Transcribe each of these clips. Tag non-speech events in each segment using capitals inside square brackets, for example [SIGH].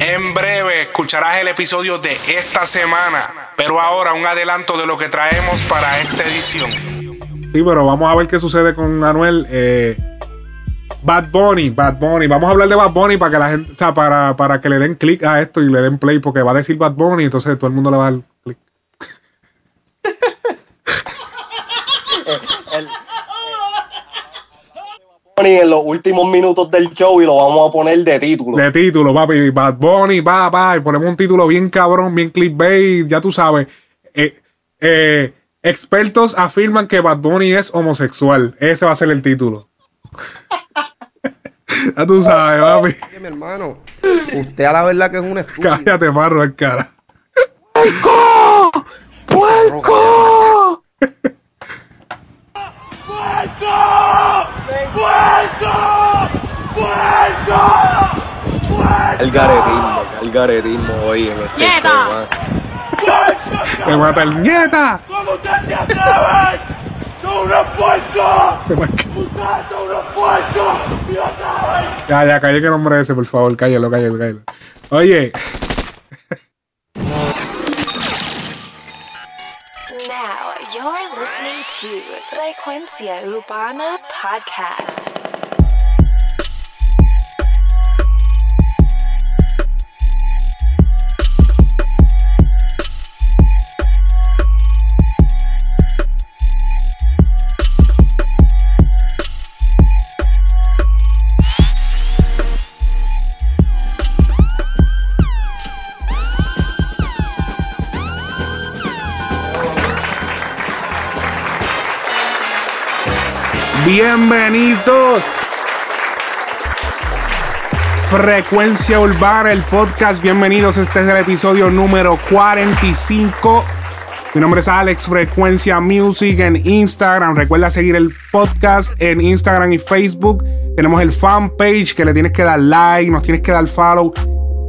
En breve escucharás el episodio de esta semana, pero ahora un adelanto de lo que traemos para esta edición. Sí, pero vamos a ver qué sucede con Anuel. Eh, Bad Bunny, Bad Bunny. Vamos a hablar de Bad Bunny para que la gente, o sea, para, para que le den clic a esto y le den play, porque va a decir Bad Bunny, entonces todo el mundo le va a dar clic. En los últimos minutos del show y lo vamos a poner de título. De título, papi. Bad Bunny, pa. Y ponemos un título bien cabrón, bien clickbait, ya tú sabes. Eh, eh, expertos afirman que Bad Bunny es homosexual. Ese va a ser el título. [LAUGHS] ya tú sabes, papi. Oye, mi hermano, usted a la verdad que es un estúpido. Cállate, parro, el cara. ¡Puerco! El garetismo, el garetismo hoy en este ¡Nieta! Me mata el nieta. Me marca- Ya, ya, calle que nombre ese, por favor. Cállalo, cállalo, cállalo. Oye, Now you're listening to Frecuencia Urbana Podcast. Bienvenidos. Frecuencia Urbana, el podcast. Bienvenidos. Este es el episodio número 45. Mi nombre es Alex Frecuencia Music en Instagram. Recuerda seguir el podcast en Instagram y Facebook. Tenemos el fanpage que le tienes que dar like, nos tienes que dar follow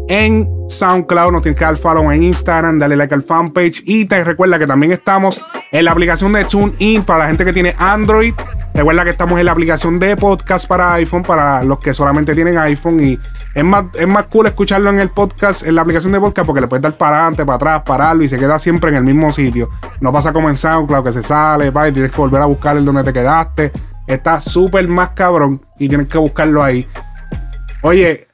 en SoundCloud, nos tienes que dar follow en Instagram, dale like al fanpage y te recuerda que también estamos en la aplicación de TuneIn para la gente que tiene Android. Recuerda que estamos en la aplicación de podcast para iPhone para los que solamente tienen iPhone y es más, es más cool escucharlo en el podcast, en la aplicación de podcast porque le puedes dar para adelante, para atrás, pararlo y se queda siempre en el mismo sitio. No pasa como en SoundCloud que se sale, pa, y tienes que volver a buscar el donde te quedaste. Está súper más cabrón y tienes que buscarlo ahí. Oye,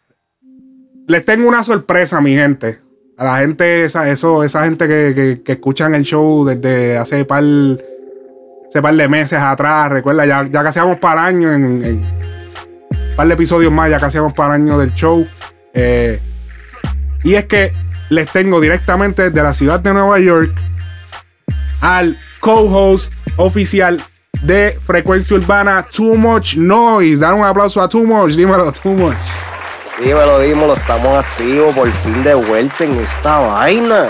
les tengo una sorpresa, mi gente. A la gente, esa, eso, esa gente que, que, que escuchan el show desde hace par, hace par de meses atrás. Recuerda, ya, ya casi vamos para año en, en un par de episodios más, ya casi vamos para año del show. Eh, y es que les tengo directamente desde la ciudad de Nueva York al co-host oficial de Frecuencia Urbana, Too Much Noise. Dar un aplauso a Too Much, dímelo, Too Much. Dímelo, dímelo, estamos activos por fin de vuelta en esta vaina.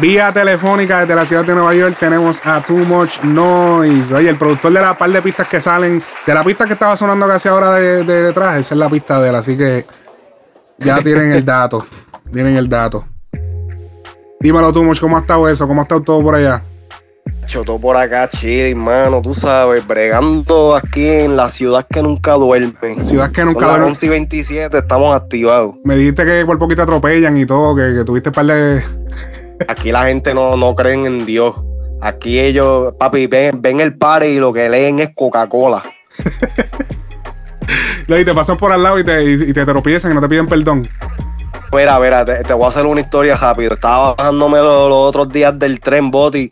Vía telefónica desde la ciudad de Nueva York tenemos a Too Much Noise. Oye, el productor de la par de pistas que salen, de la pista que estaba sonando casi ahora de, de detrás, esa es la pista de él, así que ya tienen el dato. [LAUGHS] Tienen el dato. Dímelo, Too Much, ¿cómo ha estado eso? ¿Cómo ha estado todo por allá? Todo por acá, chido, hermano, tú sabes, bregando aquí en la ciudad que nunca duerme. Ciudad que nunca duerme. 11 y 27, estamos activados. Me dijiste que por poquito atropellan y todo, que, que tuviste un par de. Aquí la gente no, no creen en Dios. Aquí ellos, papi, ven, ven el party y lo que leen es Coca-Cola. [LAUGHS] y te pasan por al lado y te, y, te tropiezan y no te piden perdón. Mira, mira, te, te voy a hacer una historia rápido. Estaba bajándome los, los otros días del tren Boti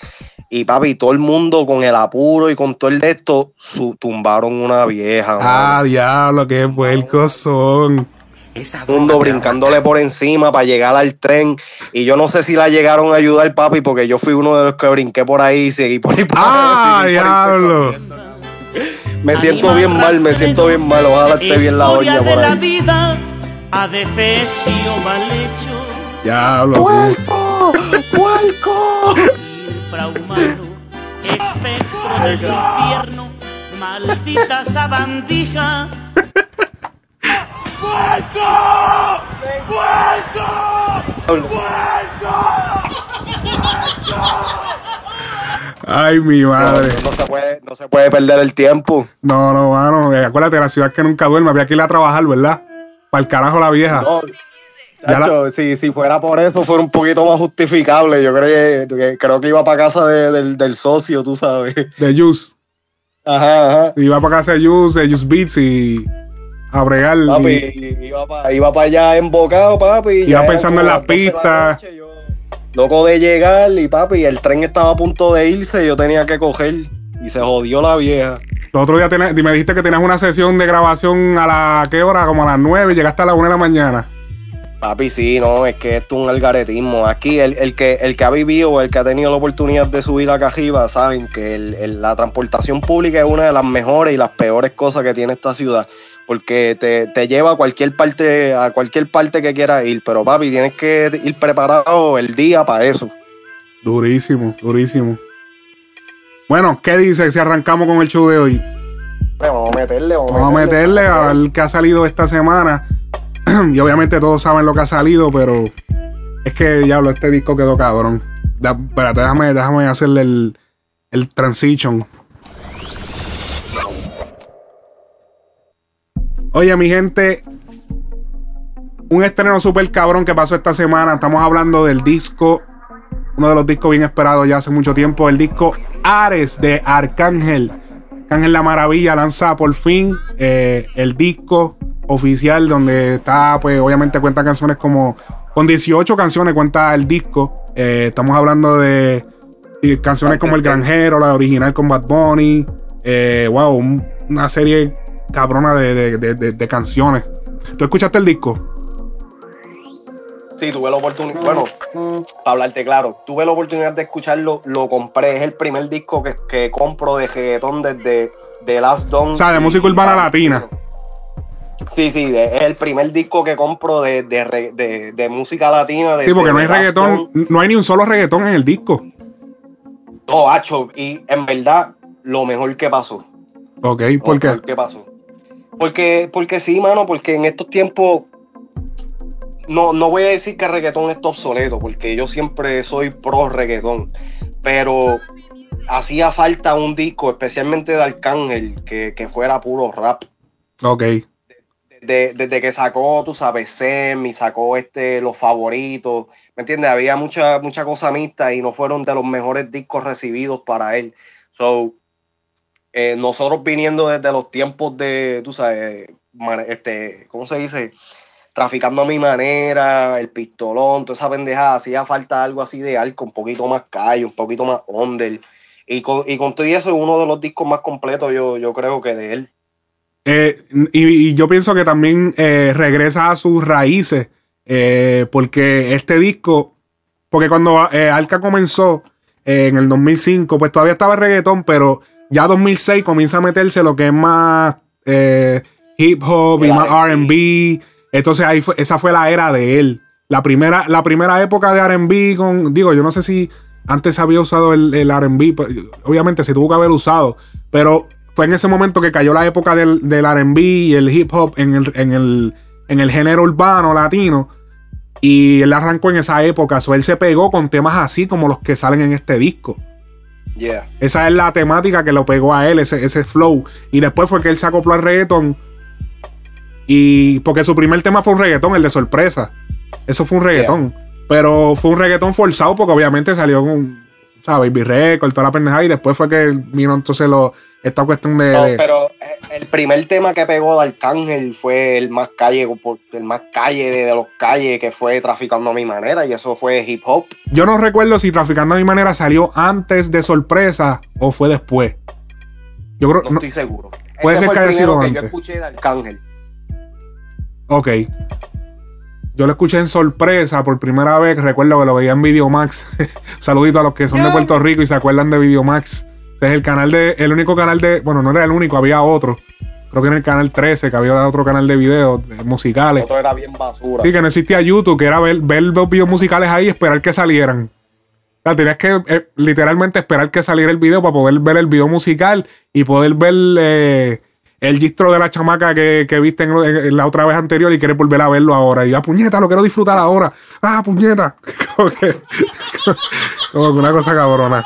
y papi, todo el mundo con el apuro y con todo el de esto, su, tumbaron una vieja. Ah, mano. diablo, qué puercos son. Mundo brincándole por encima para llegar al tren. Y yo no sé si la llegaron a ayudar, papi, porque yo fui uno de los que brinqué por ahí y seguí por ahí. por ¡Ah, ahí, por ahí. diablo! Me siento bien mal, me siento bien mal. Ojalá esté bien la de por la ahí. vida, adefesio mal hecho, Diablo. ¡Puerco! ¡Puerco! infrahumano, espectro del infierno, maldita sabandija. Ay, mi madre. No se puede, no se puede perder el tiempo. No, no, mano. eh, Acuérdate, la ciudad que nunca duerme. Había que ir a trabajar, ¿verdad? Para el carajo la vieja. No, Ya la- si, si fuera por eso, fuera un poquito más justificable. Yo creo que, que- creo que iba para casa de- del, del socio, tú sabes. de Juice. Ajá, ajá. Iba para casa de Juice, de Juice Beats y a bregar. y- Papi, iba para iba pa allá embocado, papi. Iba pensando en la las 12 de pista. noche, yo loco de llegar y papi, el tren estaba a punto de irse, yo tenía que coger y se jodió la vieja. El otro día tenés- me dijiste que tenías una sesión de grabación a la ¿qué hora? Como a las 9 y llegaste a las 1 de la mañana. Papi, sí, no, es que esto es un algaretismo. Aquí el, el que, el que ha vivido, el que ha tenido la oportunidad de subir a Cajiba, saben que el- el- la transportación pública es una de las mejores y las peores cosas que tiene esta ciudad. Porque te, te lleva a cualquier parte, a cualquier parte que quieras ir. Pero papi, tienes que ir preparado el día para eso. Durísimo, durísimo. Bueno, ¿qué dices si arrancamos con el show de hoy? Vamos a meterle, vamos, Vamos a meterle a ver qué ha salido esta semana. [CLEARS THROAT] y obviamente todos saben lo que ha salido, pero es que diablo, este disco quedó cabrón. Da- espérate, déjame, déjame hacerle el, el transition. Oye, mi gente, un estreno súper cabrón que pasó esta semana. Estamos hablando del disco, uno de los discos bien esperados ya hace mucho tiempo, el disco Ares de Arcángel. Arcángel La Maravilla lanza por fin eh, el disco oficial donde está, pues obviamente cuenta canciones como, con 18 canciones cuenta el disco. Eh, estamos hablando de, canciones como El Granjero, la original con Bad Bunny. Eh, wow, un- una serie cabrona de, de- de- canciones. ¿Tú escuchaste el disco? Sí, tuve la oportunidad. Bueno, para hablarte claro, tuve la oportunidad de escucharlo, lo compré. Es el primer disco que, que compro de reggaetón desde The Last Don. O sea, de música urbana latina. Sí, sí, es el primer disco que compro de, de, de- de música latina. Sí, porque no hay reggaetón, no hay ni un solo reggaetón en el disco. No, hacho, y en verdad, lo mejor que pasó. Ok, ¿por qué? mejor que pasó. Porque, porque sí, mano, porque en estos tiempos. No, no voy a decir que el reggaetón está obsoleto, porque yo siempre soy pro reggaetón. Pero hacía falta un disco, especialmente de Arcángel, que, que fuera puro rap. Ok. De- desde que sacó, tú sabes, Sem y sacó este, los favoritos, ¿me entiendes? Había mucha, mucha cosa mixta y no fueron de los mejores discos recibidos para él. So, eh, nosotros viniendo desde los tiempos de, tú sabes, este, ¿cómo se dice? Traficando a mi manera, el pistolón, toda esa pendejada, hacía falta algo así de algo, un poquito más calle, un poquito más under. Y con, y con todo eso es uno de los discos más completos, yo, yo creo que de él. Eh, y, y yo pienso que también eh, regresa a sus raíces. eh, porque este disco, porque cuando Alca comenzó en el 2005, pues todavía estaba reggaetón, pero ya 2006 comienza a meterse lo que es más hip hop y más R&B. RB. Entonces ahí fue- esa fue la era de él. La primera, la primera época de RB con, digo, yo no sé si antes había usado el, el RB, pues, obviamente se tuvo que haber usado, pero fue en ese momento que cayó la época del, del RB y el hip hop en el, en, el, en el género urbano latino. Y él arrancó en esa época, so él se pegó con temas así como los que salen en este disco. Yeah. Esa es la temática que lo pegó a él, ese, ese flow. Y después fue que él se acopló al reggaetón. Y porque su primer tema fue un reggaetón, el de sorpresa. Eso fue un reggaetón. Pero fue un reggaetón forzado porque obviamente salió con, ¿sabes? Baby Record, toda la pendejada. Y después fue que vino entonces lo, esta cuestión de... No, pero eh, el primer tema que pegó de Arcángel fue el más calle, el más calle de, de los calles, que fue Traficando a mi manera, y eso fue hip hop. Yo no recuerdo si Traficando a mi manera salió antes de sorpresa o fue después. Yo creo... No, no- estoy seguro. puede Ese ser fue que haya sido que yo antes. escuché de Arcángel. Ok. Yo lo escuché en sorpresa por primera vez. Recuerdo que lo veía en Videomax. [LAUGHS] Saludito a los que son de Puerto Rico y se acuerdan de Videomax. Ese es el canal de. El único canal de. Bueno, no era el único, había otro. Creo que en el canal 13, que había otro canal de videos de musicales. Otro era bien basura. Sí, que no existía YouTube, que era ver, ver los videos musicales ahí y esperar que salieran. O sea, tenías que eh, literalmente esperar que saliera el video para poder ver el video musical y poder ver eh, el gistro de la chamaca que, que viste en, en la otra vez anterior y quieres volver a verlo ahora. Y ah, puñeta, lo quiero disfrutar ahora. Ah, puñeta. [LAUGHS] como que, como que una cosa cabrona.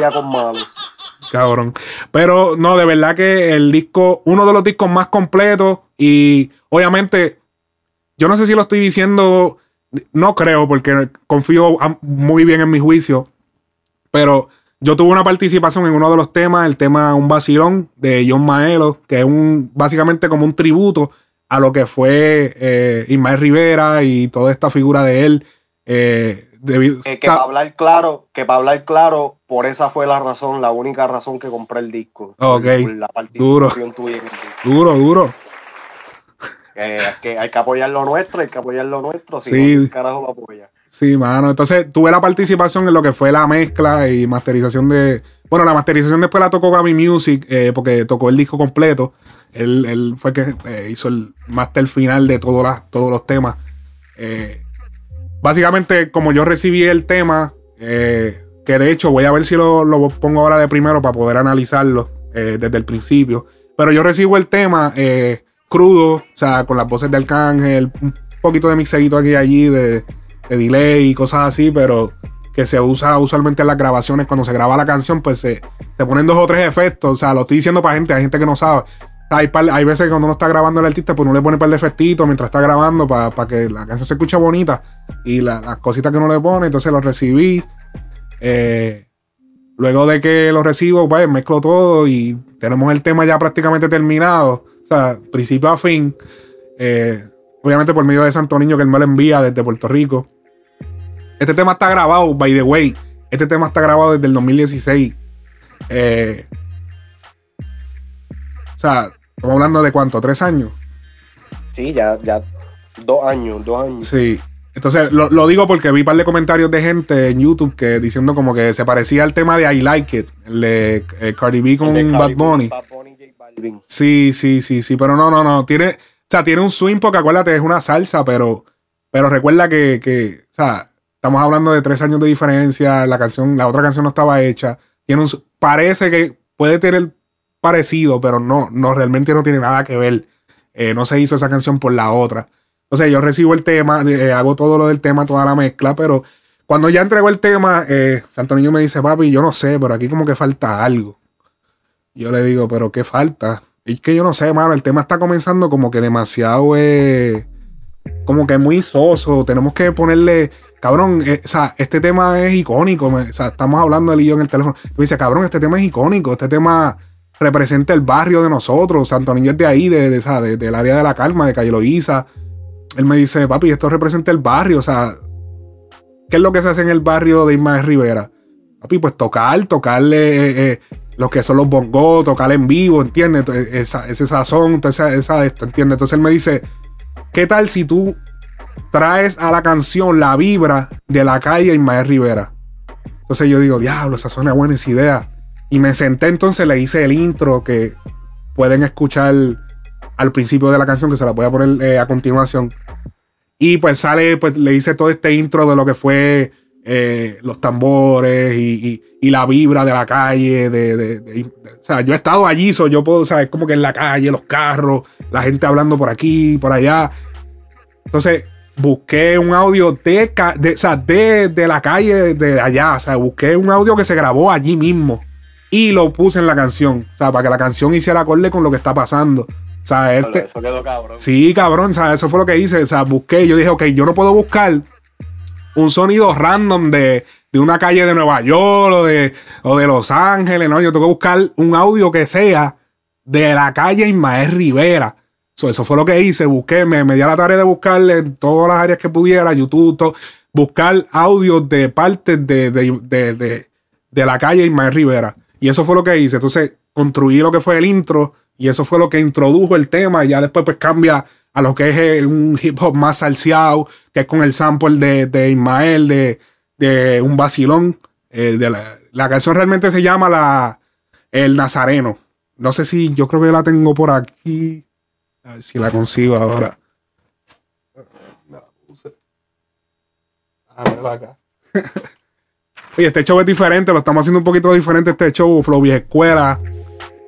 Ya con malo. Cabrón. Pero no, de verdad que el disco, uno de los discos más completos y obviamente yo no sé si lo estoy diciendo, no creo, porque confío muy bien en mi juicio, pero yo tuve una participación en uno de los temas, el tema Un vacilón de John Maelo, que es un básicamente como un tributo a lo que fue eh, Ismael Rivera y toda esta figura de él. eh, debido- Que, que para hablar claro, que para hablar claro, por esa fue la razón, la única razón que compré el disco. Ok, Por la participación tuya en el disco. duro, duro. Que, que hay que apoyar lo nuestro, hay que apoyar lo nuestro. Si Sí. no, ¿quién carajo lo apoya? Sí, mano. Entonces tuve la participación en lo que fue la mezcla y masterización de. Bueno, la masterización después la tocó Gami Music eh, porque tocó el disco completo. Él, él fue que eh, hizo el master final de todos las- todos los temas. Eh, básicamente, como yo recibí el tema, eh, que de hecho voy a ver si lo, pongo ahora de primero para poder analizarlo eh, desde el principio. Pero yo recibo el tema eh, crudo, o sea, con las voces de Arcángel, un poquito de mixeguito aquí y allí, de, de delay y cosas así, pero que se usa usualmente en las grabaciones. Cuando se graba la canción, pues se, se ponen dos o tres efectos. O sea, lo estoy diciendo para gente, hay gente que no sabe. Hay, veces que cuando uno está grabando el artista, pues uno le pone un par de efectitos mientras está grabando para que la canción se escuche bonita. Y la- las cositas que uno le pone, entonces lo recibí. Eh, luego de que lo recibo, pues mezclo todo y tenemos el tema ya prácticamente terminado. O sea, principio a fin. Eh, obviamente por medio de Santo Niño que él me lo envía desde Puerto Rico. Este tema está grabado, by the way. Este tema está grabado desde el 2016. Eh, sea, estamos hablando de cuánto, tres años. Sí, ya, ya dos años, dos años. Sí. Entonces, lo, lo digo porque vi un par de comentarios de gente en YouTube que diciendo como que se parecía al tema de I Like It, el de eh, Cardi B con Bad Bunny. Bad Bunny, J Balvin. Sí, sí, sí, sí, pero no, no, no. Tiene, o sea, tiene un swing porque acuérdate, es una salsa, pero, pero recuerda que, que, o sea, estamos hablando de tres años de diferencia. La canción, la otra canción no estaba hecha. Tiene un, parece que puede tener parecido, pero no, no, realmente no tiene nada que ver. Eh, no se hizo esa canción por la otra. O sea, yo recibo el tema, eh, hago todo lo del tema, toda la mezcla, pero cuando ya entregó el tema, eh, Santo Niño me dice, papi, yo no sé, pero aquí como que falta algo. Yo le digo, pero ¿qué falta? Es que yo no sé, mano, el tema está comenzando como que demasiado, eh, como que muy soso. Tenemos que ponerle, cabrón, eh, o sea, este tema es icónico. o sea, estamos hablando él y yo en el teléfono. Me dice, cabrón, este tema es icónico. Este tema representa el barrio de nosotros. Santo Niño es de ahí, de, de, de- del área de la calma, de Calle Loíza. Él me dice, papi, esto representa el barrio. O sea, ¿qué es lo que se hace en el barrio de Ismael Rivera? Papi, pues tocar, tocarle eh, eh, lo que son los bongos, tocar en vivo, ¿entiendes? Esa, ese sazón, esa, esa esto, ¿entiendes? Entonces él me dice, ¿qué tal si tú traes a la canción la vibra de la calle Ismael Rivera? Entonces yo digo, diablo, esa suena buena esa idea. Y me senté entonces, le hice el intro que pueden escuchar al principio de la canción, que se la voy a poner eh, a continuación. Y pues sale, pues le hice todo este intro de lo que fue eh, los tambores y, y- y la vibra de la calle. De, de- de- o sea, yo he estado allí, so yo puedo, ¿sabes? Como que en la calle, los carros, la gente hablando por aquí, por allá. Entonces, busqué un audio de, de, o sea, de, de la calle de allá. O sea, busqué un audio que se grabó allí mismo. Y lo puse en la canción. O sea, para que la canción hiciera acorde con lo que está pasando. O sea, este, Eso quedó cabrón. Sí, cabrón, o sea, eso fue lo que hice. O sea, busqué, yo dije, ok, yo no puedo buscar un sonido random de, de una calle de Nueva York o de, o de Los Ángeles, no, yo tengo que buscar un audio que sea de la calle Ismael Rivera. So, eso fue lo que hice, busqué, me, me di a la tarea de buscarle en todas las áreas que pudiera, YouTube, todo, buscar audios de partes de, de, de, de- de la calle Ismael Rivera. Y eso fue lo que hice. Entonces, construí lo que fue el intro y eso fue lo que introdujo el tema. Y ya después, pues cambia a lo que es eh, un hip hop más salseado, que es con el sample de, de Ismael, de, de un vacilón. Eh, la, canción realmente se llama la, El Nazareno. No sé si yo creo que la tengo por aquí. A ver si la consigo ahora. Ah, acá. Oye, este show es diferente, lo estamos haciendo un poquito diferente este show, Flow Vieja Escuela.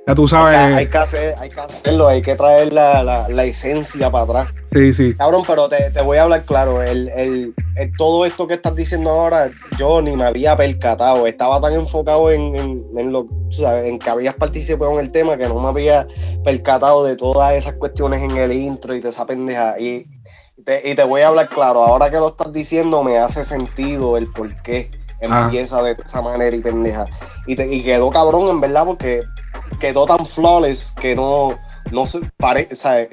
Ya tú Hay, sabes. hay que hacer, hay que hacerlo, hay que traer la, la, la esencia para atrás. Sí, sí. Cabrón, pero te, te voy a hablar claro. El, el- el- todo esto que estás diciendo ahora, yo ni me había percatado. Estaba tan enfocado en, en, en lo, sabes, en que habías participado en el tema que no me había percatado de todas esas cuestiones en el intro y de esa pendeja. Y, Te- y te voy a hablar claro, ahora que lo estás diciendo me hace sentido el por qué Ah. empieza de esa manera y pendeja. Y, te- y quedó cabrón en verdad porque quedó tan flawless que no, no se pare, o sea,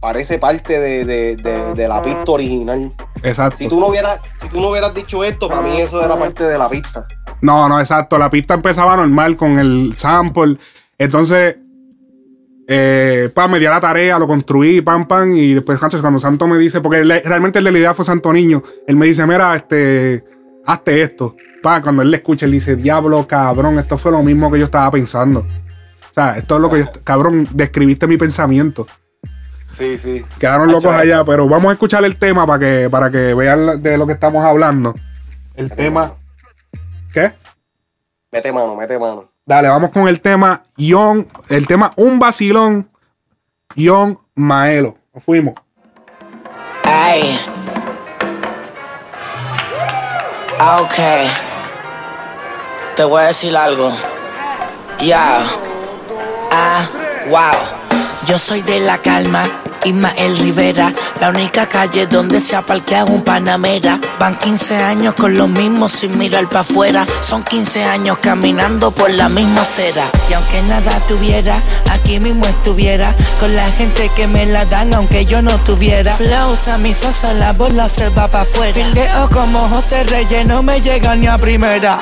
parece parte de, de- de- de la pista original. Exacto. Si tú no hubieras, si tú no hubieras dicho esto, para mí eso era parte de la pista. No, no, exacto. La pista empezaba normal con el sample. Entonces, eh, pa, me di a la tarea, lo construí, pam, pam. Y después, cuando Santo me dice, porque realmente el de la idea fue Santo Niño, él me dice, mira, este, hazte esto. Pa, cuando él le escucha, él dice, diablo, cabrón, esto fue lo mismo que yo estaba pensando. O sea, esto es lo que yo, cabrón, describiste mi pensamiento. Sí, sí. Quedaron locos allá, pero vamos a escuchar el tema para que, para que vean de lo que estamos hablando. El tema. ¿Qué? Mete mano, mete mano. Dale, vamos con el tema Young, el tema Un Vacilón, Young Maelo. Nos fuimos. Ay. Ok. Te voy a decir algo. Ya. Ah, wow. Yo soy de la calma. Ismael Rivera, la única calle donde se ha parqueado un Panamera. Van 15 años con los mismos sin mirar para afuera. Son 15 años caminando por la misma acera. Y aunque nada tuviera, aquí mismo estuviera. Con la gente que me la dan, aunque yo no tuviera. Flows a mi sosa, la bola se va para afuera. Fildeo como José Reyes, no me llega ni a primera.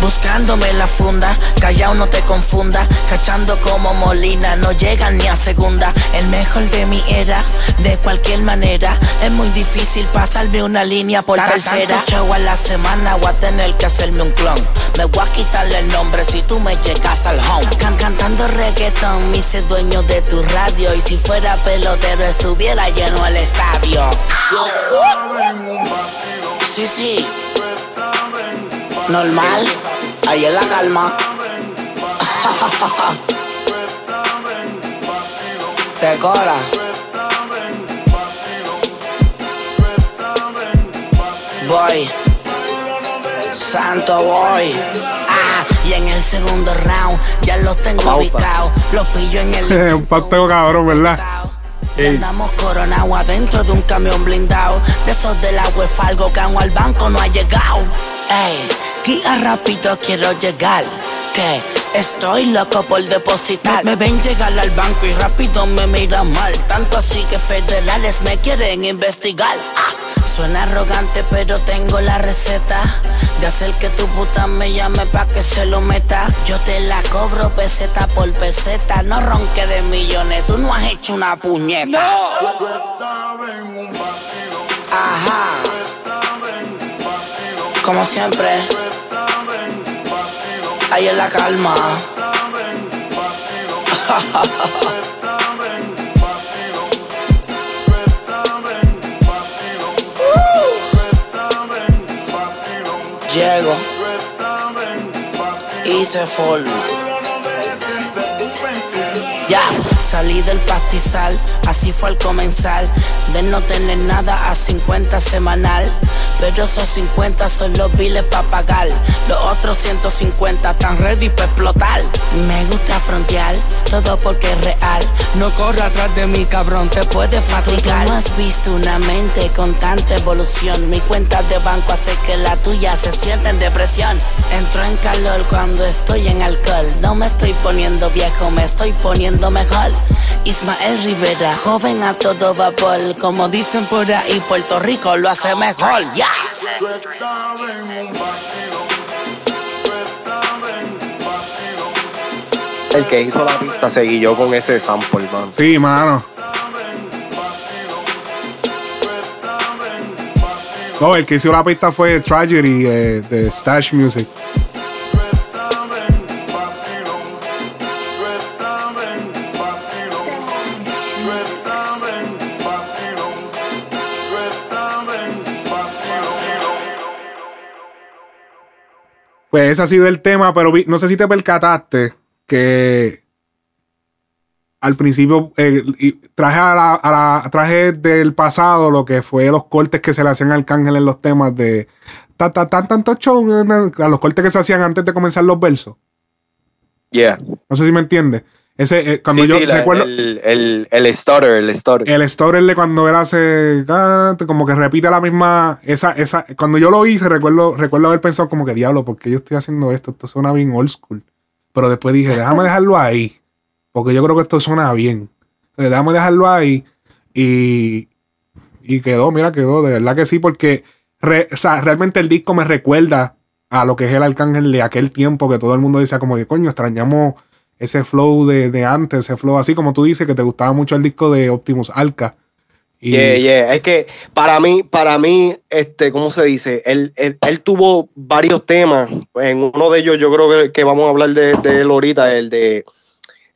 Buscándome la funda, callao no te confunda. Cachando como Molina, no llegan ni a segunda. El mejor de mi de cualquier manera. Es muy difícil pasarme una línea por tercera. Tanto show a la semana, voy a tener que hacerme un clon. Me voy a quitarle el nombre si tú me llegas al home. Can- cantando reggaeton, me hice dueño de tu radio. Y si fuera pelotero, estuviera lleno el estadio. Sí, sí. Normal, ahí en la calma. [LAUGHS] Te cora. Voy. Santo voy. Ah, y en el segundo round ya los tengo ubicados. Los pillo en el. [LAUGHS] Un pacto cabrón, ¿verdad? Ya andamos coronados adentro de un camión blindado. De esos del agua es algo que aún al banco no ha llegado. Ey, guía rápido quiero llegar. Que estoy loco por depositar. Me, me ven llegar al banco y rápido me miran mal. Tanto así que federales me quieren investigar. Ah, Suena arrogante, pero tengo la receta de hacer que tu puta me llame pa' que se lo meta. Yo te la cobro peseta por peseta. No ronque de millones, tú no has hecho una puñeta. Ajá. Como siempre. Ahí en la calma. Llego y se forma. Ya, salí del pastizal, así fue al comenzar. De no tener nada a 50 semanal. Pero esos 50 son los biles para pagar. Los otros 150 están ready para explotar. Me gusta frontear, todo porque es real. No corra atrás de mí, cabrón, te puedes fatigar. Tú no has visto una mente con tanta evolución. Mi cuenta de banco hace que la tuya se sienta en depresión. Entro en calor cuando estoy en alcohol. No me estoy poniendo viejo, me estoy poniendo mejor. Ismael Rivera, joven a todo vapor. Como dicen por ahí, Puerto Rico lo hace mejor. Ya. El que hizo la pista se guilló con ese sample, man. Sí, mano. No, el que hizo la pista fue Tragedy eh, de Stash Music. Pues ese ha sido el tema, pero vi- no sé si te percataste que al principio eh, traje a la, a la- traje del pasado lo que fue los cortes que se le hacían al Arcángel en los temas de ta, ta, tan, tanto show, a los cortes que se hacían antes de comenzar los versos. Yeah. No sé si me entiendes. Ese, eh, cuando Sí, yo sí, la- recuerdo. el, el, el stutter, el stutter. El de cuando él hace ah, como que repite la misma esa esa cuando yo lo hice recuerdo recuerdo haber pensado como que diablo porque yo estoy haciendo esto esto suena bien old school pero después dije déjame [LAUGHS] dejarlo ahí porque yo creo que esto suena bien Entonces, déjame dejarlo ahí y y quedó mira quedó de verdad que sí porque re- o sea, realmente el disco me recuerda a lo que es el Arcángel de aquel tiempo que todo el mundo decía como que coño extrañamos ese flow de, de antes, ese flow así como tú dices que te gustaba mucho el disco de Optimus Arca. Y Yeah, yeah. Es que para mí, para mí, este, ¿cómo se dice? Él, él, él tuvo varios temas. En uno de ellos, yo creo que, que vamos a hablar de, de él ahorita, el de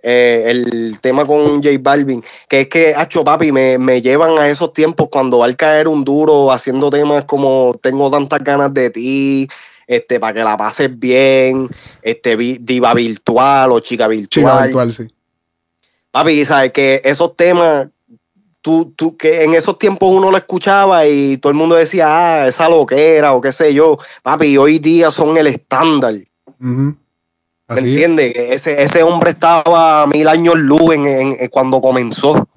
eh, el tema con J Balvin, que es que, hacho papi, me, me llevan a esos tiempos cuando al caer un duro haciendo temas como Tengo tantas ganas de ti, este, para que la pases bien, este, diva virtual o chica virtual. chica virtual, sí. Papi, sabes que esos temas, tú, tú, que en esos tiempos uno lo escuchaba y todo el mundo decía, ah, esa loquera o qué sé yo. Papi, hoy día son el estándar. ¿Me entiendes? Ese, ese hombre estaba a mil años luz en, en- en cuando comenzó.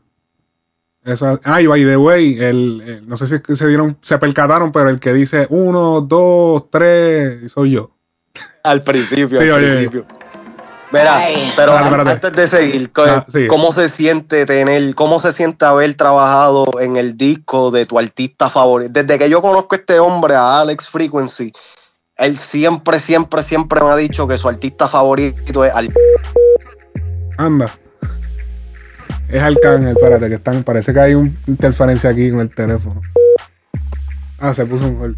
Eso, ah, y by the way, el, el- no sé si se dieron, se percataron, pero el que dice uno, dos, tres, soy yo. Al principio, Sí, al oye. principio. Verá, Ay. pero antes de seguir, Ah, sí. ¿cómo se siente tener, cómo se siente haber trabajado en el disco de tu artista favorito? Desde que yo conozco a este hombre, a Alex Frequency, él siempre, siempre, siempre me ha dicho que su artista favorito es Al. Anda. Es Arcángel, espérate, que están, parece que hay una interferencia aquí con el teléfono. Ah, se puso un.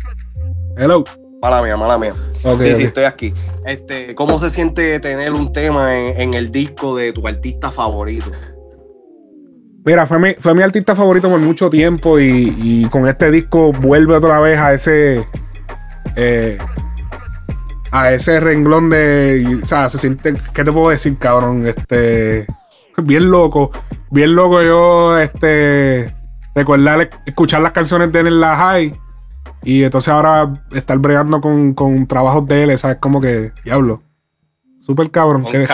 Hello. Mala mía, mala mía. Sí, sí, estoy aquí. Este, ¿Cómo se siente tener un tema en, en el disco de tu artista favorito? Mira, fue mi, fue mi artista favorito por mucho tiempo y, y con este disco vuelve otra vez a ese. eh, a ese renglón de. O sea, se siente. ¿Qué te puedo decir, cabrón? Este. Bien loco. Bien loco yo, este. Recordar escuchar las canciones de él en la high. Y entonces ahora estar bregando con, con trabajos de él, ¿sabes? Como que. Diablo. Súper cabrón. Que-.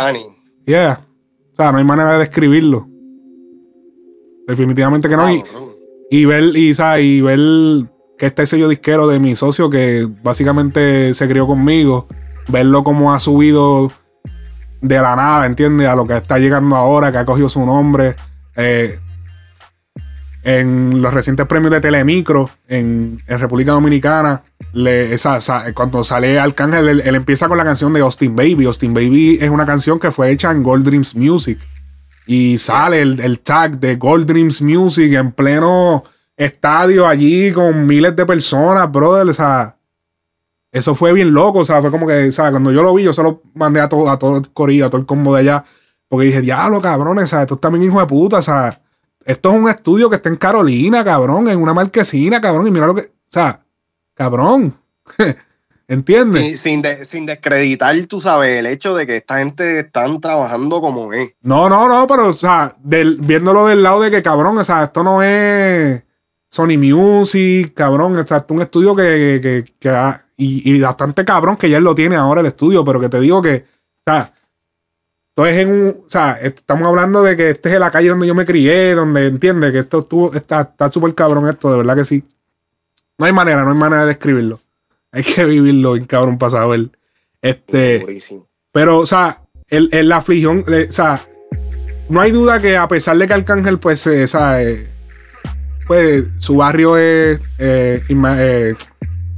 Yeah. O sea, no hay manera de describirlo. Definitivamente que no. Y, y ver, y, ¿sabes? y ver que este sello disquero de mi socio que básicamente se crió conmigo, verlo como ha subido de la nada, ¿entiendes? A lo que está llegando ahora, que ha cogido su nombre. Eh, en los recientes premios de Telemicro en, República Dominicana, cuando sale Arcángel, él, empieza con la canción de Austin Baby. Austin Baby es una canción que fue hecha en Gold Dreams Music. Y sale el, tag de Gold Dreams Music en pleno estadio allí con miles de personas, brother. Eso fue bien loco. O sea, fue como que. Cuando yo lo vi, yo se lo mandé a todo, a todo el corillo, a todo el combo de allá. Porque dije, diablo, cabrones, ¿sabes? Esto está bien hijo de puta, o sea. Esto es un estudio que está en Carolina, cabrón, en una marquesina, cabrón. Y mira lo que. O sea, cabrón. [LAUGHS] ¿Entiendes? Sin, sin, de- sin descreditar, tú sabes, el hecho de que esta gente están trabajando como es. No, no, no, pero, o sea, del- viéndolo del lado de que, cabrón, o sea, esto no es Sony Music, cabrón, o sea, esto es un estudio que, que, que- que ha- y, y bastante cabrón que ya él lo tiene ahora el estudio, pero que te digo que, o sea, esto es en un, o sea, est- estamos hablando de que este es la calle donde yo me crié, donde entiende que esto estuvo, está, está súper cabrón esto, de verdad que sí. No hay manera, no hay manera de describirlo. Hay que vivirlo en cabrón pasado él. Este. Pero, o sea, el, el- la aflicción, o sea, no hay duda que a pesar de que Arcángel, pues, eh, o sea, eh, pues, su barrio es eh, eh,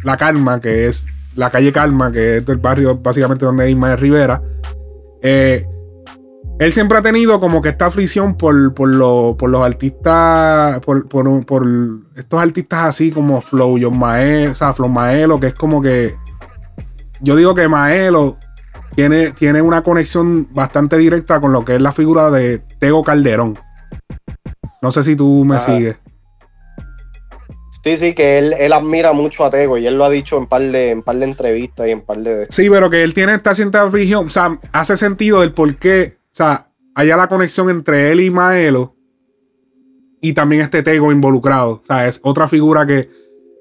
La Calma, que es la calle Calma, que es el barrio básicamente donde es Ismael Rivera. Eh, él siempre ha tenido como que esta aflicción por, por, lo- por los artistas, por, por- por estos artistas así como Flow, John Maelo, o sea, Flow Maelo, que es como que. Yo digo que Maelo tiene, tiene una conexión bastante directa con lo que es la figura de Tego Calderón. No sé si tú me Ajá. sigues. Sí, sí, que él, él admira mucho a Tego y él lo ha dicho en par de, en par de entrevistas y en par de... Sí, pero que él tiene esta cierta aflicción. O sea, hace sentido del por qué. O sea, haya la conexión entre él y Maelo. Y también este Tego involucrado. O sea, es otra figura que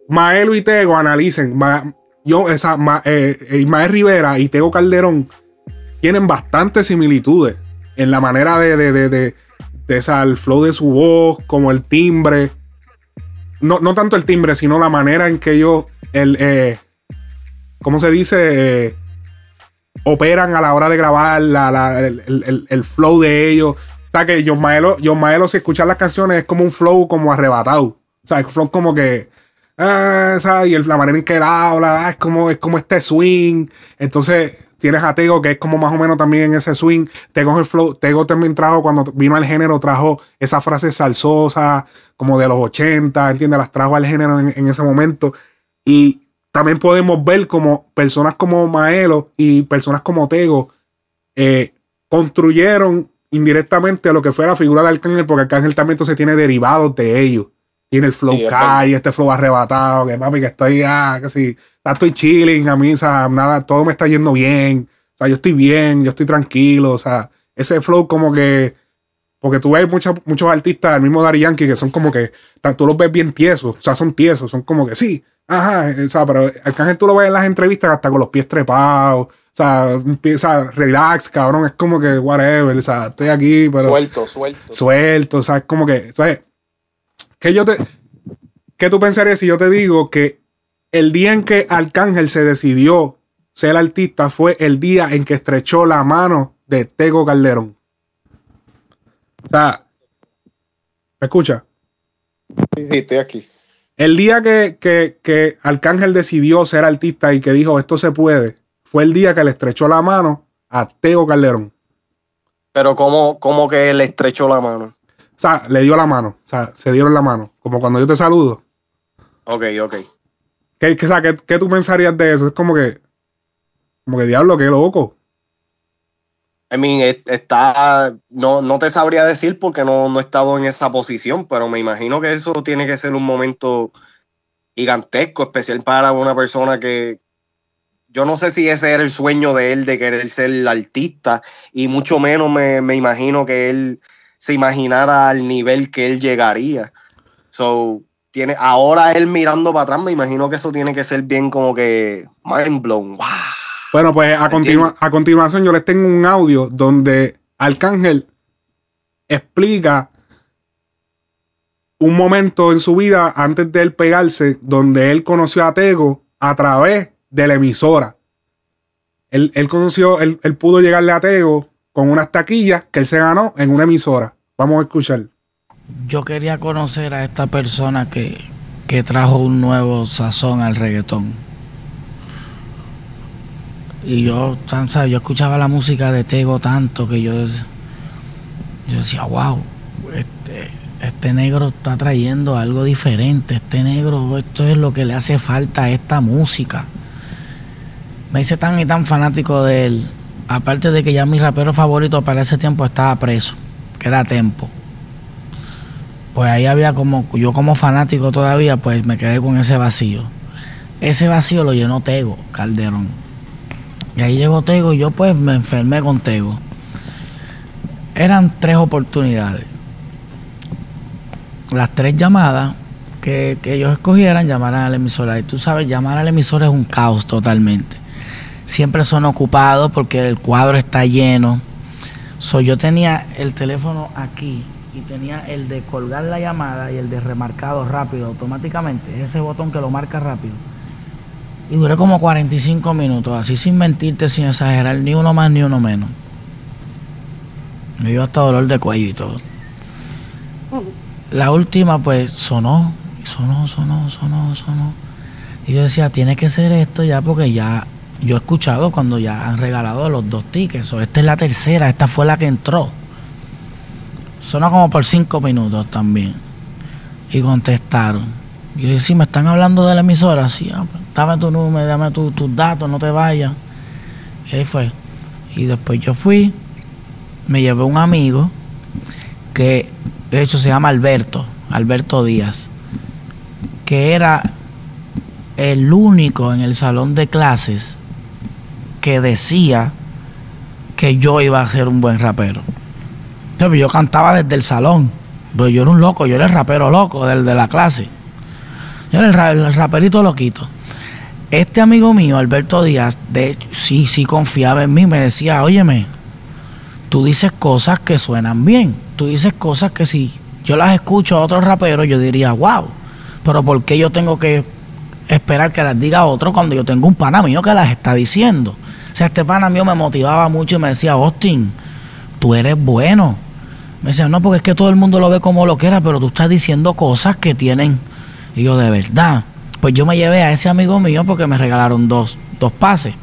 Maelo y Tego analicen. Ma- yo, esa, Ma- eh, eh, Rivera y Tego Calderón tienen bastantes similitudes. en la manera de, de, de, de, de esa, el flow de su voz, como el timbre. No, no tanto el timbre, sino la manera en que ellos, el, eh, ¿cómo se dice? Eh, operan a la hora de grabar la, la- el, el- el- flow de ellos. O sea que John Maelo, John Maelo, si escuchas las canciones, es como un flow como arrebatado. O sea, el flow como que. Ah, ¿sabes? Y la manera en que él habla, ah, es como, es como este swing. Entonces, tienes a Tego, que es como más o menos también en ese swing. Tego, el flow, Tego también trajo, cuando vino al género, trajo esa frase salsosa, como de los 80, ¿entiendes? Las trajo al género en, en ese momento. Y también podemos ver como personas como Maelo y personas como Tego eh, construyeron indirectamente lo que fue la figura de Arcángel, porque Arcángel también entonces tiene derivados de ellos. Tiene el flow Sí, calle, este flow arrebatado, que papi, que estoy, ah, ah, estoy chilling, a mí, o sea, nada, todo me está yendo bien, o sea, yo estoy bien, yo estoy tranquilo, o sea, ese flow como que, porque tú ves muchos muchos artistas, el mismo Daddy Yankee, que son como que, tú los ves bien tiesos, o sea, son tiesos, son como que sí, ajá, o sea, pero Arcángel tú lo ves en las entrevistas hasta con los pies trepados, o sea, empieza, relax, cabrón, es como que whatever, o sea, estoy aquí, pero Suelto, suelto. suelto, o sea, es como que, ¿sabes? Que yo te. ¿Qué tú pensarías si yo te digo que el día en que Arcángel se decidió ser artista fue el día en que estrechó la mano de Tego Calderón? O sea, ¿me escucha? Sí, sí, estoy aquí. El día que, que, que Arcángel decidió ser artista y que dijo esto se puede, fue el día que le estrechó la mano a Tego Calderón. Pero como, como que le estrechó la mano. O sea, le dio la mano. O sea, se dieron la mano. Como cuando yo te saludo. Ok, ok. ¿Qué, qué, o sea, ¿qué, qué tú pensarías de eso? Es como que. Como que diablo, qué loco. I mean, es- está, no, no te sabría decir porque no, no he estado en esa posición, pero me imagino que eso tiene que ser un momento gigantesco, especial para una persona que yo no sé si ese era el sueño de él de querer ser artista y mucho menos me, me imagino que él se imaginara al nivel que él llegaría. So, tiene, ahora él mirando para atrás, me imagino que eso tiene que ser bien como que mind blown. Wow. Bueno, pues a, continua- a continuación yo les tengo un audio donde Arcángel explica un momento en su vida antes de él pegarse donde él conoció a Tego a través de la emisora. Él, él conoció, él, él pudo llegarle a Tego con unas taquillas que él se ganó en una emisora. Vamos a escuchar. Yo quería conocer a esta persona que, que trajo un nuevo sazón al reggaetón. Y yo, ¿sabes? yo escuchaba la música de Tego tanto que yo, yo decía, wow, este, este negro está trayendo algo diferente. Este negro, esto es lo que le hace falta a esta música. Me hice tan y tan fanático de él. Aparte de que ya mi rapero favorito para ese tiempo estaba preso, que era Tempo pues ahí había como, yo como fanático todavía, pues me quedé con ese vacío. Ese vacío lo llenó Tego, Calderón. Y ahí llegó Tego y yo pues me enfermé con Tego. Eran tres oportunidades. Las tres llamadas que, que ellos escogieran, llamaran a la emisora. Y tú sabes, llamar a la emisora es un caos totalmente. Siempre son ocupados porque el cuadro está lleno. So, yo tenía el teléfono aquí y tenía el de colgar la llamada y el de remarcado rápido automáticamente, ese botón que lo marca rápido. Y duré como 45 minutos, así sin mentirte, sin exagerar, ni uno más ni uno menos. Me dio hasta dolor de cuello y todo. La última pues sonó, y sonó, sonó, sonó, sonó. Y yo decía, tiene que ser esto ya porque ya yo he escuchado cuando ya han regalado los dos tickets. O esta es la tercera, esta fue la que entró. Sonó como por cinco minutos también. Y contestaron. Yo dije, sí, me están hablando de la emisora. Sí, ah, pues, dame tu número, dame tu- tus datos, no te vayas. Ahí fue. Y después yo fui, me llevé un amigo que de hecho se llama Alberto, Alberto Díaz, que era el único en el salón de clases que decía que yo iba a ser un buen rapero. Yo cantaba desde el salón, pero yo era un loco, yo era el rapero loco del de la clase. Yo era el, ra- el raperito loquito. Este amigo mío, Alberto Díaz, de hecho, sí, sí confiaba en mí, me decía, óyeme, tú dices cosas que suenan bien. Tú dices cosas que si yo las escucho a otros raperos, yo diría, wow. Pero ¿por qué yo tengo que esperar que las diga otro cuando yo tengo un pana mío que las está diciendo? O sea, este pana mío me motivaba mucho y me decía, Austin, tú eres bueno. Me decía, no, porque es que todo el mundo lo ve como lo quiera, pero tú estás diciendo cosas que tienen. Y yo, de verdad. Pues yo me llevé a ese amigo mío porque me regalaron dos, dos pases.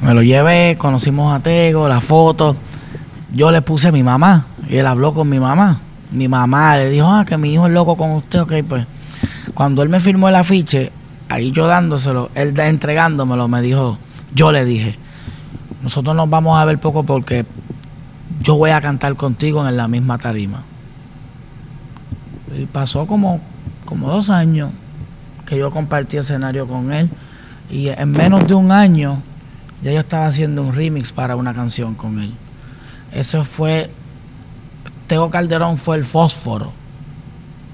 Me lo llevé, conocimos a Tego, la foto. Yo le puse a mi mamá y él habló con mi mamá. Mi mamá le dijo, ah, que mi hijo es loco con usted, ok, pues. Cuando él me firmó el afiche, ahí yo dándoselo, él entregándomelo, me dijo, yo le dije, nosotros nos vamos a ver poco porque yo voy a cantar contigo en la misma tarima. Y pasó como, como dos años que yo compartí escenario con él y en menos de un año ya yo estaba haciendo un remix para una canción con él. Eso fue, Tego Calderón fue el fósforo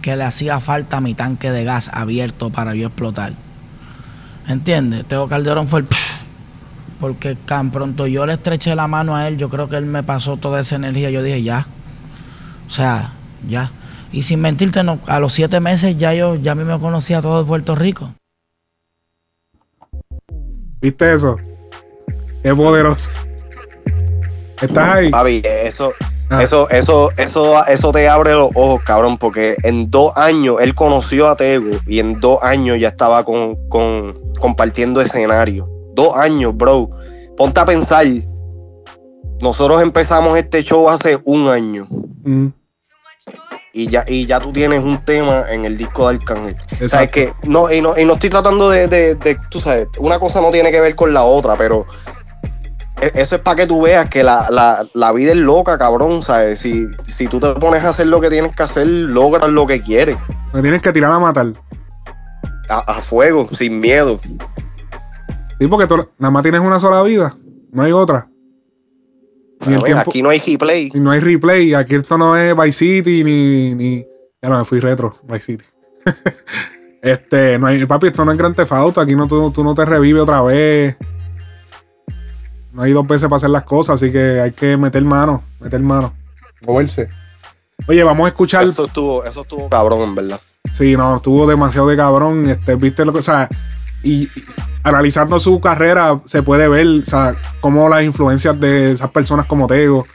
que le hacía falta a mi tanque de gas abierto para yo explotar. ¿Entiendes? Tego Calderón fue el... Porque tan pronto yo le estreché la mano a él, yo creo que él me pasó toda esa energía. Yo dije, ya. O sea, ya. Y sin mentirte, no, a los siete meses ya yo ya a mí me conocía todo de Puerto Rico. ¿Viste eso? Qué poderoso. ¿Estás ahí? Papi, eso, Ah. eso, eso, eso, eso te abre los ojos, cabrón, porque en dos años él conoció a Tego y en dos años ya estaba con, con- compartiendo escenario. Dos años, bro. Ponte a pensar. Nosotros empezamos este show hace un año Mm, y ya, y ya tú tienes un tema en el disco de Arcángel. exacto. ¿Sabes que no, y no, y no estoy tratando de, de- de- tú sabes, una cosa no tiene que ver con la otra, pero e- eso es para que tú veas que la, la- la vida es loca, cabrón, ¿sabes? Si, si tú te pones a hacer lo que tienes que hacer, logras lo que quieres, Me tienes que tirar a matar. a, a fuego, sin miedo. Sí, porque tú nada más tienes una sola vida. No hay otra. Ni el A ver, tiempo- aquí no hay replay. Y no hay replay. Aquí esto no es Vice City ni. ni ya no me fui retro, Vice City. [LAUGHS] este, no hay. Papi, esto no es Grand Theft Auto. Aquí no, tú, tú no te revive otra vez. No hay dos veces para hacer las cosas, así que hay que meter mano. Meter mano. Moverse. Oye, vamos a escuchar. Eso estuvo, eso estuvo cabrón, en verdad. Sí, no, estuvo demasiado de cabrón. Este, viste lo que, o sea, y analizando su carrera, se puede ver, o sea, cómo las influencias de esas personas como Tego.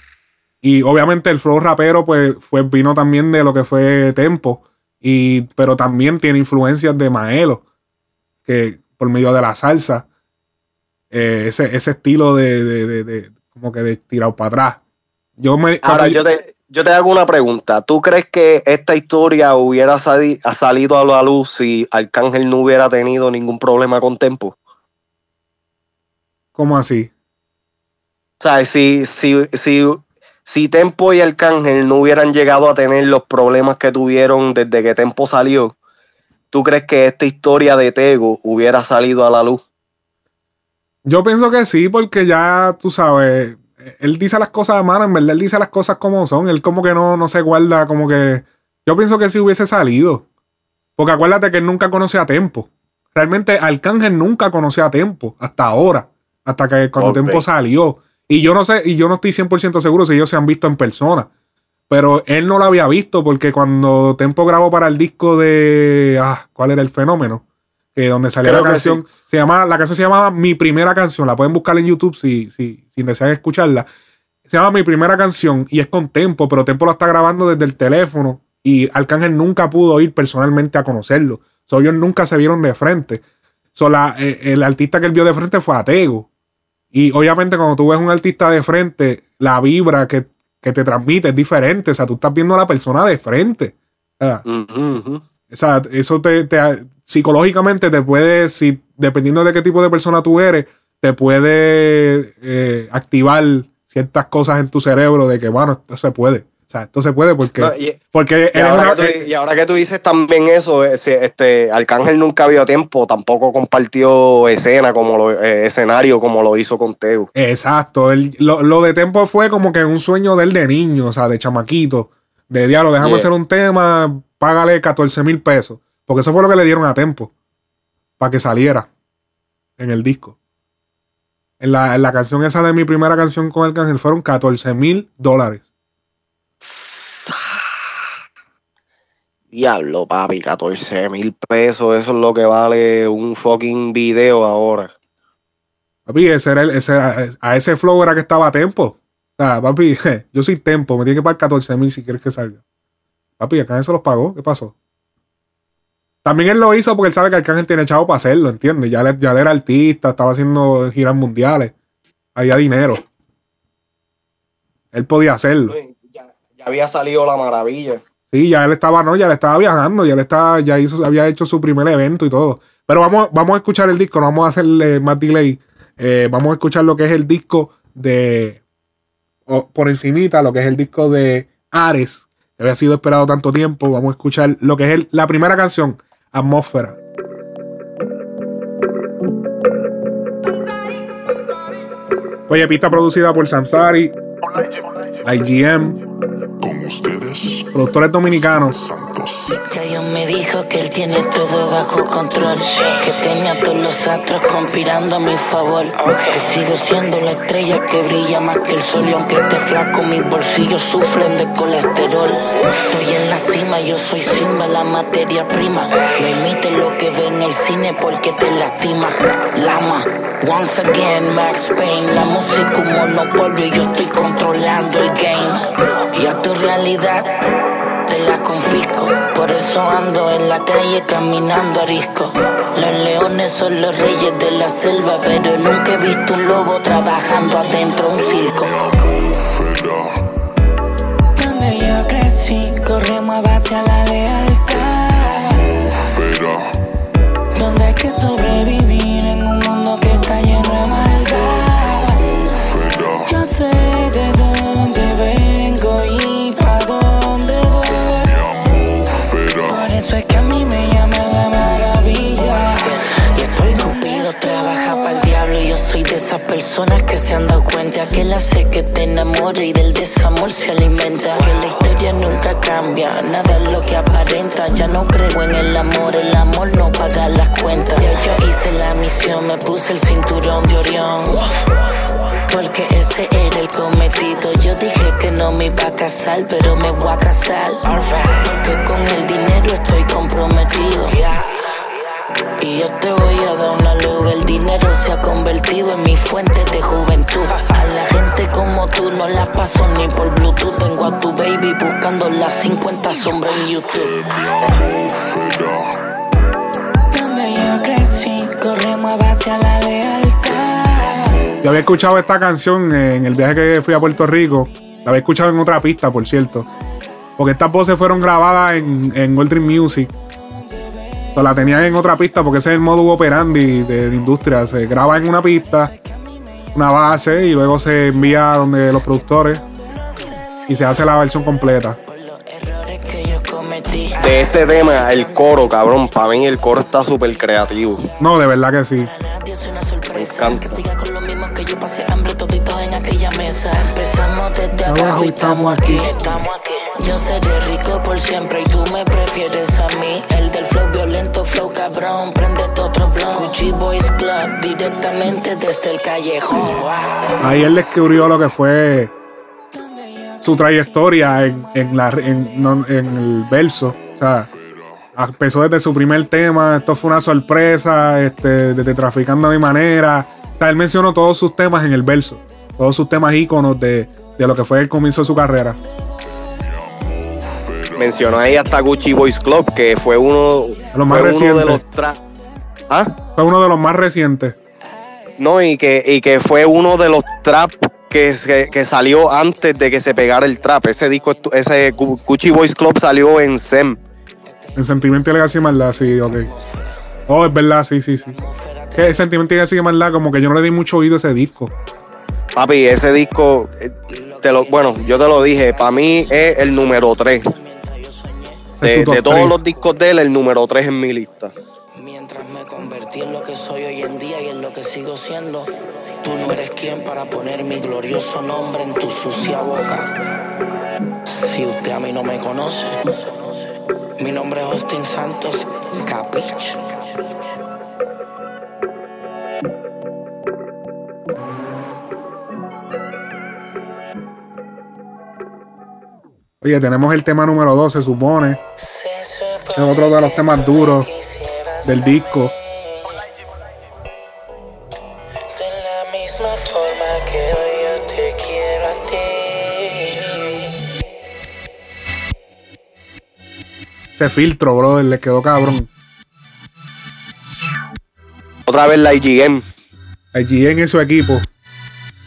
Y obviamente el flow rapero, pues, fue, vino también de lo que fue Tempo. Y, pero también tiene influencias de Maelo, que por medio de la salsa, eh, ese, ese estilo de, de, de- de- como que de tirado para atrás. Yo me. Ahora, yo te, yo te hago una pregunta. ¿Tú crees que esta historia hubiera sali- salido a la luz si Arcángel no hubiera tenido ningún problema con Tempo? ¿Cómo así? O sea, si, si, si, si Tempo y Arcángel no hubieran llegado a tener los problemas que tuvieron desde que Tempo salió, ¿tú crees que esta historia de Tego hubiera salido a la luz? Yo pienso que sí, porque ya tú sabes, él dice las cosas, mano, en verdad él dice las cosas como son, él como que no, no se guarda, como que... Yo pienso que sí hubiese salido. Porque acuérdate que él nunca conoció a Tempo. Realmente Arcángel nunca conoció a Tempo, hasta ahora, hasta que cuando. Tempo salió. Y yo no sé, y yo no estoy 100% seguro si ellos se han visto en persona. Pero él no lo había visto porque cuando Tempo grabó para el disco de... Ah, ¿cuál era el fenómeno? Que donde Creo la canción. Se llama, la canción se llamaba Mi Primera Canción. La pueden buscar en YouTube si, si, si desean escucharla. Se llama Mi Primera Canción y es con Tempo, pero Tempo la está grabando desde el teléfono y Arcángel nunca pudo ir personalmente a conocerlo. So, ellos nunca se vieron de frente. So, la- eh, el artista que él vio de frente fue Atego. Y obviamente cuando tú ves un artista de frente, la vibra que, que te transmite es diferente. O sea, tú estás viendo a la persona de frente. O sea, eso te, te- psicológicamente te puede, si, dependiendo de qué tipo de persona tú eres, te puede eh, activar ciertas cosas en tu cerebro de que, bueno, esto se puede. O sea, esto se puede porque, No, y- porque Y eres ahora, una- que tú, eh, y ahora que tú dices también eso, ese, este, Arcángel nunca vio tiempo, tampoco compartió escena como lo, eh, escenario como lo hizo con Teo. Exacto. él- lo, lo de Tempo fue como que un sueño de él de niño, o sea, de chamaquito. De diablo, déjame Yeah. hacer un tema, págale 14 mil pesos. Porque eso fue lo que le dieron a Tempo. Para que saliera en el disco. en la, en la canción esa de mi primera canción con Arcángel fueron 14 mil dólares. Diablo, papi, 14 mil pesos. Eso es lo que vale un fucking video ahora. Papi, ese era el- ese a ese flow era que estaba Tempo. O sea, papi, [LAUGHS] yo soy Tempo, me tiene que pagar 14 mil si quieres que salga. Papi, Arcángel se los pagó, ¿qué pasó? También él lo hizo porque él sabe que Arcángel tiene chavo para hacerlo, ¿entiendes? Ya, le- ya era artista, estaba haciendo giras mundiales, había dinero. Él podía hacerlo. Ya, ya había salido la maravilla. Sí, ya él estaba, no, ya le estaba viajando, ya le estaba, ya hizo, había hecho su primer evento y todo. Pero vamos, vamos a escuchar el disco, no vamos a hacerle más delay. Eh, vamos a escuchar lo que es el disco de, por encimita, lo que es el disco de Ares, había sido esperado tanto tiempo. Vamos a escuchar lo que es el- la primera canción, Atmósfera. Oye, pista producida por Samsari, IGM, productores dominicanos. Ya Dios me dijo que él tiene todo bajo control. Que tenía todos los astros conspirando a mi favor. Que sigo siendo la estrella que brilla más que el sol. Y aunque esté flaco, mis bolsillos sufren de colesterol. Estoy en la cima, yo soy Simba, la materia prima. No imites lo que ve en el cine porque te lastima. Lama, once again, Max Payne. La música un monopolio y yo estoy controlando el game. Y a tu realidad te la confisco. Por eso ando en la calle caminando a risco. Los leones son los reyes de la selva, pero nunca he visto un lobo trabajando adentro de un circo. Donde yo crecí, corremos hacia la lealtad. Donde hay que sobrevivir esas personas que se han dado cuenta que él hace que te enamore y del desamor se alimenta. Que la historia nunca cambia, nada es lo que aparenta. Ya no creo en el amor, el amor no paga las cuentas. Ya yo hice la misión, me puse el cinturón de Orión. Porque ese era el cometido. Yo dije que no me iba a casar, pero me voy a casar. Porque con el dinero estoy comprometido. Y yo te voy a dar una luz. El dinero se ha convertido en mi fuente de juventud. A la gente como tú no la paso ni por Bluetooth. Tengo a tu baby buscando las 50 sombras en YouTube. Donde yo crecí, corremos hacia la lealtad. Yo había escuchado esta canción en el viaje que fui a Puerto Rico. La había escuchado en otra pista, por cierto. Porque estas voces fueron grabadas en, en Gold Dream Music. La tenían en otra pista porque ese es el modo operandi de la industria. Se graba en una pista, una base, y luego se envía a donde los productores y se hace la versión completa. Que yo cometí. De este tema, el coro, cabrón. Para mí el coro está súper creativo. No, de verdad que sí. Me encanta. Abajo estamos aquí. Yo seré rico por siempre y tú me prefieres a mí. El violento, flow cabrón, prende otro blog. Gucci Boys Club, directamente desde el callejón. Wow. Ahí él descubrió lo que fue su trayectoria en, en la, en, no- en el verso. O sea, empezó desde su primer tema, esto fue una sorpresa, este, desde Traficando a mi manera. O sea, él mencionó todos sus temas en el verso, todos sus temas íconos de, de lo que fue el comienzo de su carrera. Mencionó ahí hasta Gucci Boys Club, que fue uno, Lo más fue uno de los ¿Ah? Fue uno de los más recientes. No, y que, y que fue uno de los trap que, se- que salió antes de que se pegara el trap. Ese disco, ese Gu- Gucci Boys Club salió en SEM. En Sentimiento y Legacy Maldad, sí, ok. Oh, es verdad, sí, sí, sí. Que Sentimiento y Legacy Maldad, como que yo no le di mucho oído a ese disco. Papi, ese disco, eh, te lo, bueno, yo te lo dije, para mí es el número 3. De, de todos los discos de él, el número 3 en mi lista. Mientras me convertí en lo que soy hoy en día y en lo que sigo siendo, tú no eres quien para poner mi glorioso nombre en tu sucia boca. Si usted a mí no me conoce, mi nombre es Austin Santos, Capich. Oye, tenemos el tema número 2, se supone. Es otro de los temas duros del disco. Ese filtro, brother, le quedó cabrón. Otra vez la IGM. Allí en su equipo.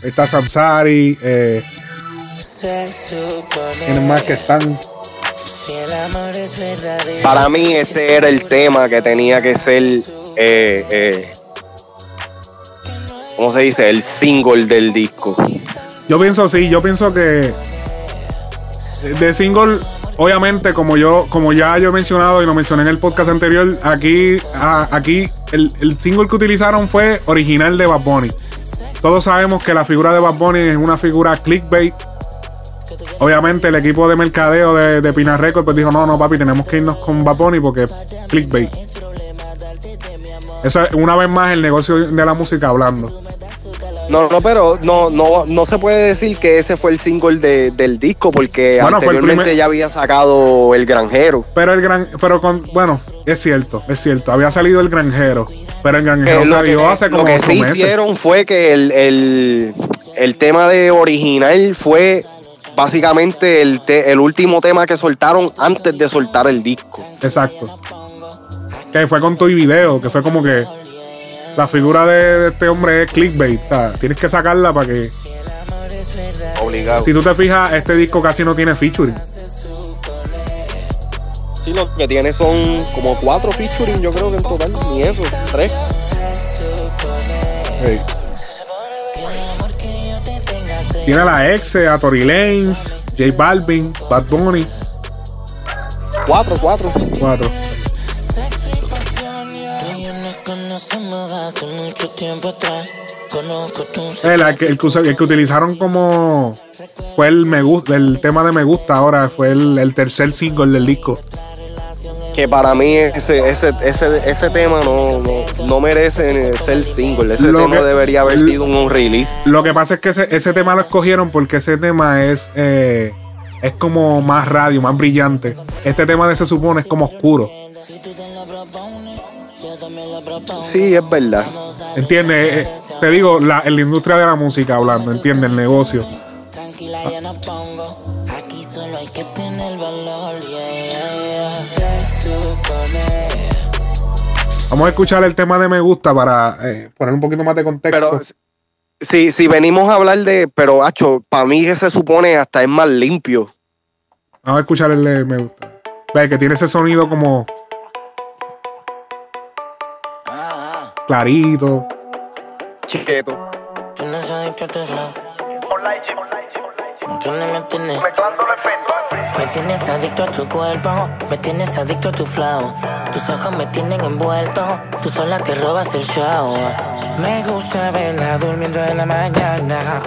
Está Samsari, eh, tienen más que están. Para mí este era el tema que tenía que ser, eh, eh, ¿cómo se dice? El single del disco. Yo pienso sí, yo pienso que de single, obviamente, como yo, como ya yo he mencionado y lo mencioné en el podcast anterior, aquí, a- aquí el, el single que utilizaron fue original de Bad Bunny. Todos sabemos que la figura de Bad Bunny es una figura clickbait. Obviamente el equipo de mercadeo de, de Pina Records pues dijo, no, no, papi, tenemos que irnos con Bunny porque clickbait. Eso es una vez más el negocio de la música hablando. No, no, pero no, no, no se puede decir que ese fue el single de- del disco porque Bueno, anteriormente primer- ya había sacado El Granjero. Pero el gran, pero con, bueno, es cierto, es cierto. Había salido el granjero, pero el granjero Eh, lo salió que, hace lo como que ocho sí meses. hicieron fue que el, el, el tema de original fue básicamente el, te- el último tema que soltaron antes de soltar el disco. Exacto. Que fue con tu video, que fue como que la figura de, de este hombre es clickbait. O sea, tienes que sacarla para que. Obligado. Si tú te fijas, este disco casi no tiene featuring. Sí, lo que tiene son como cuatro featuring, yo creo que en total, ni eso, tres. Tiene a la Exe, a Tory Lanez, J Balvin, Bad Bunny. Cuatro, cuatro. Cuatro. El, el que, el que usa- el que utilizaron como fue el me gusta, el tema de me gusta ahora fue el tercer single del disco. Que para mí ese, ese, ese, ese tema no, no, no merece ser single. Ese Lo tema que- debería haber sido un release. Lo que pasa es que ese, ese tema lo escogieron porque ese tema es eh, es como más radio, más brillante. Este tema de se supone es como oscuro. Sí, es verdad. ¿Entiendes? Eh, te digo, la, en la industria de la música hablando, ¿entiendes? El negocio. Tranquila, Vamos a escuchar el tema de me gusta para eh, poner un poquito más de contexto. Pero si, si venimos a hablar de. Pero, Hacho, para mí que se supone hasta es más limpio. Vamos a escuchar el de me gusta. Ve que tiene ese sonido como clarito. Cheto. Tú no sabes que te flow. Tú no me tienes. Me tienes adicto a tu cuerpo, me tienes adicto a tu flow. Tus ojos me tienen envuelto, tú sola te robas el show. Me gusta verla durmiendo en la mañana.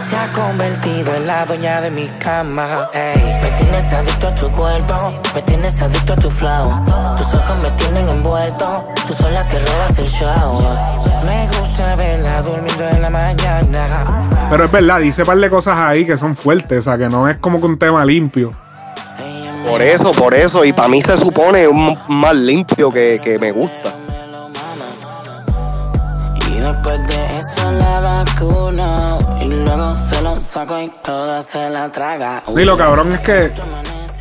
Se ha convertido en la dueña de mi cama. Ey, me tienes adicto a tu cuerpo, me tienes adicto a tu flow. Tus ojos me tienen envuelto, tú sola te robas el show. Me gusta verla durmiendo en la mañana. Pero es verdad, dice un par de cosas ahí que son fuertes, o sea, que no es como que un tema limpio. Por eso, por eso. Y para mí se supone un más limpio que, que me gusta. Y después de eso la vacuna Y luego se lo saco y toda se la traga Sí, lo cabrón es que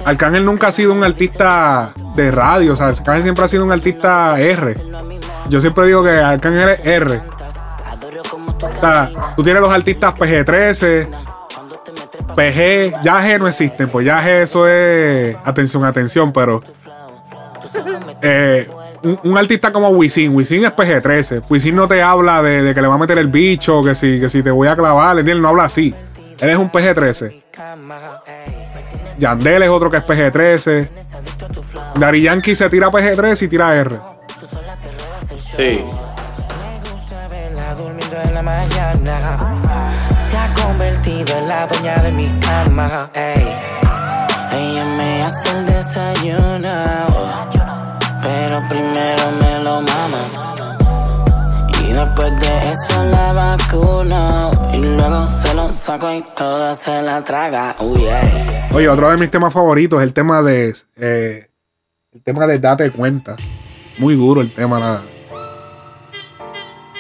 Arcángel nunca ha sido un artista de radio, o sea, Arcángel siempre ha sido un artista R. Yo siempre digo que Arcángel es R. O sea, tú tienes los artistas PG-13, PG, ya G no existen, pues ya G eso es. Atención, atención, pero. eh, un, un artista como Wisin, Wisin es PG-13. Wisin no te habla de, que le va a meter el bicho, que si, que si te voy a clavar, ¿entiendes? No habla así. Él es un PG-13. Yandel es otro que es PG-13. Dari Yankee se tira PG-13 y tira R. Sí. Se ha convertido en la dueña de mi cama Ey. Ella me hace el desayuno Pero primero me lo mama Y después de eso la vacuno. Y luego se lo saco y toda se la traga. Oh, yeah. Oye, otro de mis temas favoritos es el tema de. eh, el tema de Date Cuenta. Muy duro el tema, nada.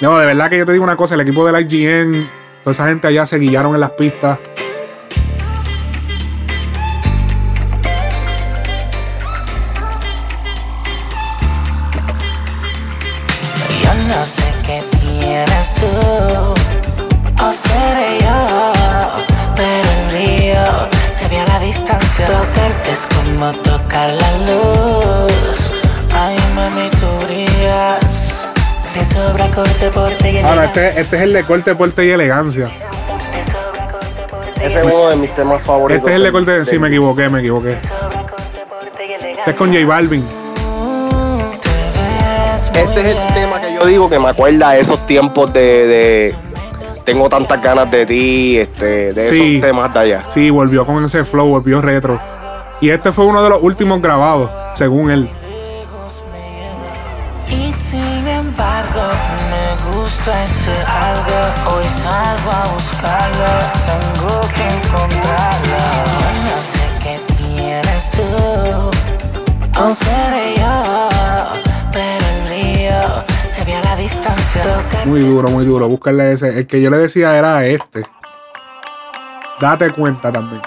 No, de verdad que yo te digo una cosa: el equipo del IGN, toda esa gente allá se guiaron en las pistas. Yo no sé qué tienes tú, o seré yo, pero el río se ve a la distancia. Tocarte es como tocar la luz. Te sobra corte, porte y Ahora, este, este es el de corte, porte y elegancia. Ese es uno de mis temas favoritos. Este es el de del- corte. Sí, del- me equivoqué, me equivoqué. Este es con J Balvin. Este es el tema que yo digo que me acuerda a esos tiempos de, de Tengo tantas ganas de ti, este, de esos Sí. temas de allá. Sí, volvió con ese flow, volvió retro. Y este fue uno de los últimos grabados, según él. Embargo, me gusta ese algo. Hoy salgo a buscarlo, tengo que encontrarlo. No sé qué tienes tú, o seré yo, pero el río se ve a la distancia. Muy duro, muy duro. Búscale ese. El que yo le decía era este. Date cuenta también.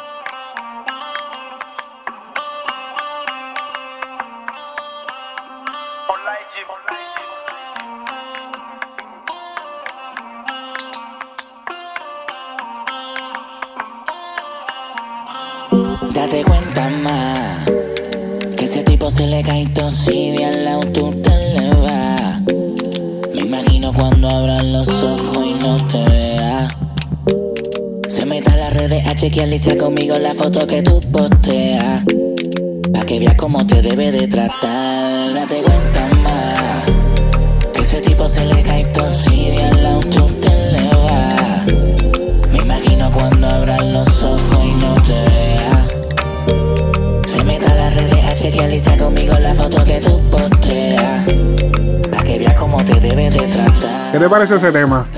Parece ese tema?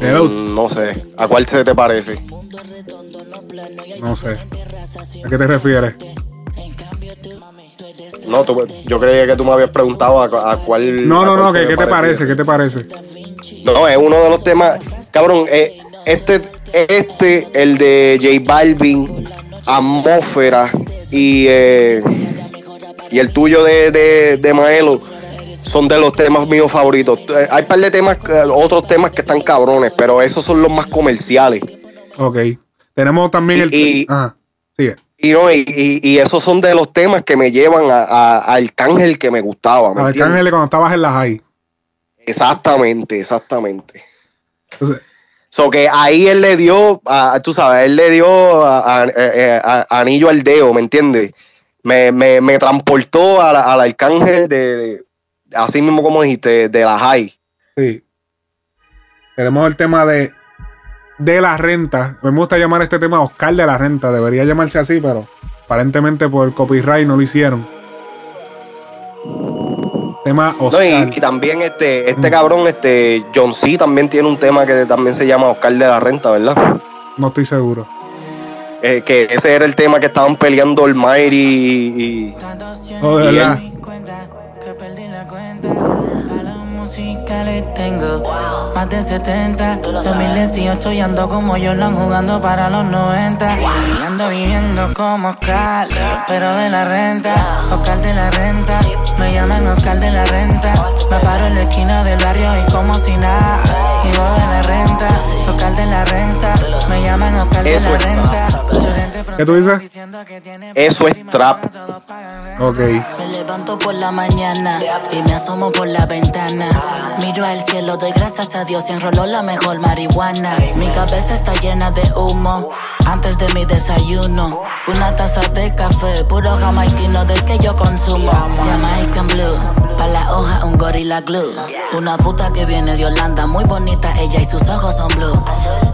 Mm, no sé. ¿A cuál se te parece? No sé. ¿A qué te refieres? No, tú- yo creía que tú me habías preguntado a, a cuál. No, a no, cuál no, se ¿qué, te parece? ¿Qué te parece? No, es uno de los temas. Cabrón, eh, este, este, el de J Balvin, Atmósfera y, eh, y el tuyo de, de, de Maelo son de los temas míos favoritos. Eh, Hay un par de temas, eh, otros temas que están cabrones, pero esos son los más comerciales. Ok. Tenemos también el. Y- Ajá. Sigue. Y, no, y, y- y esos son de los temas que me llevan a, a- a Arcángel que me gustaba. ¿me entiendes? Arcángel cuando estabas en la high. Exactamente, exactamente. Entonces, So que ahí él le dio, a- tú sabes, él le dio a- a- a- a- anillo al dedo, ¿me entiendes? Me, me, me transportó a la- al arcángel de, de- así mismo como dijiste, de la high. sí. Tenemos el tema de. De la renta. Me gusta llamar este tema Oscar de la renta. Debería llamarse así, pero aparentemente por copyright no lo hicieron. Tema No, Oscar. y, y también este, Mm. este cabrón, este, John C también tiene un tema que también se llama Oscar de la Renta, ¿verdad? No estoy seguro. Eh, que ese era el tema que estaban peleando el Mayri y, y- Oh, de y verdad. él. Que perdí la música le tengo más de 70. 2018 y ando como Jordan jugando para los 90. Y ando viviendo como Oscar, pero de la renta. Oscar de la renta, me llaman Oscar de la renta. Me paro en la esquina del barrio y como si nada. Vivo de la renta, Oscar de la renta. Me llaman Oscar de la renta. ¿Qué tú dices? Eso es trap. Ok. Me levanto por la mañana y me asomo por la ventana. Miro al cielo, doy gracias a Dios y enroló la mejor marihuana. Mi cabeza está llena de humo antes de mi desayuno. Una taza de café, puro jamaiquino del que yo consumo. Jamaican Blue, pa' la hoja un gorilla glue. Una puta que viene de Holanda, muy bonita ella y sus ojos son blue.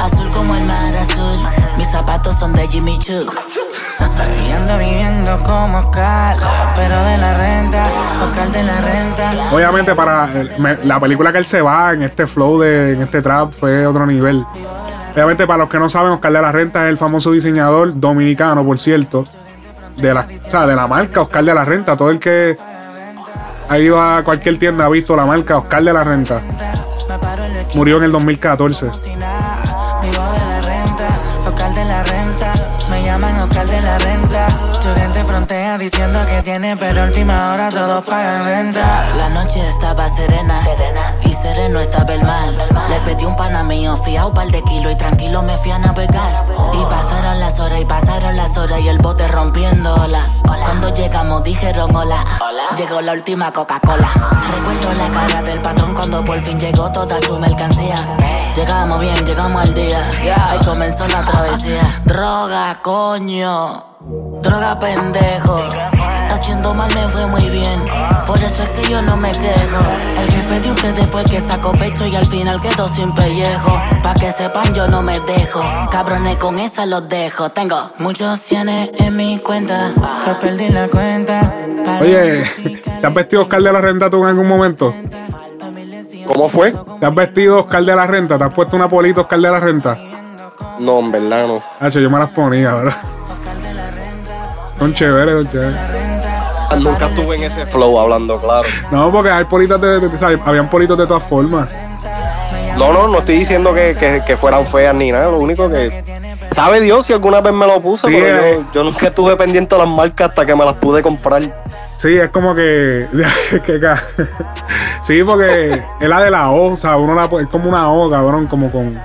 Azul como el mar azul, mis zapatos son de Jimmy Choo. Y ando viviendo como Oscar, pero de la renta. Oscar de la renta. Obviamente para la película que él se va en este flow de en este trap fue otro nivel. Obviamente para los que no saben, Oscar de la Renta es el famoso diseñador dominicano, por cierto, de la, o sea, de la marca Oscar de la Renta. Todo el que ha ido a cualquier tienda ha visto la marca Oscar de la Renta. Murió en el 2014. Llaman Oscar de la renta. Tu gente frontea diciendo que tiene, pero última hora todos pagan renta. La noche estaba serena, y sereno estaba el mal. Le pedí un pana mío, fiao un par de kilos y tranquilo me fui a navegar. Y pasaron las horas y pasaron las horas y el bote rompiendo ola. Cuando llegamos dijeron hola. Llegó la última Coca-Cola. Recuerdo la cara del patrón cuando por fin llegó toda su mercancía. Llegamos bien, llegamos al día. Ahí comenzó la travesía. Droga, coño. Droga, pendejo. Haciendo mal me fue muy bien. Por eso es que yo no me quejo. El jefe de ustedes fue el que sacó pecho y al final quedó sin pellejo. Pa' que sepan, yo no me dejo. Cabrones, con esa los dejo. Tengo muchos cienes en mi cuenta. Que perdí la cuenta. Oye, ¿te has vestido Oscar de la Renta tú en algún momento? ¿Cómo fue? ¿Te has vestido Oscar de la Renta? ¿Te has puesto una polita Oscar de la Renta? No, en verdad no. Hacho, yo me las ponía, ¿verdad? Son chéveres, son chéveres. Nunca estuve en ese flow hablando, claro. No, porque hay politos de, de- ¿sabes? Habían politos de todas formas. No, no, no estoy diciendo que, que, que fueran feas ni nada. Lo único que. Sabe Dios si alguna vez me lo puse, Sí, pero eh. yo, yo nunca estuve pendiente de las marcas hasta que me las pude comprar. Sí, es como que. [LAUGHS] [LAUGHS] sí, porque es la de la O, o sea, uno la es como una O, cabrón, como con.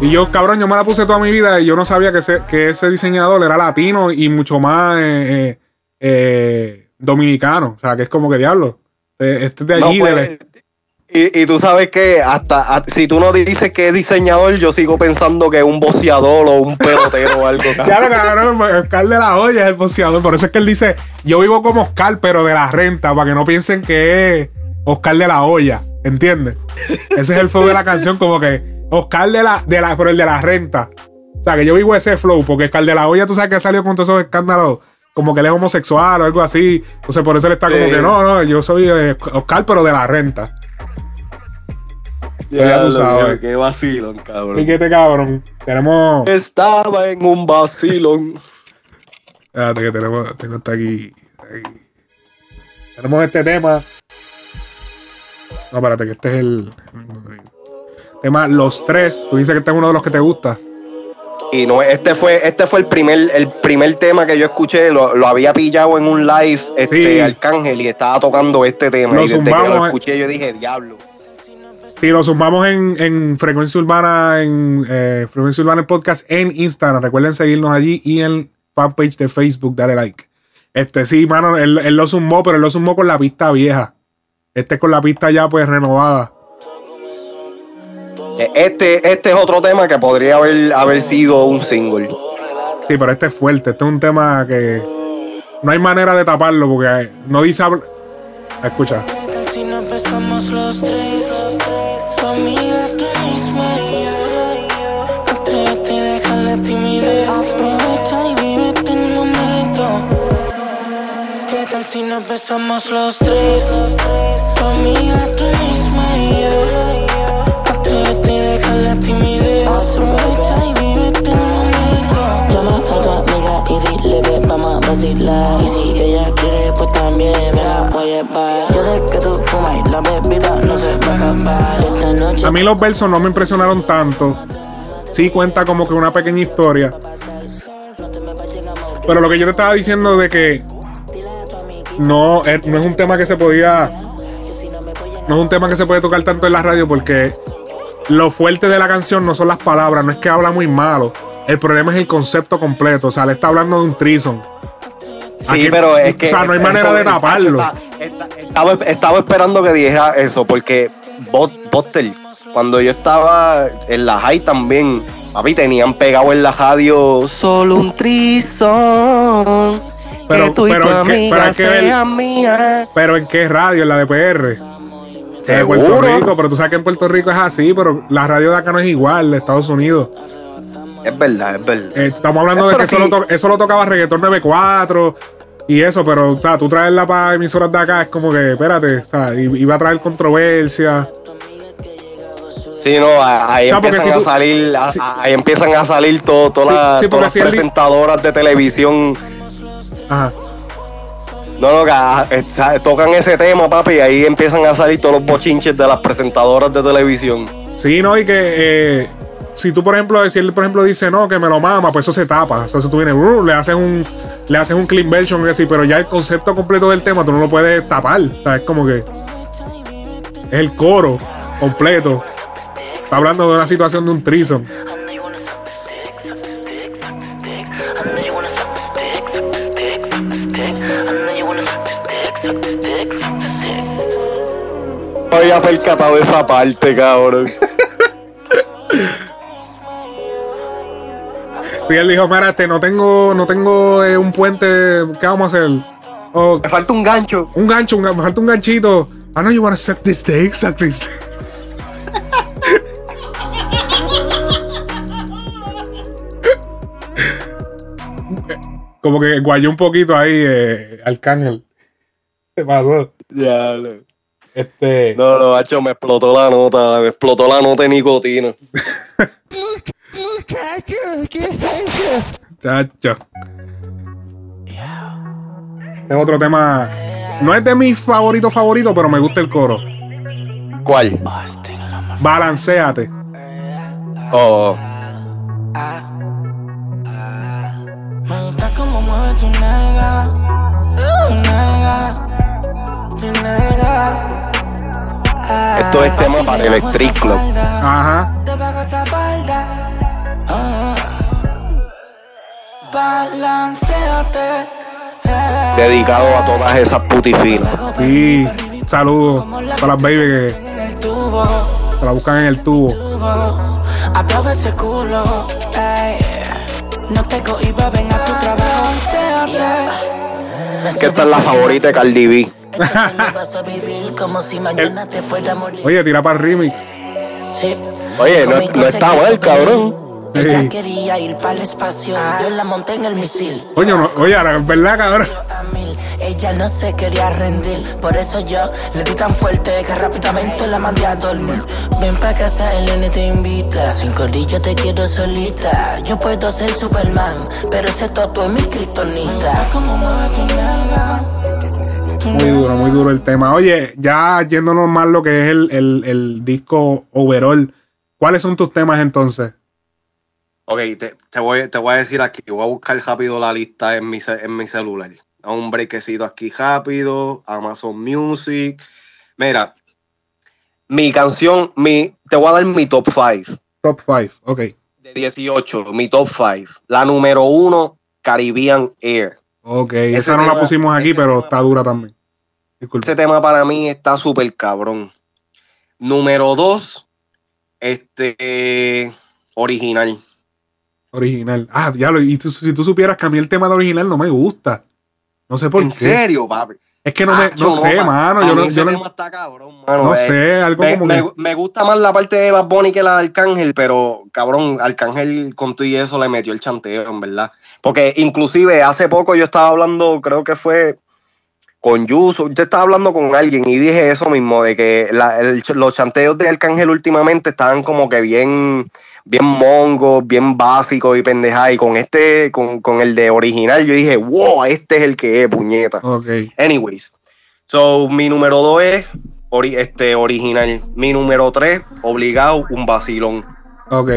Y yo, cabrón, yo me la puse toda mi vida y yo no sabía que ese, que ese diseñador era latino y mucho más eh, eh, eh, dominicano. O sea, que es como que diablo. Este es de No, allí, pues, de- y, y tú sabes que hasta a- si tú no dices que es diseñador, yo sigo pensando que es un boceador o un pelotero o algo. [LAUGHS] Ya lo cabrón, pues, Oscar de la Hoya es el boxeador. Por eso es que él dice: Yo vivo como Oscar, pero de la renta, para que no piensen que es Oscar de la Hoya. ¿Entiendes? Ese es el flow de la canción, como que Oscar de la, de la, pero el de la renta. O sea, que yo vivo ese flow, porque Oscar de la Hoya, tú sabes que ha salido con todos esos escándalos, como que él es homosexual o algo así. Entonces, por eso él está como Sí. que no, no, yo soy eh, Oscar, pero de la renta. ya tú Diablo, sabes. qué vacilón, Y cabrón. que este cabrón, tenemos. Estaba en un vacilón. Espérate que tenemos, tengo hasta aquí, aquí. Tenemos este tema. No, espérate, que este es el. Tema Los Tres. Tú dices que este es uno de los que te gusta. Y no, este fue, este fue el primer, el primer tema que yo escuché, lo, lo había pillado en un live, este Sí. Arcángel, y estaba tocando este tema. Lo y desde que lo escuché, yo dije, diablo. Si lo sumamos en, en Frecuencia Urbana, en eh, Frecuencia Urbana el podcast en Instagram. Recuerden seguirnos allí y en fanpage de Facebook, dale like. Este sí, mano, él, él lo sumó, pero él lo sumó con la pista vieja. Este es con la pista ya pues renovada. Este, este es otro tema que podría haber, haber sido un single. Sí, pero este es fuerte. Este es un tema que no hay manera de taparlo porque no dice. Escucha. ¿Qué tal si no empezamos los tres? Tu amiga, tú misma y yo. Atrévete y deja la timidez. Aprovecha y vívete el momento. ¿Qué tal si no empezamos los tres? Tu amiga, tú misma y yo. A mí los versos no me impresionaron tanto. Sí cuenta como que una pequeña historia. Pero lo que yo te estaba diciendo de que no, es- no es un tema que se podía. No es un tema que se puede tocar tanto en la radio porque lo fuerte de la canción no son las palabras, no es que habla muy malo. El problema es el concepto completo. O sea, le está hablando de un trison. Sí, Aquí- pero es que. O sea, no hay eso- manera de taparlo. está- está- estaba, estaba esperando que dijera eso, porque Bot- Botter, cuando yo estaba en la high también, papi, tenían pegado en la radio solo un trison. Pero- que tú y pero tu es que- pero amiga mías. Pero en qué radio, en la de PR. De Puerto. Rico, pero tú sabes que en Puerto Rico es así, pero la radio de acá no es igual, de Estados Unidos. Es verdad, es verdad. Eh, estamos hablando de que eso, sí. lo to- eso lo tocaba Reggaetón 94, Y eso, pero o sea, tú traerla para emisoras de acá es como que, espérate, o sea, iba a traer controversia. Sí, no, ahí O sea, porque empiezan si a tú- salir, a- ahí empiezan a salir todo- todas Sí, las- sí, todas presentadoras de televisión. Ajá. No, no, que ah, eh, tocan ese tema, papi, y ahí empiezan a salir todos los bochinches de las presentadoras de televisión. Sí, no, y que eh, si tú, por ejemplo, si él, por ejemplo, dice no, que me lo mama, pues eso se tapa. O sea, si tú vienes, uh, le haces un, le haces un clean version, así, pero ya el concepto completo del tema tú no lo puedes tapar. O sea, es como que es el coro completo. Está hablando de una situación de un trison. No había percatado de esa parte, cabrón. [LAUGHS] Sí, él dijo, mira, este, no tengo, no tengo eh, un puente, ¿qué vamos a hacer? O, Me falta un gancho. un gancho, un me falta un ganchito. I know you this dick, suck this dick. Como que guayó un poquito ahí, eh, Arcángel. Se pasó. Ya, no. Este. No, no, macho, me explotó la nota, me explotó la nota de nicotina. [LAUGHS] Chacho. Tengo otro tema. No es de mis favoritos favoritos, pero me gusta el coro. ¿Cuál? Balanceate. Oh, Me gusta cómo mueve tu nalga, tu nalga, tu nalga. esto es tema para Electric Club. Ajá. Te bajo esa falda. Balanceate. eh. Dedicado a todas esas putifinas. Sí. Saludos para las baby que se la buscan en el tubo. Aplaude ese culo. ey. No te cohibas, ven a tu trabajo. Que esta es la favorita de Cardi B. [LAUGHS] Oye, tira para el remix. Sí. Oye, no, no está mal, cabrón. Ella quería ir para el espacio. Yo la monté en el misil. Oye, no, oye, ahora, ¿verdad, cabrón? Ella no se quería rendir. Por eso yo le di tan fuerte que rápidamente la mandé a dormir. Ven pa' casa, el nene te invita. Sin corillo te quiero solita. Yo puedo ser Superman, pero ese toto es mi kriptonita. Muy duro, muy duro el tema. Oye, ya yéndonos más lo que es el, el, el disco overall, ¿cuáles son tus temas entonces? Ok, te, te voy, te voy a decir aquí, voy a buscar rápido la lista en mi, en mi celular. A un brequecito aquí rápido, Amazon Music. Mira, mi canción, mi, te voy a dar mi top 5 Top 5, ok. de 18, mi top 5. La número 1, Caribbean Air. Ok, Ese esa no la pusimos aquí, pero tema- está dura también. Ese tema para mí está súper cabrón. Número 2, este, original. Original. Ah, ya lo, y tú- si tú supieras que a mí el tema de original no me gusta. No sé por ¿En qué. serio, papi? Es que no me, no sé, pa- mano. Yo no, ese yo no, está cabrón, mano. no eh. sé, algo Me, como me- que. me gusta más la parte de Bad Bunny que la de Arcángel, pero cabrón, Arcángel con todo y eso le metió el chanteo, en verdad. Porque inclusive hace poco yo estaba hablando, creo que fue con Yuso, yo estaba hablando con alguien y dije eso mismo, de que la- el- los chanteos de Arcángel últimamente estaban como que bien, bien mongos, bien básicos y pendejadas. Y con este, con, con el de original, yo dije, wow, este es el que es, puñeta. Ok. Anyways, so mi número 2 es ori- este, original. Mi número 3, obligado, un vacilón. Ok.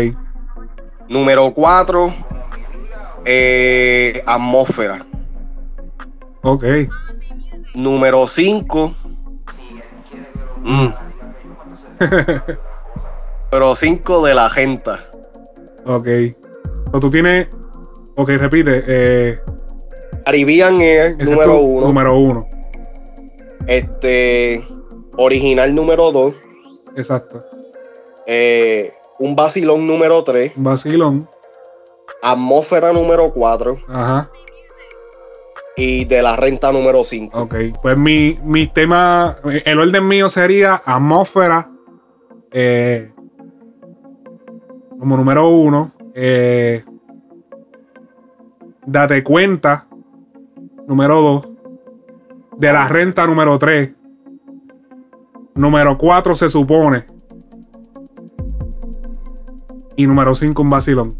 Número 4, eh, atmósfera. Ok. Número 5, [LAUGHS] [LAUGHS] número 5 de la gente. Ok. O tú tienes. Ok, repite. Eh, Caribbean Air, ese es número tu 1. Número uno. Este, original número 2. Exacto. Eh, un vacilón número 3. Un vacilón. Atmósfera número 4. Ajá. Y de la renta número 5. Ok. Pues mi, mi tema. El orden mío sería atmósfera. eh, como número uno. eh, date cuenta. número 2. De la renta, número 3. Número 4 se supone. Y número 5 un vacilón.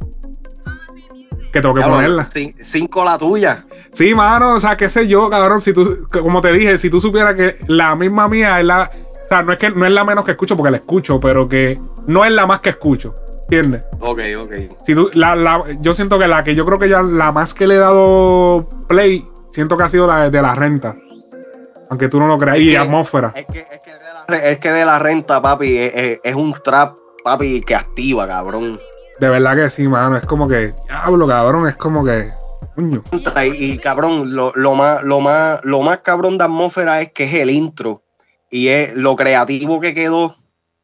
Que tengo que ponerla. cin- Cinco la tuya. Sí, mano, o sea, qué sé yo, cabrón, si tú, como te dije, si tú supieras que la misma mía es la, o sea, no es que no es la menos que escucho porque la escucho, pero que no es la más que escucho, ¿entiendes? Ok, ok. Si tú, la, la- yo siento que la que yo creo que ya la más que le he dado play, siento que ha sido la de, la renta. Aunque tú no lo creas. Y que- atmósfera. Es que, es que de la, re- es que de la renta, papi, es, es- es un trap, papi, que activa, cabrón. De verdad que sí, mano. Es como que, diablo, cabrón, es como que. Coño. Y, y, cabrón, lo, lo más, lo, más, lo más cabrón de atmósfera es que es el intro. Y es lo creativo que quedó,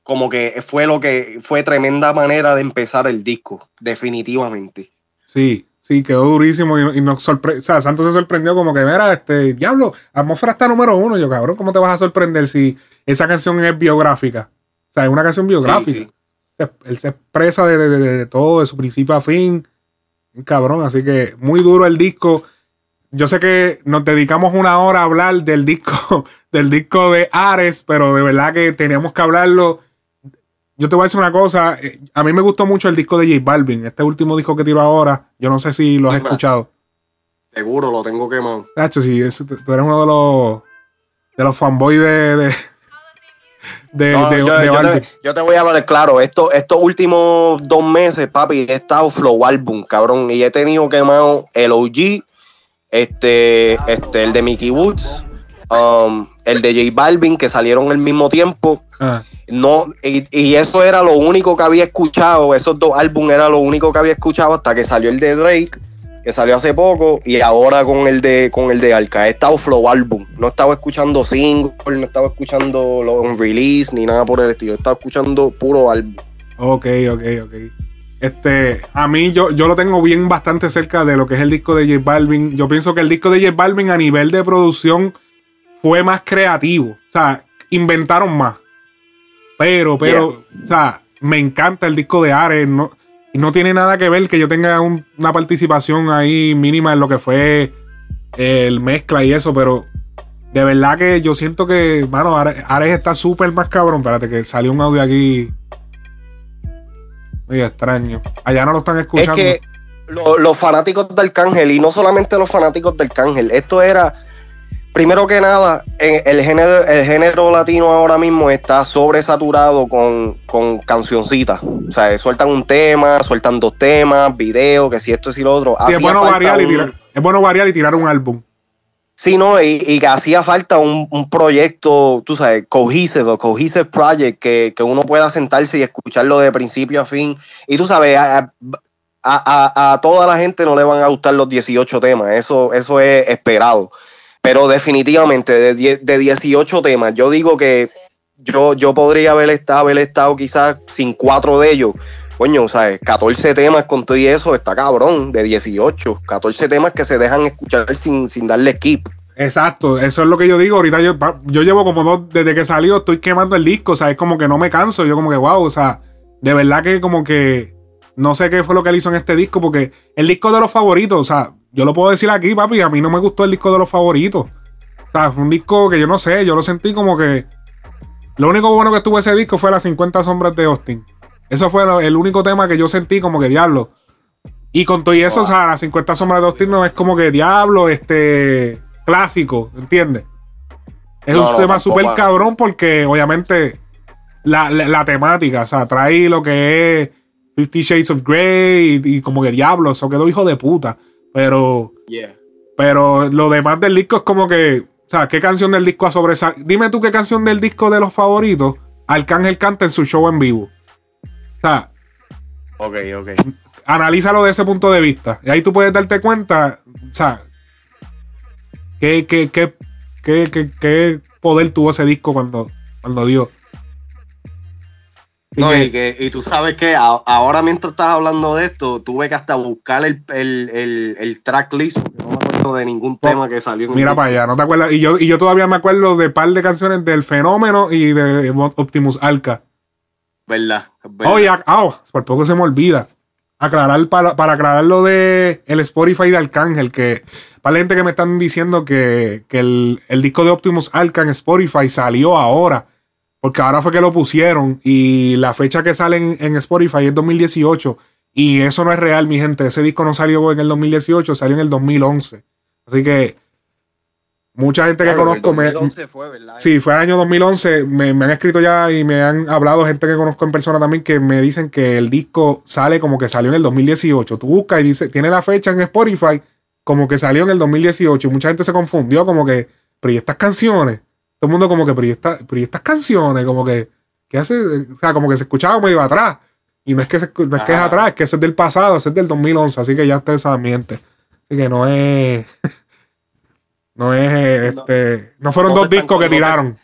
como que fue lo que fue tremenda manera de empezar el disco, definitivamente. Sí, sí, quedó durísimo y, y nos sorprendió. O sea, Santos se sorprendió como que, mira, este, diablo, atmósfera está número uno. Yo, cabrón, ¿cómo te vas a sorprender si esa canción es biográfica? O sea, es una canción biográfica. Sí, sí. Se- Él se expresa de, de- de- de todo, de su principio a fin. Cabrón, así que muy duro el disco. Yo sé que nos dedicamos una hora a hablar del disco, [LAUGHS] del disco de Ares, pero de verdad que teníamos que hablarlo. Yo te voy a decir una cosa. eh, A mí me gustó mucho el disco de J Balvin. Este último disco que tiró ahora. Yo no sé si lo has escuchado. Seguro lo tengo quemado. Nacho, sí, ese- tú eres uno de los de los fanboys de de, de, No, de- yo, de yo te, yo te voy a hablar claro. Esto, estos últimos dos meses, papi, he estado flow álbum, cabrón. Y he tenido quemado el OG, este, este, el de Mickey Woods, um, el de J Balvin, que salieron al mismo tiempo. Ah, No, y, y eso era lo único que había escuchado. Esos dos álbumes era lo único que había escuchado hasta que salió el de Drake, que salió hace poco, y ahora con el de con el de Arca. He estado flow álbum. No estaba escuchando single, no estaba escuchando los release ni nada por el estilo. Estaba escuchando puro álbum. Ok, ok, ok. Este, a mí yo, yo lo tengo bien bastante cerca de lo que es el disco de J Balvin. Yo pienso que el disco de J Balvin a nivel de producción fue más creativo. O sea, inventaron más. Pero, pero, o sea, me encanta el disco de Ares. No, y no tiene nada que ver que yo tenga un- una participación ahí mínima en lo que fue el mezcla y eso, pero de verdad que yo siento que, mano, Ares, Ares está súper más cabrón. Espérate, que salió un audio aquí. Medio extraño. Allá no lo están Es escuchando. que lo- los fanáticos de Arcángel, y no solamente los fanáticos de Arcángel, esto era, primero que nada, eh, el género, el género latino ahora mismo está sobresaturado con, con cancioncitas. O sea, sueltan un tema, sueltan dos temas, videos, que si esto, si lo otro. Sí, es bueno variar y tirar. Es bueno variar y tirar un álbum. Sí, no, y, y que hacía falta un, un proyecto, tú sabes, cohesive, cohesive project, que, que uno pueda sentarse y escucharlo de principio a fin. Y tú sabes, a, a- a- a toda la gente no le van a gustar los 18 temas, eso, eso es esperado. Pero definitivamente, de, 10 de 18 temas, yo digo que yo, yo podría haber estado, haber estado quizás sin cuatro de ellos. Coño, ¿sabes? 14 temas con todo y eso está cabrón, de 18. 14 temas que se dejan escuchar sin, sin darle skip. Exacto, eso es lo que yo digo. Ahorita yo, yo llevo como dos, desde que salió, estoy quemando el disco. O sea, es como que no me canso. Yo, como que, wow, o sea, de verdad que como que no sé qué fue lo que él hizo en este disco, porque el disco de los favoritos, o sea, yo lo puedo decir aquí, papi, a mí no me gustó el disco de los favoritos. O sea, fue un disco que yo no sé, yo lo sentí como que. Lo único bueno que tuvo ese disco fue las 50 sombras de Austin. Eso fue lo- el único tema que yo sentí como que diablo. Y con todo y eso, o sea, las 50 sombras de Austin no es como que diablo, este clásico, ¿entiendes? Es No, un no, tema súper cabrón porque obviamente la, la- la temática, o sea, trae lo que es Fifty Shades of Grey y, y como que diablo, eso quedó hijo de puta. Pero, pero lo demás del disco es como que, o sea, ¿qué canción del disco ha sobresalido? Dime tú qué canción del disco de los favoritos Arcángel canta en su show en vivo. O sea, Ok, ok. analízalo de ese punto de vista. Y ahí tú puedes darte cuenta, o sea, qué, qué, qué, qué, qué- qué poder tuvo ese disco cuando, cuando dio. No, y, que, y tú sabes que a- ahora mientras estás hablando de esto, tuve que hasta buscar el, el, el, el tracklist, porque no me acuerdo de ningún tema que salió. en Mira para allá, ¿no te acuerdas? Y yo, y yo todavía me acuerdo de par de canciones del Fenómeno y de Optimus Alca. ¿Verdad? verdad. Oh, ya, oh, por poco se me olvida. aclarar para, para aclarar lo de el Spotify de Arcángel, que para la gente que me están diciendo que, que el, el disco de Optimus Arcan Spotify salió ahora, porque ahora fue que lo pusieron y la fecha que sale en, en Spotify es 2018 y eso no es real, mi gente, ese disco no salió en el 2018, salió en el 2011. Así que mucha gente que el conozco me, 2011 fue, ¿verdad? Sí, fue el año 2011. Me, me han escrito ya y me han hablado gente que conozco en persona también que me dicen que el disco sale como que salió en el 2018. Tú buscas y dice, tiene la fecha en Spotify como que salió en el 2018. Y mucha gente se confundió como que, pero ¿y estas canciones? Todo el mundo como que, pero ¿y, esta- pero ¿y estas canciones? Como que, ¿qué hace? O sea, como que se escuchaba medio atrás. Y no es que, se- no es, que es atrás, es que eso es del pasado, eso es del 2011. Así que ya ustedes saben, miente. Así que no es... [LAUGHS] No es, este, no fueron no dos discos que tiraron.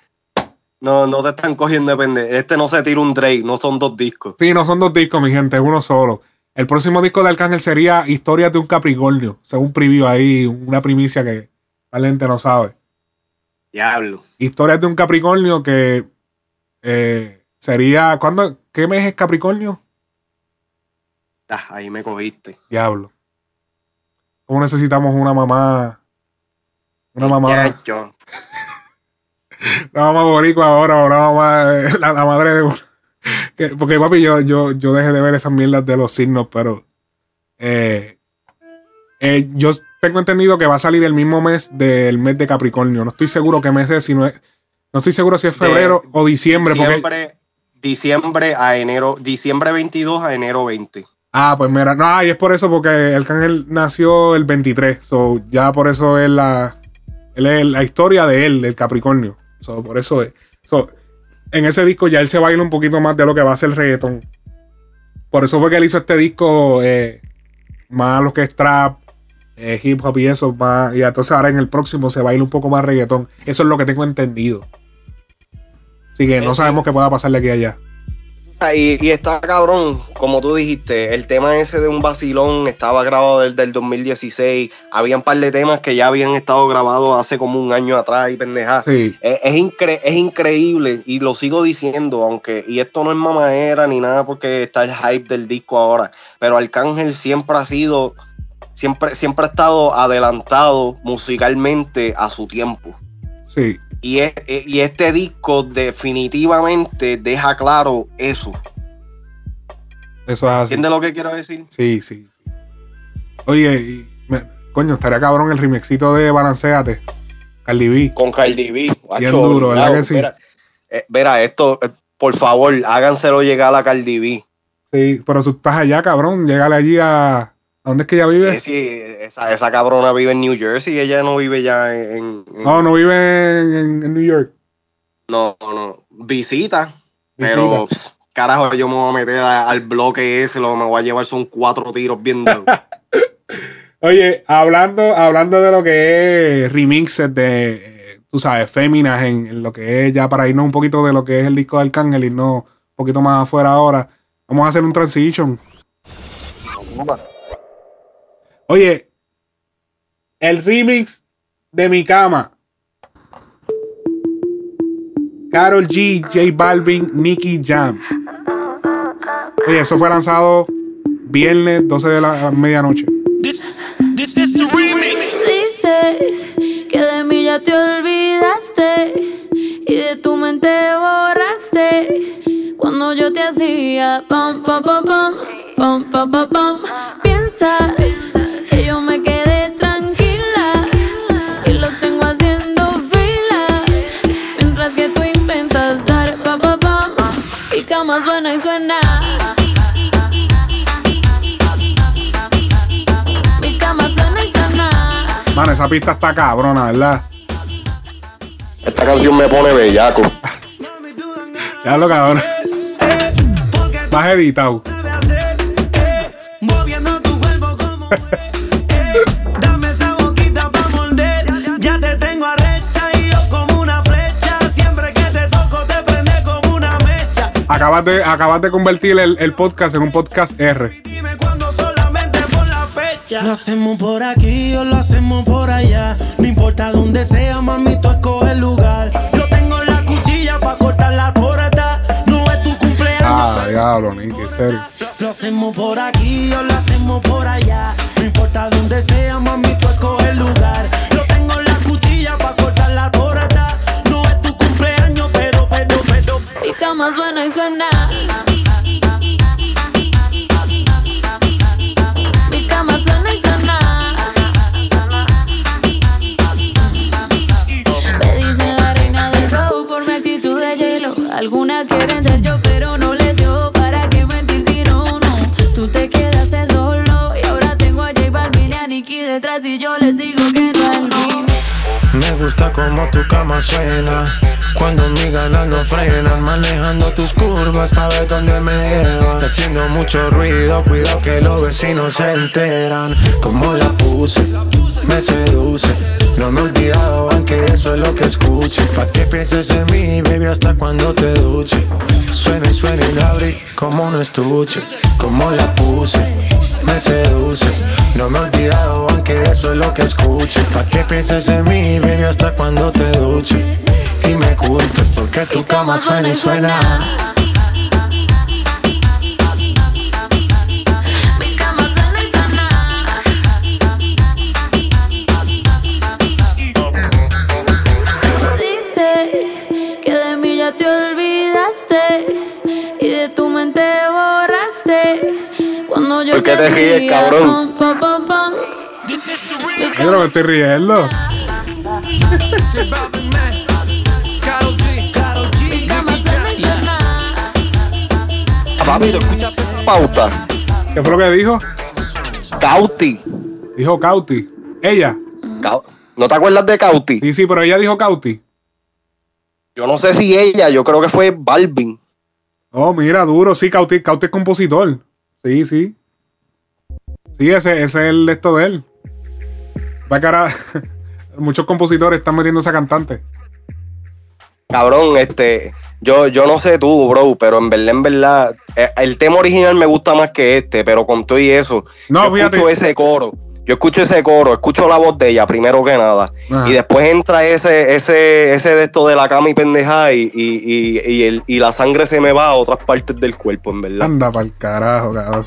No, no te están cogiendo de pendejo. Este no se tira un Drake, no son dos discos. Sí, no son dos discos, mi gente, es uno solo. El próximo disco de Arcángel sería Historias de un Capricornio, según preview ahí, una primicia que la gente no sabe. Diablo. Historias de un Capricornio que eh, sería. ¿cuándo, ¿Qué mes es Capricornio? Ah, ahí me cogiste. Diablo. ¿Cómo necesitamos una mamá? Una mamá. Chacho. [LAUGHS] Una mamá boricua ahora, una mamá, la, la madre de. Que- porque papi, yo, yo, yo dejé de ver esas mierdas de los signos, pero eh, eh, yo tengo entendido que va a salir el mismo mes del mes de Capricornio. No estoy seguro qué mes es, si no es, no estoy seguro si es De- febrero o diciembre. porque, Diciembre, diciembre a enero, diciembre 22 a enero 20. ah, pues mira, no, y es por eso, porque el cángel nació el 23. So, ya por eso es la, él es la historia de él, del Capricornio. So, por eso es. So, en ese disco ya él se baila un poquito más de lo que va a ser el reggaetón. Por eso fue que él hizo este disco eh, más lo que es trap, eh, hip hop y eso. Más, y entonces ahora en el próximo se baila un poco más reggaetón. Eso es lo que tengo entendido. Así que no Eh, sabemos qué pueda pasar de aquí a allá. Y, y está cabrón, como tú dijiste, el tema ese de un vacilón estaba grabado desde el 2016. Había un par de temas que ya habían estado grabados hace como un año atrás y pendeja. Sí. Es, es, incre- es increíble y lo sigo diciendo, aunque, y esto no es mamadera ni nada porque está el hype del disco ahora, pero Arcángel siempre ha sido, siempre, siempre ha estado adelantado musicalmente a su tiempo. Sí. Y, es- y este disco definitivamente deja claro eso. Eso es así. ¿Entiendes lo que quiero decir? Sí, sí. Oye, y me- coño, estaría cabrón el remixito de Balanceate. Cardi B. Con Cardi B. guacho, duro, ¿verdad que sí? Mira, eh, esto, eh, por favor, háganselo llegar a Cardi B. Sí, pero tú estás allá, cabrón. Llegale allí a. ¿A dónde es que ella vive? Sí, esa, esa cabrona vive en New Jersey, ella no vive ya en... en- No, no vive en, en- en New York. no, no, visita, Visita. pero pss, carajo, yo me voy a meter a- al bloque ese, lo que me voy a llevar son cuatro tiros bien. [LAUGHS] Oye, hablando, hablando de lo que es remixes de, eh, tú sabes, féminas en, en lo que es ya para irnos un poquito de lo que es el disco de Arcángel y no un poquito más afuera ahora. Vamos a hacer un transition. Oye, el remix de mi cama. Carol G, J Balvin, Nicky Jam. Oye, eso fue lanzado viernes 12 de la medianoche. Dices que de mí ya te olvidaste y de tu mente borraste cuando yo te hacía pam pam pam pam pam pam pam pam piensas que yo me quedé tranquila y los tengo haciendo fila mientras que tú intentas dar pam pam pam y cama suena y suena mi cama suena y suena Mano, esa pista está cabrona, ¿verdad? Esta canción me pone bellaco. [LAUGHS] Ya lo cabrón. Vas editado. Acabas de, acabas de convertir el, el podcast en un podcast R. Dime cuándo solamente por la fecha. Lo hacemos por aquí o lo hacemos por allá. No importa dónde sea, mami, tú escoge el lugar. Yo tengo la cuchilla pa' cortar la torta. No es tu cumpleaños. Ah, diablo, Nicky, en serio. Lo hacemos por aquí o lo hacemos por allá. No importa dónde sea, mami, tú Mi cama suena y suena. Mi cama suena y suena. Me dicen la reina del flow por mi actitud de hielo. Algunas quieren ser yo, pero no les dio. ¿Para qué mentir si no, no? Tú te quedaste solo y ahora tengo a J Balvin y a Nicky detrás y yo les digo gusta como tu cama suena. Cuando mi ganas no frenan, manejando tus curvas pa' ver dónde me llevan. Está haciendo mucho ruido, cuidado que los vecinos se enteran. Como la puse, me seduce. No me he olvidado, aunque eso es lo que escuche. Pa' que pienses en mí, baby, hasta cuando te duche. Suena y suena y la abrí como un estuche. Como la puse, me seduces. No me he olvidado, aunque eso es lo que escuche. Pa' que pienses en mí, baby, hasta cuando te duche. Y me culpes porque tu cama suena y suena. Mi cama suena y suena. Dices que de mí ya te olvidaste yo ¿Por qué te ríes, cabrón? Yo no me estoy riendo. Papi, ¿tú escuchaste esa pauta? ¿Qué fue lo que dijo? Cauti. Dijo Cauti. Ella. Cau- ¿No te acuerdas de Cauti? Sí, sí, pero ella dijo Cauti. Yo no sé si ella, yo creo que fue Balvin. Oh, mira, duro. Sí, Cauti, Cauti es compositor. Sí, sí. Sí, ese, ese es el de esto de él. Va cara. [LAUGHS] Muchos compositores están metiendo esa cantante. Cabrón, este, yo, yo no sé tú, bro, pero en verdad, en verdad, eh, el tema original me gusta más que este, pero con todo y eso, No, yo fíjate. escucho ese coro, yo escucho ese coro, escucho la voz de ella primero que nada, Ajá. y después entra ese, ese, ese de esto de la cama y pendeja y, y, y, y, el- y la sangre se me va a otras partes del cuerpo, en verdad. Anda pa'l carajo, cabrón.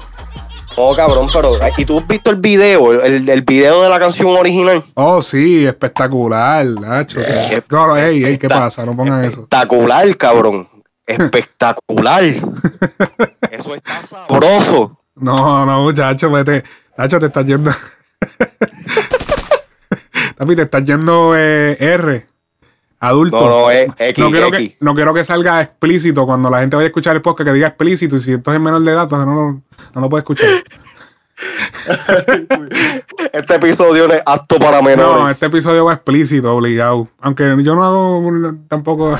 Oh, cabrón, pero, ¿y tú has visto el video, el, el video de la canción original? Oh, sí, espectacular, Nacho. Eh, no, no, ey, ey, ¿qué pasa? No pongan eso. Espectacular, cabrón. Espectacular. [LAUGHS] Eso está sabroso. No, no, muchacho, vete. Nacho, te estás yendo. [LAUGHS] Tapi, te estás yendo eh, R. Adulto. No, no, es X, no quiero, X. Que, no quiero que salga explícito cuando la gente vaya a escuchar el podcast que diga explícito. Y si esto es menor de edad, entonces no, lo- no lo puede escuchar. [LAUGHS] Este episodio no es apto para No, menores. este episodio va explícito, obligado. Aunque yo no hago tampoco.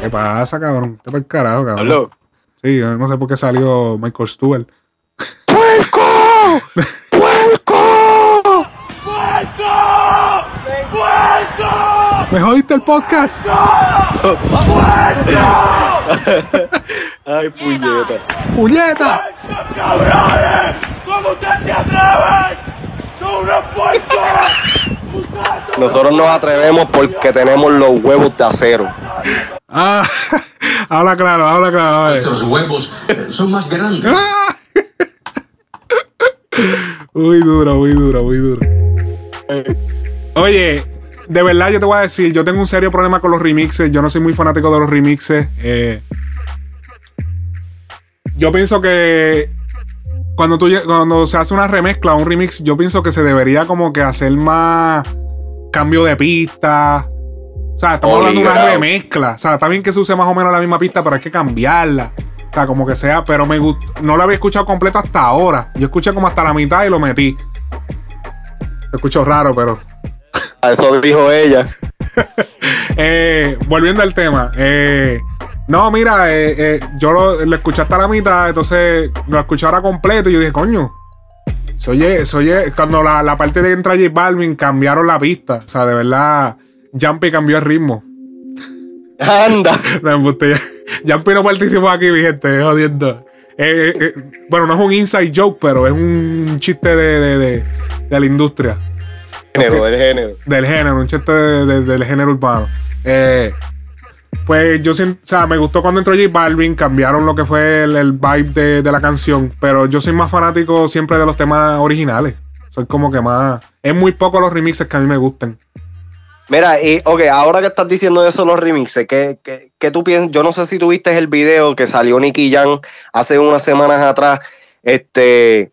¿Qué pasa, cabrón? Te el carajo, cabrón. Aló. Sí, yo no sé por qué salió Michael Stewart. ¡Puerco! [LAUGHS] ¡Puerco! ¿Me jodiste el podcast? [LAUGHS] Ay, puñeta. ¡Puñeta! ¿Cómo ustedes se atreven? ¡Son unos puercos! Nosotros nos atrevemos porque tenemos los huevos de acero. Ah, [LAUGHS] habla claro, habla claro. a ver. Estos huevos eh, son más grandes. [LAUGHS] Ah. Muy duro, muy duro, muy duro. Oye, de verdad yo te voy a decir, yo tengo un serio problema con los remixes. Yo no soy muy fanático de los remixes. Eh, yo pienso que cuando, tú, cuando se hace una remezcla, un remix, yo pienso que se debería como que hacer más cambio de pista. O sea, estamos hablando de una remezcla. O sea, está bien que se use más o menos la misma pista, pero hay que cambiarla. O sea, como que sea, pero me no lo había escuchado completo hasta ahora. Yo escuché como hasta la mitad y lo metí. Lo escucho raro, pero. A eso dijo ella. [LAUGHS] Eh, volviendo al tema. eh, no, mira, eh, yo lo, lo escuché hasta la mitad, entonces lo escuché ahora completo y yo dije, coño. Se oye, se oye, cuando la, la parte de entra J Balvin cambiaron la pista. O sea, de verdad, Jumpy cambió el ritmo. Anda. [LAUGHS] No, Jumpy no participó aquí, mi gente, jodiendo. Bueno, no es un inside joke, pero es un chiste de, de, de- de la industria. Género, del género. Del género, un chiste de- de- del género urbano. Eh, Pues yo o sea, me gustó cuando entró J Balvin, cambiaron lo que fue el, el vibe de, de la canción, pero yo soy más fanático siempre de los temas originales. Soy como que más... Es muy poco los remixes que a mí me gustan. Mira, y, ok, ahora que estás diciendo eso, los remixes, ¿qué, qué, qué tú piensas? Yo no sé si tuviste el video que salió Nicky Jam hace unas semanas atrás, este,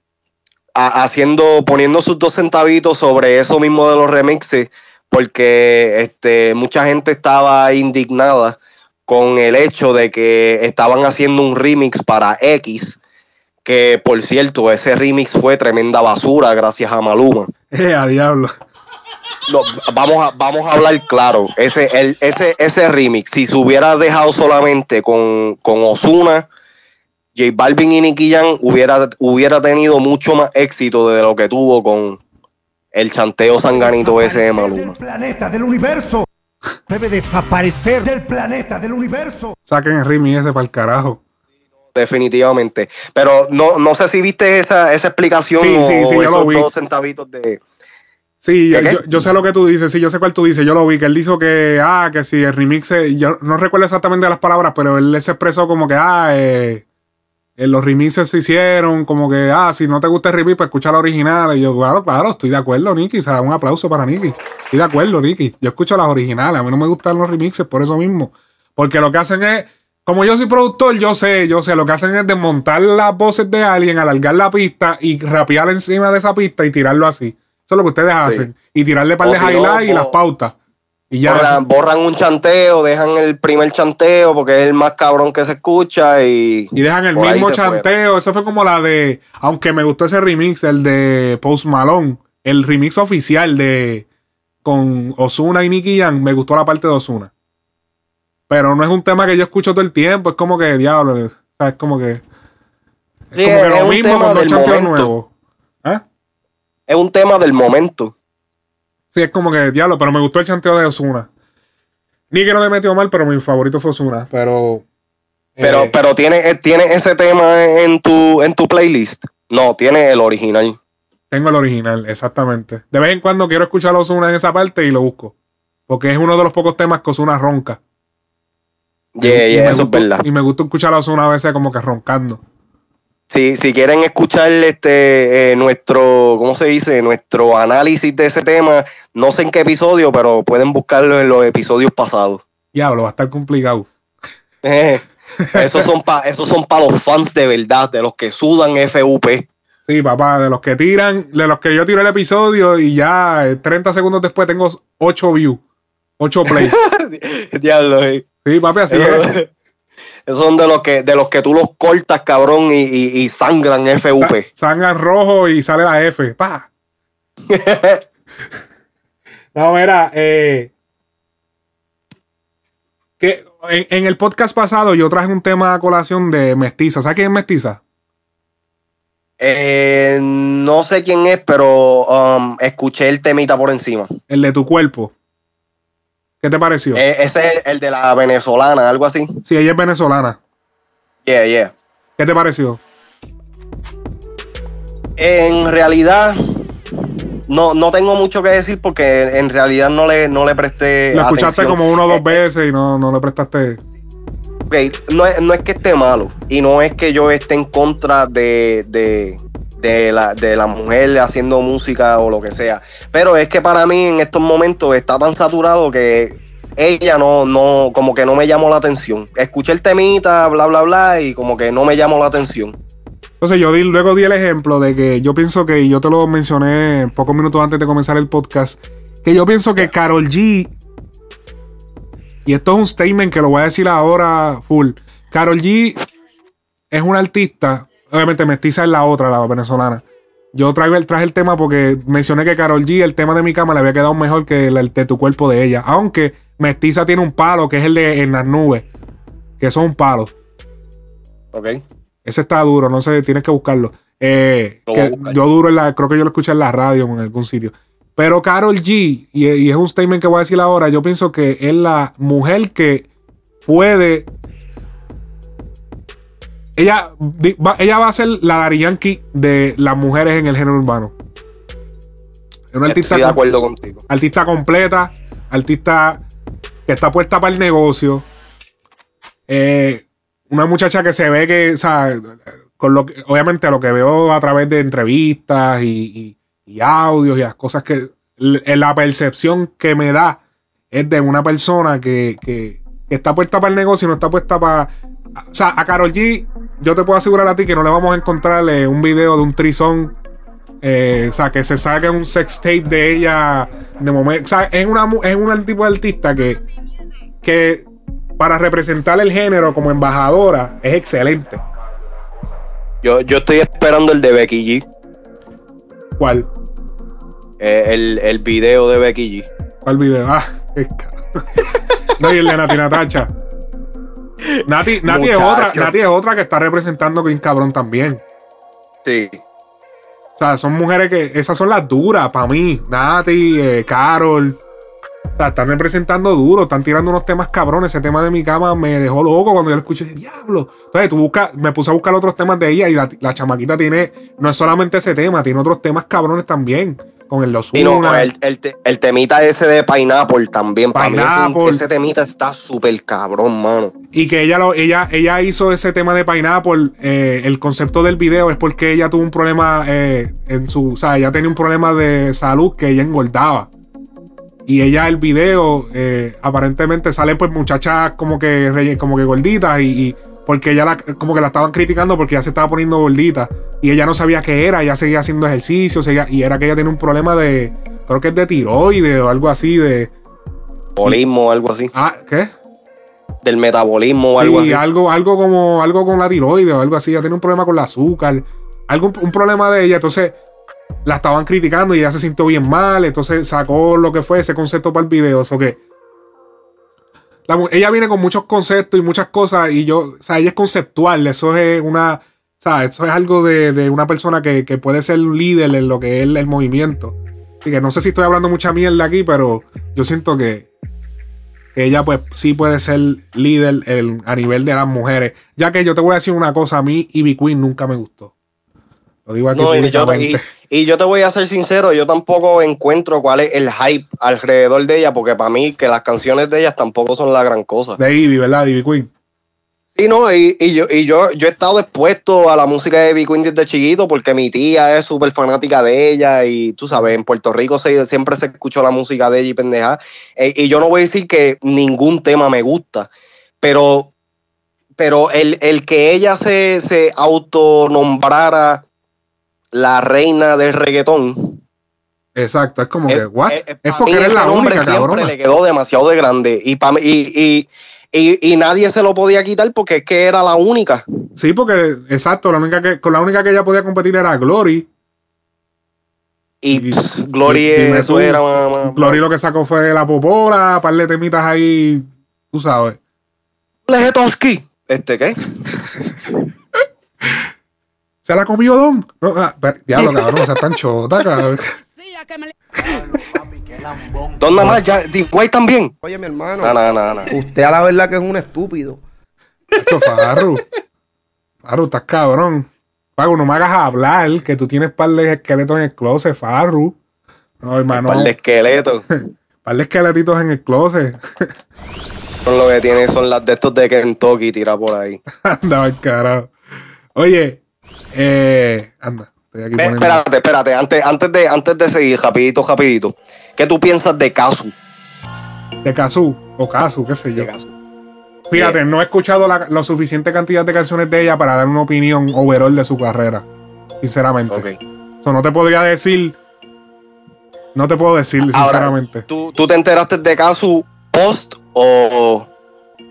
haciendo, poniendo sus dos centavitos sobre eso mismo de los remixes, porque este, mucha gente estaba indignada con el hecho de que estaban haciendo un remix para X, que por cierto, ese remix fue tremenda basura gracias a Maluma. Eh, a diablo. No, vamos a, vamos a hablar claro. Ese, el, ese, ese remix, si se hubiera dejado solamente con, con Osuna, J Balvin y Nicky Jam, hubiera, hubiera tenido mucho más éxito de lo que tuvo con el chanteo sanganito ese de Maluma. planeta del universo. Debe desaparecer del planeta del universo. Saquen el remix ese para el carajo. Definitivamente. Pero no, no sé si viste esa, esa explicación Sí, o, sí, sí, o yo lo esos vi. dos centavitos de. Sí, yo, yo- yo sé lo que tú dices, sí, yo sé cuál tú dices, yo lo vi, que él dijo que, ah, que si el remix, se- yo no recuerdo exactamente las palabras, pero él se expresó como que, ah, eh, eh, los remixes se hicieron, como que, ah, si no te gusta el remix, pues escucha la original. Y yo, claro, claro, estoy de acuerdo, Nicky, o sea, un aplauso para Nicky. Estoy de acuerdo, Nicky. Yo escucho las originales, a mí no me gustan los remixes por eso mismo. Porque lo que hacen es, como yo soy productor, yo sé, yo sé, lo que hacen es desmontar las voces de alguien, alargar la pista y rapear encima de esa pista y tirarlo así. Eso es lo que ustedes hacen. Y tirarle par de highlights y las pautas. Y ya. borran, borran un chanteo, dejan el primer chanteo porque es el más cabrón que se escucha y. Y dejan el mismo chanteo. Eso fue como la de. Aunque me gustó ese remix, el de Post Malone. El remix oficial de. Con Osuna y Nicky Jam. Me gustó la parte de Osuna. Pero no es un tema que yo escucho todo el tiempo. Es como que, diablo. o sea, es como que. Es Sí, como que es lo mismo tema con dos del chanteos nuevos. ¿Ah? Es un tema del momento. Sí, es como que, diablo. Pero me gustó el chanteo de Osuna. Ni que no le metió mal, pero mi favorito fue Osuna. Pero. Pero, eh, pero tiene, eh, tiene ese tema en tu, en tu playlist. No, tiene el original. Tengo el original, exactamente. De vez en cuando quiero escuchar a Ozuna en esa parte y lo busco. Porque es uno de los pocos temas que Ozuna ronca. Yeah, Y yeah, eso es verdad. Y me gusta escuchar a Ozuna a veces como que roncando. Si, si quieren escuchar este eh, nuestro, ¿cómo se dice? Nuestro análisis de ese tema, no sé en qué episodio, pero pueden buscarlo en los episodios pasados. Diablo, va a estar complicado. Eh, esos son para esos son para los fans de verdad, de los que sudan FUP. Sí, papá, de los que tiran, de los que yo tiro el episodio y ya eh, 30 segundos después tengo 8 views, 8 play. [LAUGHS] Diablo, eh. Sí, papi, así es. [LAUGHS] esos son de los que de los que tú los cortas, cabrón, y, y- y sangran FUP. Sangan rojo y sale la F. Pa. [LAUGHS] no, mira, eh, que en, en el podcast pasado yo traje un tema a colación de mestiza. ¿Sabes quién es mestiza? Eh, no sé quién es, pero um, escuché el temita por encima. El de tu cuerpo. ¿Qué te pareció? Eh, ese es el de la venezolana, algo así. Sí, ella es venezolana. Yeah, yeah. ¿Qué te pareció? En realidad, no, no tengo mucho que decir porque en realidad no le, no le presté. Lo escuchaste atención. como uno o dos Eh, veces y no, no le prestaste. ok, no, es, no es que esté malo y no es que yo esté en contra de, de, de la, de la mujer haciendo música o lo que sea, pero es que para mí en estos momentos está tan saturado que ella no, no, como que no me llamó la atención. Escuché el temita, bla, bla, bla, y como que no me llamó la atención. Entonces yo di, luego di el ejemplo de que yo pienso que, y yo te lo mencioné pocos minutos antes de comenzar el podcast, que yo pienso que Carol G, y esto es un statement que lo voy a decir ahora full, Carol G es una artista, obviamente mestiza es la otra, la venezolana. Yo traigo el, traje el tema porque mencioné que Carol G, el tema de mi cama, le había quedado mejor que el, el de tu cuerpo de ella. Aunque Mestiza tiene un palo, que es el de En las nubes, que son un palo. Ok. Ese está duro, no sé, tienes que buscarlo. Eh, que yo duro en la, creo que yo lo escuché en la radio en algún sitio. Pero Carol G, y, y es un statement que voy a decir ahora, yo pienso que es la mujer que puede. Ella, va, ella va a ser la Daddy Yankee de las mujeres en el género urbano. Es una artista, Estoy de com- acuerdo contigo. artista completa, artista que está puesta para el negocio, eh, una muchacha que se ve que, o sea, con lo que, obviamente lo que veo a través de entrevistas y, y- y audios y las cosas que, l- la percepción que me da es de una persona que, que- que está puesta para el negocio y no está puesta para... O sea, a Carol G, yo te puedo asegurar a ti que no le vamos a encontrarle un video de un trizón eh, o sea, que se saque un sex tape de ella de momento. O sea, es, una, es un tipo de artista que, que para representar el género como embajadora es excelente. Yo, yo estoy esperando el de Becky G. ¿Cuál? Eh, el, el video de Becky G. ¿Cuál video? Ah, [LAUGHS] ca- [LAUGHS] No, y el de Nati Natacha. Nati, Nati es otra. Nati es otra que está representando Queen Cabrón también. Sí. O sea, son mujeres que. Esas son las duras para mí. Nati, eh, Carol. O sea, están representando duro, están tirando unos temas cabrones. Ese tema de mi cama me dejó loco cuando yo lo escuché. Diablo. Entonces, tú buscas, me puse a buscar otros temas de ella y la, la chamaquita tiene. No es solamente ese tema, tiene otros temas cabrones también. Con el Los Y no, el, el, te- el temita ese de Pineapple también. Para mí es un- Pineapple. ese temita está súper cabrón, mano. Y que ella, lo, ella, ella hizo ese tema de Pineapple. eh, el concepto del video es porque ella tuvo un problema eh, en su. O sea, ella tenía un problema de salud que ella engordaba. Y ella, el video, eh, aparentemente salen pues muchachas como que, como que gorditas. Y, y porque ella la, como que la estaban criticando porque ella se estaba poniendo gordita. Y ella no sabía qué era. Ella seguía haciendo ejercicio. seguía- y era que ella tenía un problema de. Creo que es de tiroides o algo así. De. Metabolismo o algo así. Ah, ¿qué? Del metabolismo o Sí, algo así. algo, algo como algo con la tiroides o algo así. Ella tiene un problema con el azúcar. Algo, un problema de ella. Entonces la estaban criticando y ella se sintió bien mal. Entonces sacó lo que fue ese concepto para el video. Eso que. Ella viene con muchos conceptos y muchas cosas. Y yo, o sea, ella es conceptual. Eso es una. O sea, eso es algo de, de una persona que, que puede ser un líder en lo que es el, el movimiento. Así que no sé si estoy hablando mucha mierda aquí, pero yo siento que, ella pues sí puede ser líder en- a nivel de las mujeres. Ya que yo te voy a decir una cosa, a mí Ivy Queen nunca me gustó. Lo digo aquí No, y yo, públicamente. y, y yo te voy a ser sincero, yo tampoco encuentro cuál es el hype alrededor de ella, porque para mí que las canciones de ellas tampoco son la gran cosa. De Ivy, ¿verdad? Ivy Queen. Sí, no, y, y yo, y yo, yo he estado expuesto a la música de Ivy Queen desde chiquito porque mi tía es súper fanática de ella y tú sabes, en Puerto Rico se- siempre se escuchó la música de ella y pendeja. Eh, y yo no voy a decir que ningún tema me gusta, pero, pero el, el que ella se, se autonombrara la reina del reggaetón. Exacto, es como que, ¿what? eh, es pa' porque eres la única, siempre cabrona. le quedó demasiado de grande y, pa' mí- y, y, y, y nadie se lo podía quitar porque es que era la única. Sí, porque, exacto, la única que, con la única que ella podía competir era Glory. Y, Glory, eso tú, era Glory lo que sacó fue la popola, par de temitas ahí, tú sabes. Lejetoski. ¿Este qué? [LAUGHS] ¿Se la comió Don? No, ah, diablo, cabrón, o sea, tan [LAUGHS] chota, cabrón. ¿Dónde más? Ya, Guay también. Oye, mi hermano. No, no, no, no. Usted a la verdad que es un estúpido. Esto, Farru. Farru, estás cabrón. Pago, no me hagas hablar que tú tienes par de esqueletos en el closet, Farru. No, hermano. Par de esqueletos. [LAUGHS] par de esqueletitos en el closet. [LAUGHS] Son lo que tiene, son las de estos de Kentucky tira por ahí. Anda, carajo. Oye, eh, anda, estoy aquí Ve, espérate, espérate, antes, antes, de, antes de seguir, rapidito, rapidito. ¿Qué tú piensas de Kazu? De Kazu, o Kazu, qué sé yo. Fíjate, no he escuchado la, la suficiente cantidad de canciones de ella para dar una opinión overall de su carrera. Sinceramente. So, no te podría decir. No te puedo decir, Ahora, sinceramente. ¿tú, tú te enteraste de Kazu post o,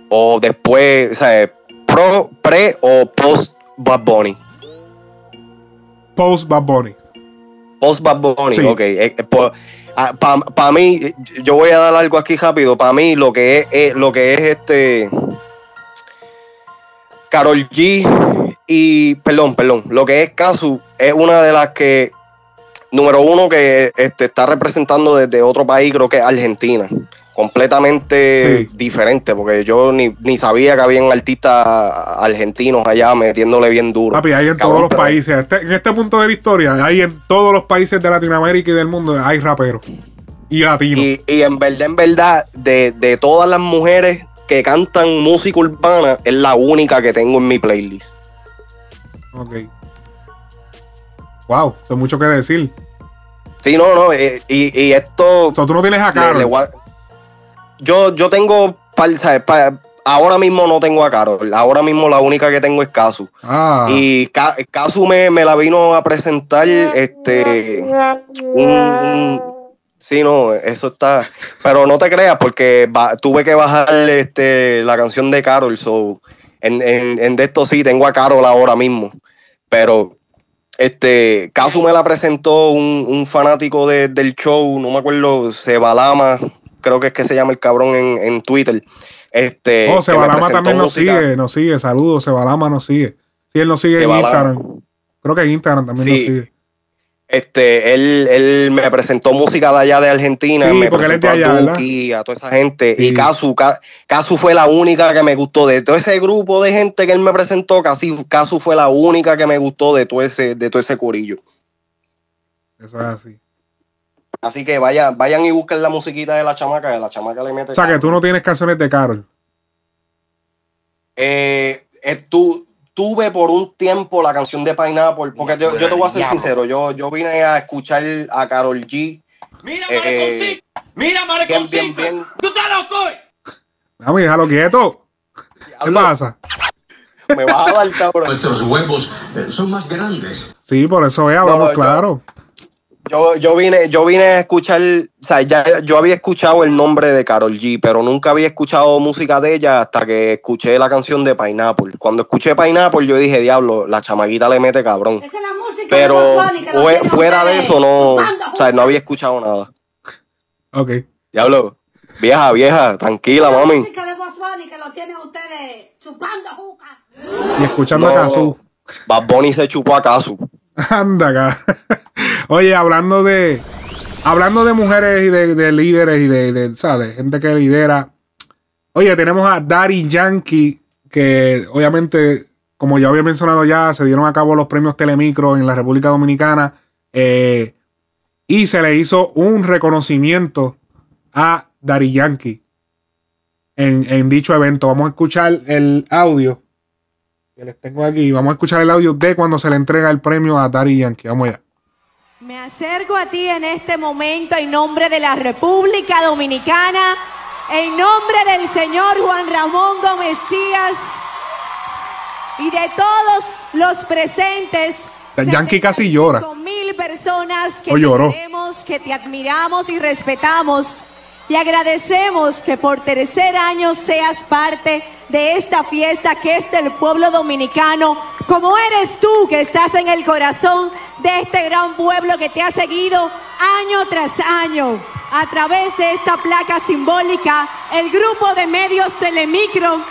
o después, o sea, pro, pre o post Bad Bunny? Post Bad Bunny. Post Bad Bunny, Sí. ok. Para mí, yo voy a dar algo aquí rápido. Para mí, lo que es, eh, lo que es este. Carol G y. Perdón, perdón. Lo que es Kazu es una de las que. Número uno, que este, está representando desde otro país, creo que es Argentina. Completamente diferente, porque yo ni, ni sabía que habían artistas argentinos allá metiéndole bien duro. Papi, hay en Cabrón, todos los países. Este- en este punto de la historia, hay en todos los países de Latinoamérica y del mundo, hay raperos. Y latinos. Y, y en verdad, en verdad, de, de todas las mujeres que cantan música urbana es la única que tengo en mi playlist. Ok. Wow, es mucho que decir. Sí, no, no, eh, y, y esto... O sea, tú no tienes a Carol. le yo, yo tengo, ¿sabes? Ahora mismo no tengo a Carol, ahora mismo la única que tengo es Casu. Ah. Y Ca- Casu me, me la vino a presentar, este, un, un- sí, no, eso está, pero no te creas porque ba- tuve que bajar, este, la canción de Carol, so, en, en, en de esto sí tengo a Carol ahora mismo, pero este, Casu me la presentó un, un fanático de- del show, no me acuerdo, Sebalama, creo que es que se llama el cabrón en, en Twitter. Este, Oh, Sebalama también nos música. sigue, nos sigue. Saludos, Sebalama nos sigue. Sí, él nos sigue en. Instagram. Creo que en Instagram también nos Sí. sigue. Este, él, él me presentó música de allá de Argentina, Sí, me presentó allá, a ¿verdad? Duki, a toda esa gente. Y Casu, Ca- Casu fue la única que me gustó. De todo ese grupo de gente que él me presentó, casi Casu fue la única que me gustó de todo ese, de todo ese corillo. Eso es así. Así que vayan, vayan y busquen la musiquita de la chamaca, de la chamaca le mete. O sea, que tú no tienes canciones de Carol. Eh, eh, tú- tuve por un tiempo la canción de Pineapple, porque yo, yo te voy a ser sincero, yo, yo vine a escuchar a Carol G. Mira, eh, Mira, bien, bien, bien. ¡Tú estás loco! Vamos, déjalo quieto. ¿Qué pasa? Me vas a dar, cabrón. Nuestros huevos eh, son más grandes. Sí, por eso es, hablamos No, claro. Yo, yo vine, yo vine a escuchar, o sea, ya yo había escuchado el nombre de Carol G, pero nunca había escuchado música de ella hasta que escuché la canción de Pineapple. Cuando escuché Pineapple, yo dije, diablo, la chamaquita le mete cabrón. Pero fue- fuera de eso, no, o sea, no había escuchado nada. Ok. Diablo, vieja, vieja, tranquila, mami. que lo tienen ustedes chupando juca. Y escuchando a No, Kazu. Bad Bunny se chupó a Casu. [LAUGHS] Anda acá. Oye, hablando de. Hablando de mujeres y de, de líderes y de, ¿sabes? gente que lidera. Oye, tenemos a Daddy Yankee, que obviamente, como ya había mencionado ya, se dieron a cabo los premios Telemicro en la República Dominicana. eh, y se le hizo un reconocimiento a Daddy Yankee en dicho evento. Vamos a escuchar el audio que les tengo aquí. Vamos a escuchar el audio de cuando se le entrega el premio a Daddy Yankee. Vamos allá. Me acerco a ti en este momento en nombre de la República Dominicana, en nombre del señor Juan Ramón Gómez Díaz y de todos los presentes. Yankee casi llora. Con mil personas que lloró. que te admiramos y respetamos. Y agradecemos que por tercer año seas parte de esta fiesta que es del pueblo dominicano, como eres tú que estás en el corazón de este gran pueblo que te ha seguido año tras año. A través de esta placa simbólica, el grupo de medios Telemicro,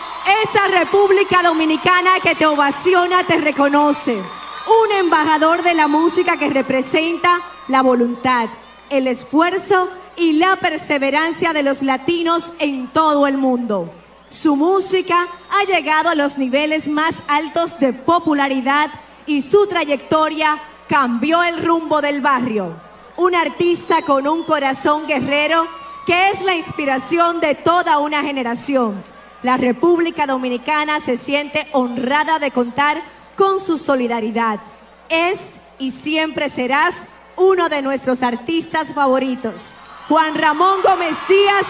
esa República Dominicana que te ovaciona, te reconoce un embajador de la música que representa la voluntad, el esfuerzo y la perseverancia de los latinos en todo el mundo. Su música ha llegado a los niveles más altos de popularidad y su trayectoria cambió el rumbo del barrio. Un artista con un corazón guerrero que es la inspiración de toda una generación. La República Dominicana se siente honrada de contar con su solidaridad. Es y siempre serás uno de nuestros artistas favoritos. Juan Ramón Gómez Díaz,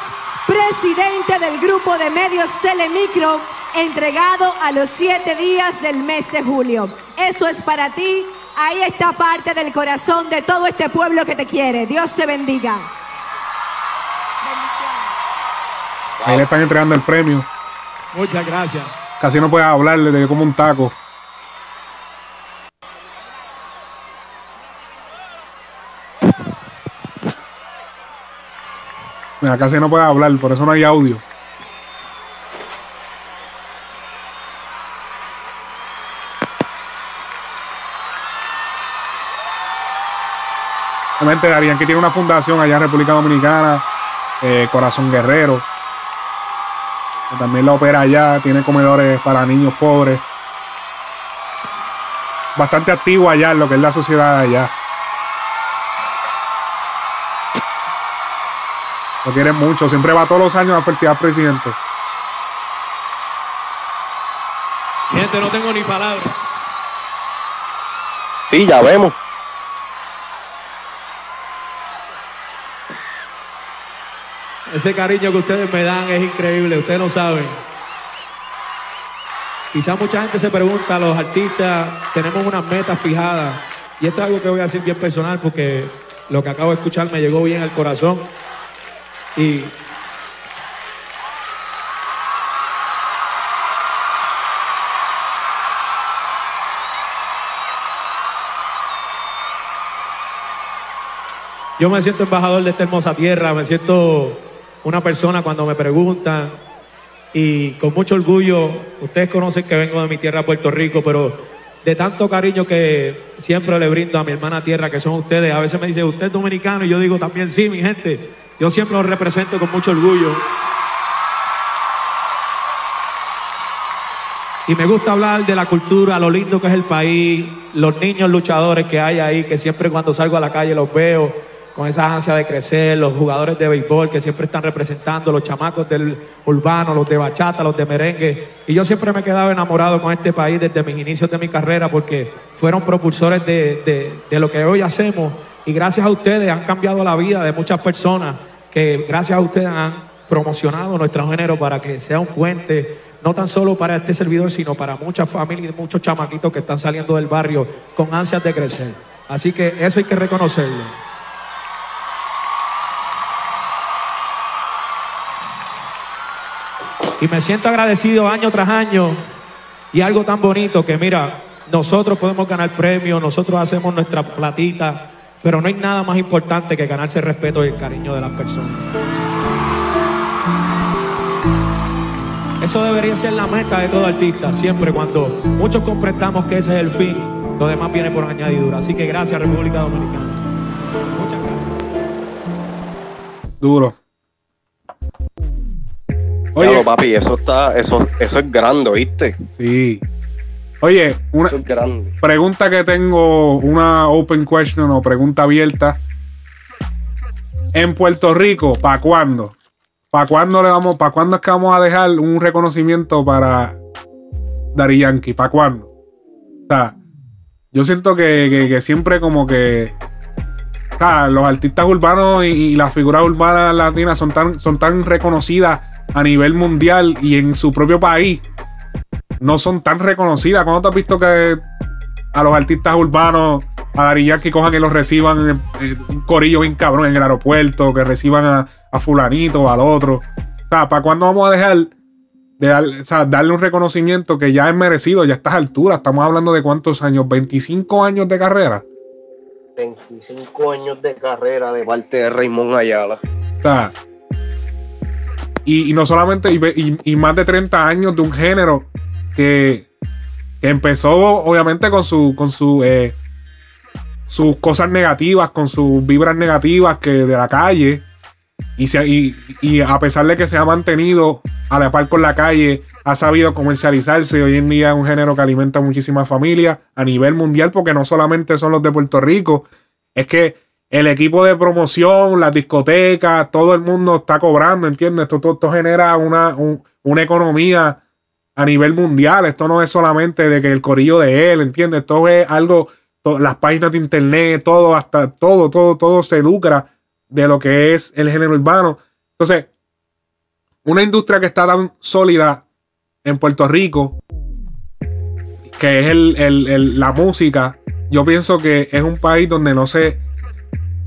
presidente del grupo de medios Telemicro, entregado a los siete días del mes de julio. Eso es para ti. Ahí está parte del corazón de todo este pueblo que te quiere. Dios te bendiga. Ahí le están entregando el premio. Muchas gracias. Casi no puede hablar, le dio como un taco. Mira, casi no puede hablar, por eso no hay audio. Obviamente, Darían que tiene una fundación allá en República Dominicana, eh, Corazón Guerrero, que también la opera allá, tiene comedores para niños pobres. Bastante activo allá lo que es la sociedad allá. Lo quieren mucho, siempre va todos los años a Fertilidad Presidente. Gente, no tengo ni palabras. Sí, ya vemos. Ese cariño que ustedes me dan es increíble, ustedes no saben. Quizás mucha gente se pregunta, los artistas tenemos unas metas fijadas. Y esto es algo que voy a decir bien personal porque lo que acabo de escuchar me llegó bien al corazón. Y yo me siento embajador de esta hermosa tierra, me siento una persona cuando me preguntan y con mucho orgullo, ustedes conocen que vengo de mi tierra, Puerto Rico, pero de tanto cariño que siempre le brindo a mi hermana tierra, que son ustedes. A veces me dice, usted es dominicano, y yo digo también, sí, mi gente. Yo siempre los represento con mucho orgullo. Y me gusta hablar de la cultura, lo lindo que es el país, los niños luchadores que hay ahí, que siempre cuando salgo a la calle los veo con esa ansia de crecer, los jugadores de béisbol que siempre están representando, los chamacos del urbano, los de bachata, los de merengue. Y yo siempre me he quedado enamorado con este país desde mis inicios de mi carrera porque fueron propulsores de, de, de lo que hoy hacemos. Y gracias a ustedes han cambiado la vida de muchas personas que gracias a ustedes han promocionado nuestro género para que sea un puente, no tan solo para este servidor, sino para muchas familias y muchos chamaquitos que están saliendo del barrio con ansias de crecer. Así que eso hay que reconocerlo. Y me siento agradecido año tras año. Y algo tan bonito que, mira, nosotros podemos ganar premios, nosotros hacemos nuestra platita, pero no hay nada más importante que ganarse el respeto y el cariño de las personas. Eso debería ser la meta de todo artista, siempre cuando muchos comprendamos que ese es el fin, lo demás viene por añadidura. Así que gracias, República Dominicana. Muchas gracias. Duro. Oye, papi, eso está, eso, eso es grande, ¿viste? Sí. Oye, una Eso es grande. pregunta que tengo, una open question o pregunta abierta. En Puerto Rico, ¿para cuándo? ¿Para cuándo le vamos, para cuándo es que vamos a dejar un reconocimiento para Dari Yankee? ¿Para cuándo? O sea, yo siento que, que- que siempre como que o sea, los artistas urbanos y, y las figuras urbanas latinas son tan, son tan reconocidas a nivel mundial y en su propio país no son tan reconocidas. ¿Cuándo te has visto que a los artistas urbanos, a Dari Yankee cojan y los reciban eh, un corillo bien cabrón en el aeropuerto, que reciban a, a fulanito o al otro? O sea, ¿para cuándo vamos a dejar de dar- o sea, darle un reconocimiento que ya es merecido, ya a estas alturas? Estamos hablando de cuántos años, 25 años de carrera. 25 años de carrera de parte de Raymond Ayala. O sea, y, y no solamente, y, ve- y- y más de 30 años de un género que, empezó obviamente con su, con su, eh, sus cosas negativas, con sus vibras negativas que de la calle. Y, se- y, y a pesar de que se ha mantenido a la par con la calle, ha sabido comercializarse. Hoy en día es un género que alimenta muchísimas familias a nivel mundial, porque no solamente son los de Puerto Rico, es que el equipo de promoción, las discotecas, todo el mundo está cobrando, ¿entiendes? Esto, todo esto genera una, un- una economía a nivel mundial. Esto no es solamente de que el corillo de él, ¿entiendes? Esto es algo, las páginas de internet, todo, hasta todo, todo, todo se lucra de lo que es el género urbano. Entonces, una industria que está tan sólida en Puerto Rico, que es el- el- el- la música, yo pienso que es un país donde no se,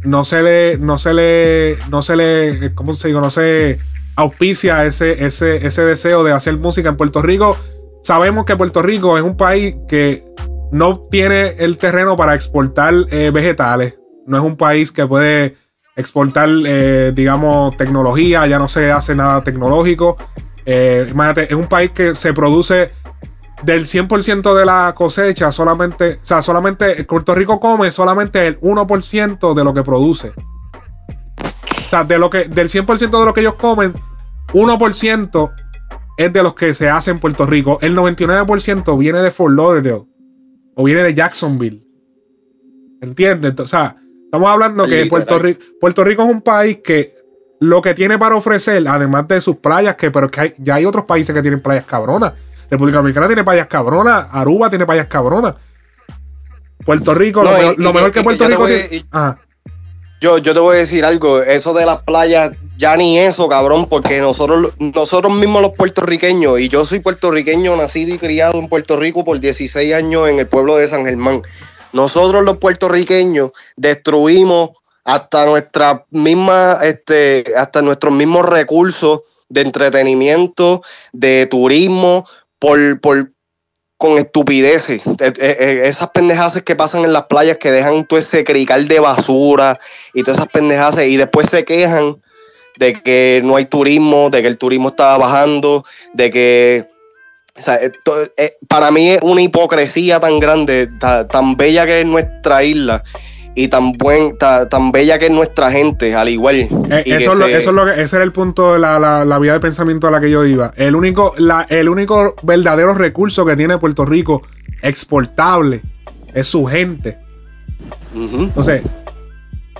no se le, no se le, no se le, ¿cómo se digo? No se auspicia ese, ese, ese deseo de hacer música en Puerto Rico. Sabemos que Puerto Rico es un país que no tiene el terreno para exportar eh, vegetales. No es un país que puede exportar, eh, digamos, tecnología. Ya no se hace nada tecnológico. Eh, imagínate, es un país que se produce del 100% de la cosecha, solamente, o sea, solamente Puerto Rico come solamente el 1% de lo que produce. Sea, de lo que, del 100% de lo que ellos comen, 1% es de los que se hace en Puerto Rico. El 99% viene de Fort Lauderdale o viene de Jacksonville. ¿Entiendes? O sea, estamos hablando que. Puerto Rico, Puerto Rico es un país que lo que tiene para ofrecer, además de sus playas, que pero es que hay- ya hay otros países que tienen playas cabronas. República Dominicana tiene playas cabronas. Aruba tiene playas cabronas. Puerto Rico, No, lo, y- mejor- lo que Puerto Rico voy- tiene. y- Ajá. Yo, yo te voy a decir algo, eso de las playas, ya ni eso, cabrón, porque nosotros, nosotros mismos los puertorriqueños, y yo soy puertorriqueño, nacido y criado en Puerto Rico por 16 años en el pueblo de San Germán. Nosotros los puertorriqueños destruimos hasta nuestra misma, este, hasta nuestros mismos recursos de entretenimiento, de turismo, por, por, con estupideces. Eh, eh, eh, esas pendejaces que pasan en las playas que dejan todo ese crical de basura y todas esas pendejaces y después se quejan de que no hay turismo, de que el turismo está bajando, de que o sea, para mí es una hipocresía tan grande, ta- tan bella que es nuestra isla y tan buen, ta- tan bella que es nuestra gente, al igual. Eh, eso, es lo, se- eso es lo que, ese era el punto de la, la, la vía de pensamiento a la que yo iba. El único, la, el único verdadero recurso que tiene Puerto Rico exportable es su gente. Entonces,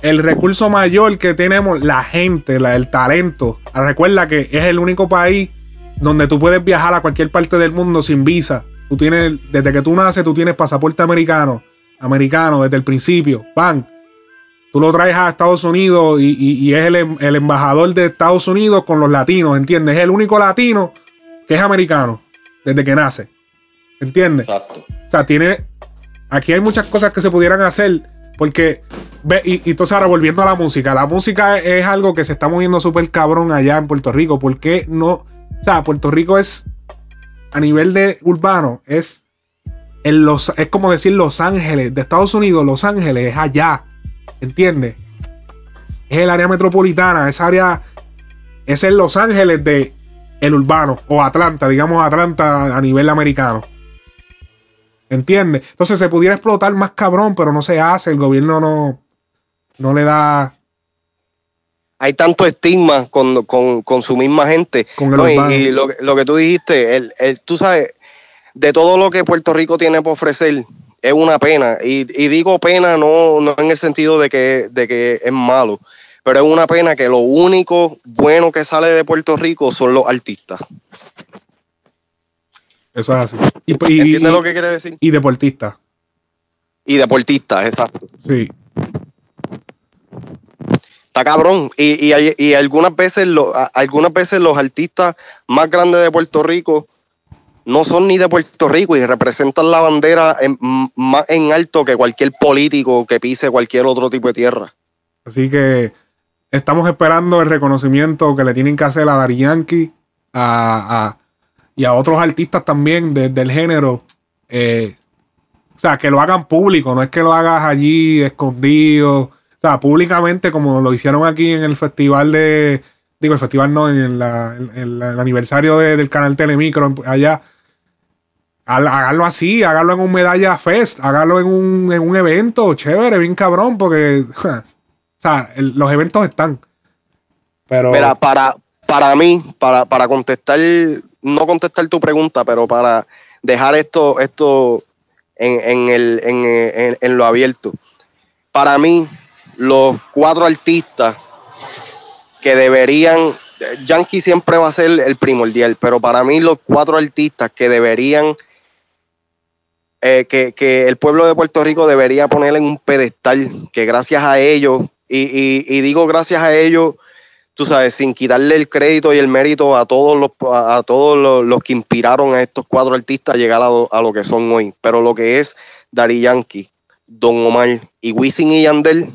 el recurso mayor que tenemos, la gente, la, el talento. Recuerda que es el único país donde tú puedes viajar a cualquier parte del mundo sin visa. Tú tienes, desde que tú naces, tú tienes pasaporte americano, americano desde el principio. Van. Tú lo traes a Estados Unidos y, y- y es el, em- el embajador de Estados Unidos con los latinos, ¿entiendes? Es el único latino que es americano desde que nace. ¿Entiendes? Exacto. O sea, tiene. Aquí hay muchas cosas que se pudieran hacer. Porque. Ve, y, y entonces ahora volviendo a la música. La música es algo que se está moviendo súper cabrón allá en Puerto Rico. ¿Por qué no? O sea, Puerto Rico es. A nivel de urbano. Es. En los, es como decir Los Ángeles. De Estados Unidos, Los Ángeles es allá. ¿Entiendes? Es el área metropolitana. Esa área. Es el Los Ángeles de el urbano. O Atlanta, digamos Atlanta a nivel americano. ¿Entiendes? Entonces se pudiera explotar más cabrón, pero no se hace. El gobierno no, no le da. hay tanto estigma con, con- con su misma gente. Con el No, y, urbano. y lo, que- lo que tú dijiste, el, el- tú sabes, de todo lo que Puerto Rico tiene por ofrecer, es una pena. Y, y digo pena no, no en el sentido de que, de que es malo, pero es una pena que lo único bueno que sale de Puerto Rico son los artistas. Eso es así. Y, y- ¿Entiendes lo que quiere decir? y deportista. Y deportistas, exacto. Sí. Está cabrón. Y, y, y algunas veces lo- algunas veces los artistas más grandes de Puerto Rico no son ni de Puerto Rico y representan la bandera más en alto que cualquier político que pise cualquier otro tipo de tierra. Así que estamos esperando el reconocimiento que le tienen que hacer a Dari Yankee a, a- y a otros artistas también de- del género. Eh, o sea, que lo hagan público, no es que lo hagas allí escondido. O sea, públicamente, como lo hicieron aquí en el festival de. Digo, el festival no, en, la- en- el aniversario de- del canal Telemicro allá. Há- Háganlo así, háganlo en un medalla fest, háganlo en un, en un evento chévere, bien cabrón, porque. [LAUGHS] O sea, el- los eventos están. Pero. Mira, para, para mí, para, para contestar, no contestar tu pregunta, pero para dejar esto, esto en, en el, en, en- en lo abierto. Para mí, los cuatro artistas que deberían, Yankee siempre va a ser el primordial, pero para mí los cuatro artistas que deberían, eh, que, que el pueblo de Puerto Rico debería poner en un pedestal, que gracias a ellos, y, y- y digo gracias a ellos, tú sabes, sin quitarle el crédito y el mérito a todos los, a, a todos los, los que inspiraron a estos cuatro artistas a llegar a, lo- a lo que son hoy. Pero lo que es Dari Yankee, Don Omar y Wisin y Yandel,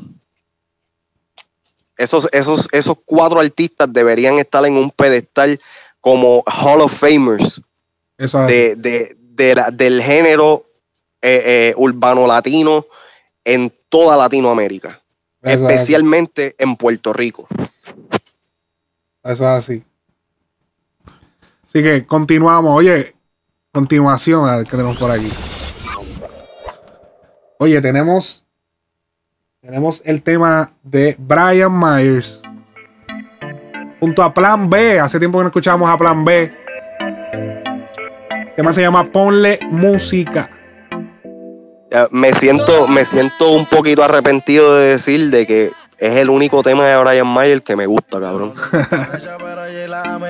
esos, esos, esos cuatro artistas deberían estar en un pedestal como Hall of Famers Eso es de, de- de la- del género eh, eh, urbano latino en toda Latinoamérica, Eso es especialmente en Puerto Rico. Eso es así. Así que continuamos. Oye, continuación, a ver qué tenemos por aquí. Oye, tenemos. Tenemos el tema de Brian Myers. Junto a Plan B. Hace tiempo que no escuchábamos a Plan B. El tema se llama Ponle música. Me siento, me siento un poquito arrepentido de decir de que es el único tema de Brian Mayer que me gusta, cabrón. [LAUGHS]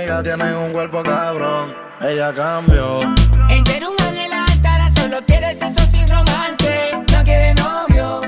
Ella tiene un cuerpo cabrón. Ella cambió. Quiere un ángel altara, solo quiere sexo sin romance. No quiere novio.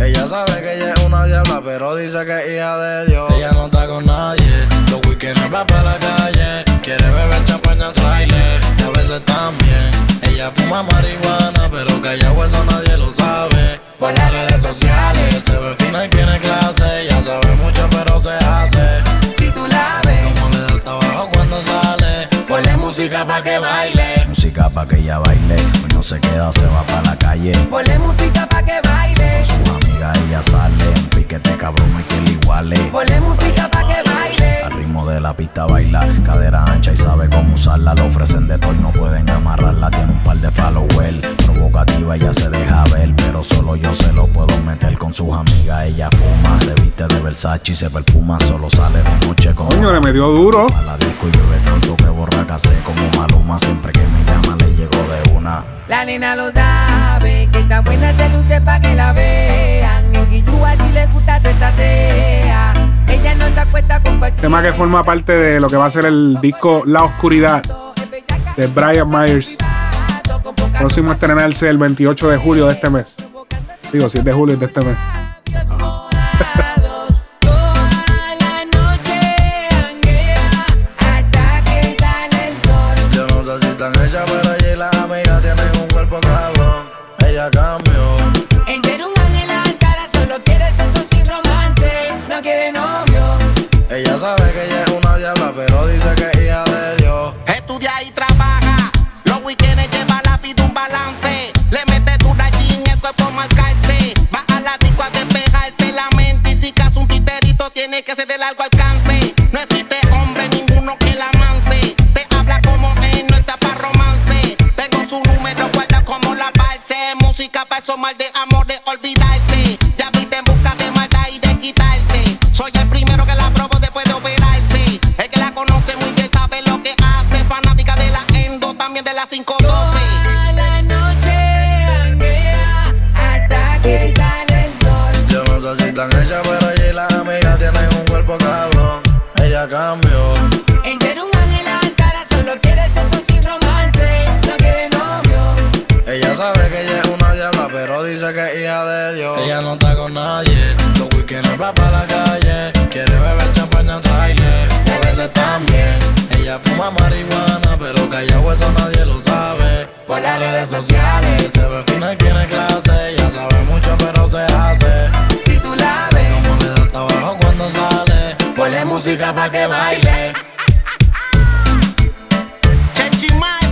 Ella sabe que ella es una diabla, pero dice que es hija de Dios. Ella no está con nadie, los weekends va para la calle. Quiere beber trailer, y a veces también. Ella fuma marihuana, pero ella eso nadie lo sabe. Por las redes sociales, se ve fina y tiene clase. Ella sabe mucho, pero se hace. Si tú la ves, Como le da el trabajo cuando sale. ponle música pa' que baile. Música pa' que ella baile. Hoy no se queda, se va para la calle. Ponle música pa' que baile. Amiga ella sale. En piquete cabrón y que le iguale. Ponle música pa' que baile. Al ritmo de la pista baila, cadera ancha y sabe cómo usarla. Le ofrecen de todo y no pueden amarrarla. Tiene un par de followers, provocativa ella se deja ver, pero solo yo se lo puedo meter con sus amigas. Ella fuma, se viste de Versace y se perfuma, solo sale de noche con Coño, le metió duro. a la disco y llueve tanto que borra casé como Maluma. Siempre que me llama le llego de una. La nena lo sabe, que tan buena se luce pa' que la vean. En Guillúa si le gusta te satea. Ella no se acuesta con cualquier Tema que forma parte de lo que va a ser el disco La Oscuridad de Brian Myers. Próximo a estrenarse el 28 de julio de este mes. Digo, si es de julio es de este mes. la Ella quiere un ángel altara, solo quiere sexo sin romance. No quiere novio. Ella sabe que ella es una diabla, pero dice que es hija de Dios. Ella no está con nadie. Los weekends va para la calle. Quiere beber champaña trailer. Y a veces también. Ella fuma marihuana, pero callado eso nadie lo sabe. Por las redes sociales. Se ve fina y tiene clase. Ella sabe música pa' que baile.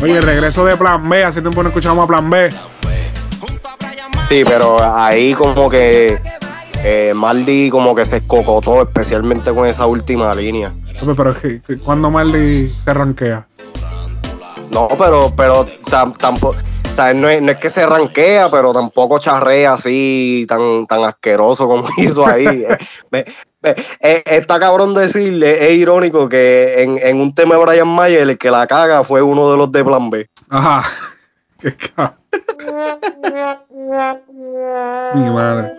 Oye, el regreso de Plan B. Hace tiempo no escuchamos a Plan B. Sí, pero ahí como que eh, Maldi como que se escocotó, especialmente con esa última línea. Oye, Pero es que- que cuando Maldi se ranquea. No, pero, pero tam- tampoco, o sea, no es, no es que se ranquea, pero tampoco charrea así tan, tan asqueroso como [LAUGHS] hizo ahí. Me- [LAUGHS] eh, está cabrón decirle, es irónico que en, en un tema de Brian Mayer el que la caga fue uno de los de Plan B. Ajá. [LAUGHS] Qué Mi madre.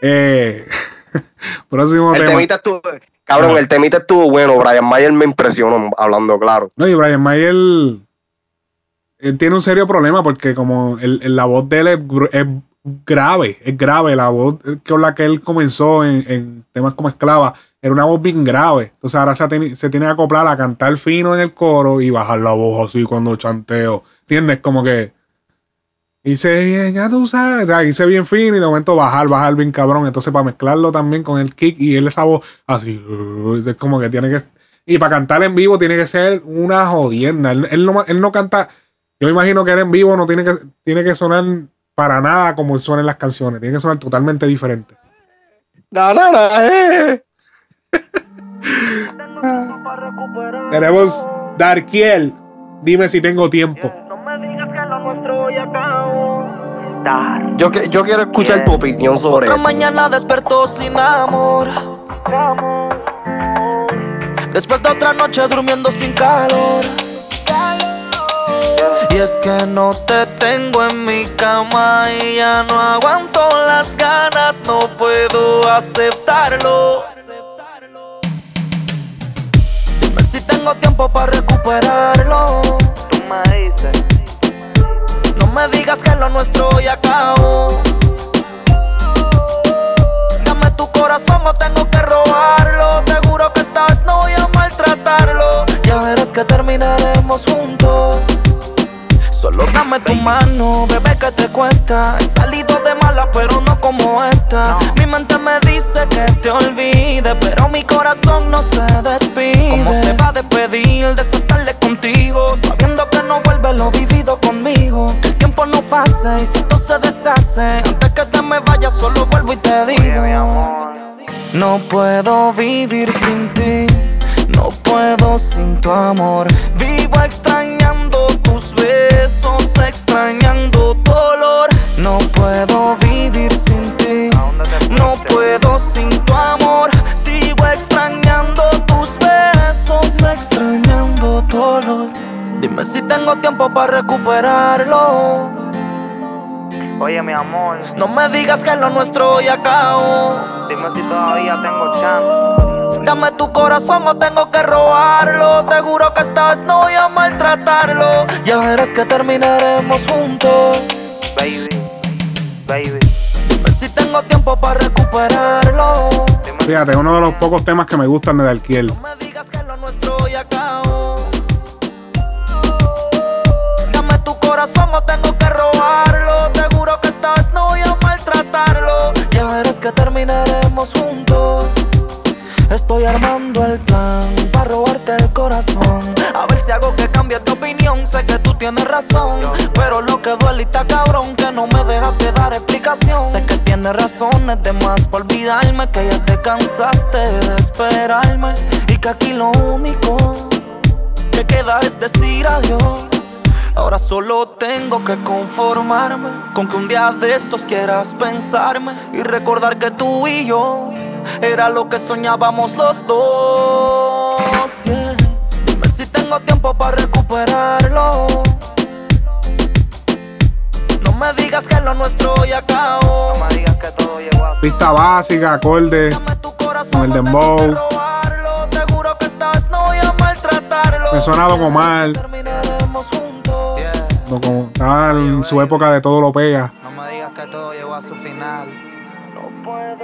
Eh, [LAUGHS] próximo El tema. temita estuvo, cabrón, el temita estuvo bueno, Brian Mayer me impresionó, hablando claro. No, y Brian Mayer él tiene un serio problema porque como el, el- la voz de él es grave, es grave. La voz con la que él comenzó en, temas como esclava era una voz bien grave. Entonces ahora se, tiene- se tiene que acoplar a cantar fino en el coro y bajar la voz así cuando chanteo. ¿Entiendes? Como que hice bien, ya tú sabes, o sea, hice bien fino y de momento bajar, bajar bien cabrón. Entonces para mezclarlo también con el kick y él esa voz así, es como que tiene que... Y para cantar en vivo tiene que ser una jodienda. Él, él no, él no canta. Yo me imagino que él en vivo no tiene que, tiene que sonar para nada como suenan las canciones. Tiene que sonar totalmente diferente. No, no, no, eh. [LAUGHS] Tenemos Darkiel. Dime si tengo tiempo. Yo, que- yo quiero escuchar tu opinión sobre Otra esto. mañana despertó sin amor. Después de otra noche durmiendo sin calor. Es que no te tengo en mi cama y ya no aguanto las ganas, no puedo aceptarlo. Si tengo tiempo para recuperarlo. Tú me dices. digas que lo nuestro ya acabó. Dame tu corazón o tengo que robarlo. Te juro que esta vez no voy a maltratarlo. Ya verás que terminaremos juntos. Solo dame tu mano, bebé, que te cuesta. He salido de mala, pero no como esta. Mi mente me dice que te olvide, pero mi corazón no se despide. ¿Cómo se va a despedir de esa tarde contigo? Sabiendo que no vuelve lo vivido conmigo. Que el tiempo no pase y si esto se deshace. Antes que te me vayas, solo vuelvo y te digo. No puedo vivir sin ti. No puedo sin tu amor. Vivo extrañando tus besos, extrañando tu olor. No puedo vivir sin ti. No puedo sin tu amor. Sigo extrañando tus besos, extrañando tu olor. Dime si tengo tiempo para recuperarlo. Oye, mi amor, No me digas que lo nuestro ya acabó. dime si todavía tengo chance. Dame tu corazón o tengo que robarlo. Te juro que vez no voy a maltratarlo. Ya verás que terminaremos juntos. Baby, baby. Dime si tengo tiempo para recuperarlo. Fíjate, uno de los pocos temas que me gustan de Darkiel. Lo nuestro ya acabó. Dame tu corazón o tengo que robarlo. Te juro que esta vez no voy a maltratarlo. Ya verás que terminaremos juntos. Estoy armando el plan para robarte el corazón. A ver si hago que cambies de opinión. Sé que tú tienes razón, pero lo que duele está cabrón que no me dejas de dar explicación. Sé que tienes razones de más por olvidarme, que ya te cansaste de esperarme y que aquí lo único que queda es decir adiós. Ahora solo tengo que conformarme con que un día de estos quieras pensarme y recordar que tú y yo era lo que soñábamos los dos. yeah. Dime si tengo tiempo para recuperarlo. No me digas que lo nuestro ya acabó. No me digas que todo llegó a Pista básica, acorde, con el dembow. Te juro que esta vez no voy a maltratarlo. Me suena Don Omar. No, como estaba en su época de todo lo pega. No me digas que todo llegó.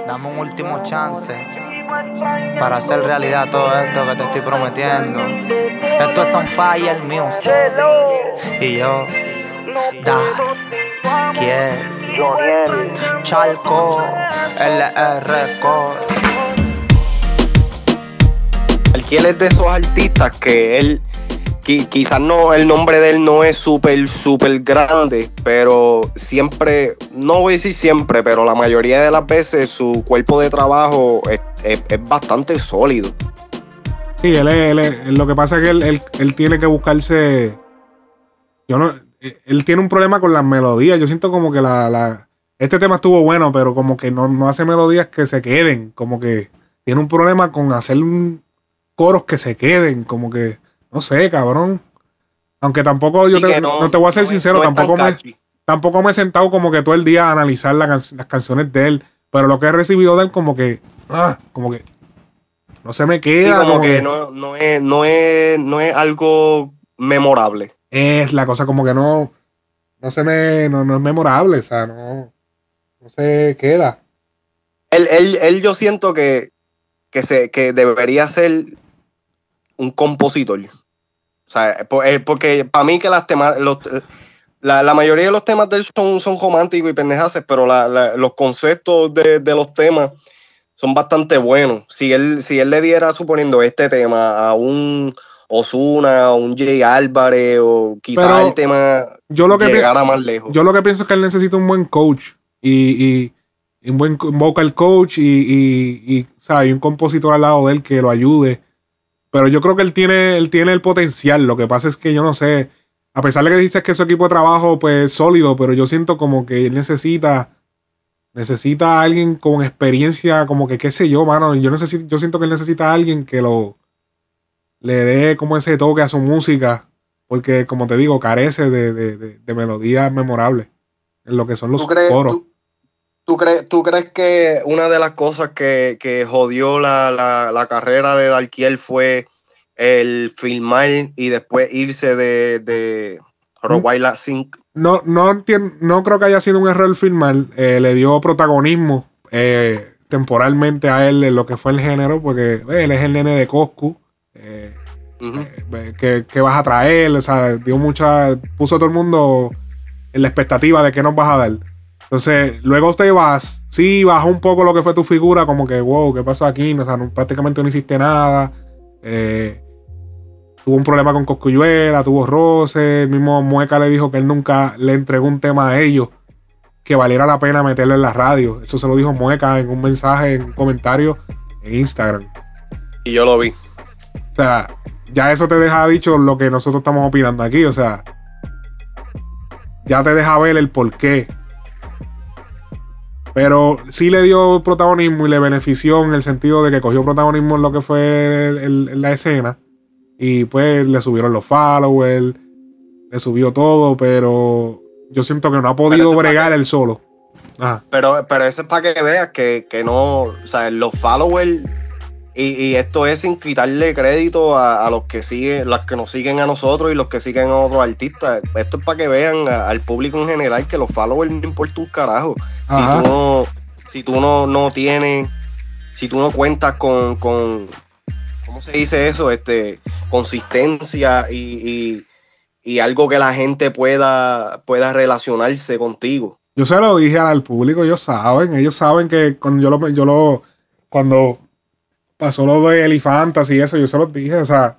Dame un último chance para hacer realidad todo esto que te estoy prometiendo. Esto es on fire music. Y yo, da, quiero, Chalco, LR Core. Alquiel es de esos artistas que él, quizás no, el nombre de él no es súper, súper grande, pero siempre, no voy a decir siempre, pero la mayoría de las veces su cuerpo de trabajo es, es- bastante sólido. Sí, él, es- él lo que pasa es que él, él- él tiene que buscarse. Yo no. Él tiene un problema con las melodías. Yo siento como que la. la- este tema estuvo bueno, pero como que no, no hace melodías que se queden. Como que tiene un problema con hacer un- coros que se queden. Como que. No sé, cabrón. Aunque tampoco yo te, que no, no- te voy a ser no sincero, tampoco me, tampoco me he sentado como que todo el día a analizar la can- las canciones de él. Pero lo que he recibido de él, como que. Ah, como que. No se me Sí, queda. como que no, no, es, no, es, no es algo memorable. es la cosa como que no no se me no, no es memorable o sea no no se queda Él, él, él yo siento que, que, se, que debería ser un compositor. O sea, po- eh, porque para mí que las temas, los, la, la mayoría de los temas de él son, son románticos y pendejaces, pero la- la- los conceptos de, de los temas son bastante buenos. Si él, si él le diera, suponiendo, este tema a un Osuna, un Jay Álvarez, o quizás Pero el tema yo lo que llegara más lejos. yo lo que pienso es que él necesita un buen coach y, y- y un buen vocal coach y, y, y, o sea, y un compositor al lado de él que lo ayude pero yo creo que él tiene él tiene el potencial. Lo que pasa es que yo no sé. A pesar de que dices que su equipo de trabajo pues es sólido pero yo siento como que él necesita necesita a alguien con experiencia como que qué sé yo mano. Yo necesito yo siento que él necesita a alguien que lo le dé como ese toque a su música porque como te digo carece de, de, de- de melodías memorables en lo que son los ¿Tú crees- coros tú- ¿Tú crees, ¿Tú crees que una de las cosas que, que jodió la, la- la carrera de Darkiel fue el filmar y después irse de, de Roguayla Sync? no, no, entien- no creo que haya sido un error filmar. Eh, le dio protagonismo eh, temporalmente a él en lo que fue el género, porque eh, él es el nene de Coscu. Eh, eh, ¿qué, qué vas a traer? O sea, dio mucha. Puso a todo el mundo en la expectativa de qué nos vas a dar. Entonces, luego te vas, sí, bajó un poco lo que fue tu figura, como que, wow, ¿qué pasó aquí? O sea, no- prácticamente no hiciste nada. Eh, tuvo un problema con Coscuyuela, tuvo roce. El mismo Mueca le dijo que él nunca le entregó un tema a ellos que valiera la pena meterlo en la radio. Eso se lo dijo Mueca en un mensaje, en un comentario en Instagram. Y yo lo vi. O sea, ya eso te deja dicho lo que nosotros estamos opinando aquí. O sea, ya te deja ver el por qué. Pero sí le dio protagonismo y le benefició en el sentido de que cogió protagonismo en lo que fue el- el- en la escena. Y pues le subieron los followers, le subió todo, pero yo siento que no ha podido bregar él solo. Ajá. Pero, pero eso es para que veas que, que no, o sea, los followers, y, y esto es sin quitarle crédito a, a los que siguen, los que nos siguen a nosotros y los que siguen a otros artistas. Esto es para que vean a- al público en general que los followers no importa un carajo. Si tú no, si tú no, no tienes, si tú no cuentas con, con ¿cómo se dice eso? Este, consistencia y, y- y algo que la gente pueda, pueda relacionarse contigo. Yo se lo dije al público, ellos saben, ellos saben que cuando yo lo, yo lo, cuando pasó lo de Elifantas y eso, yo se los dije, o sea,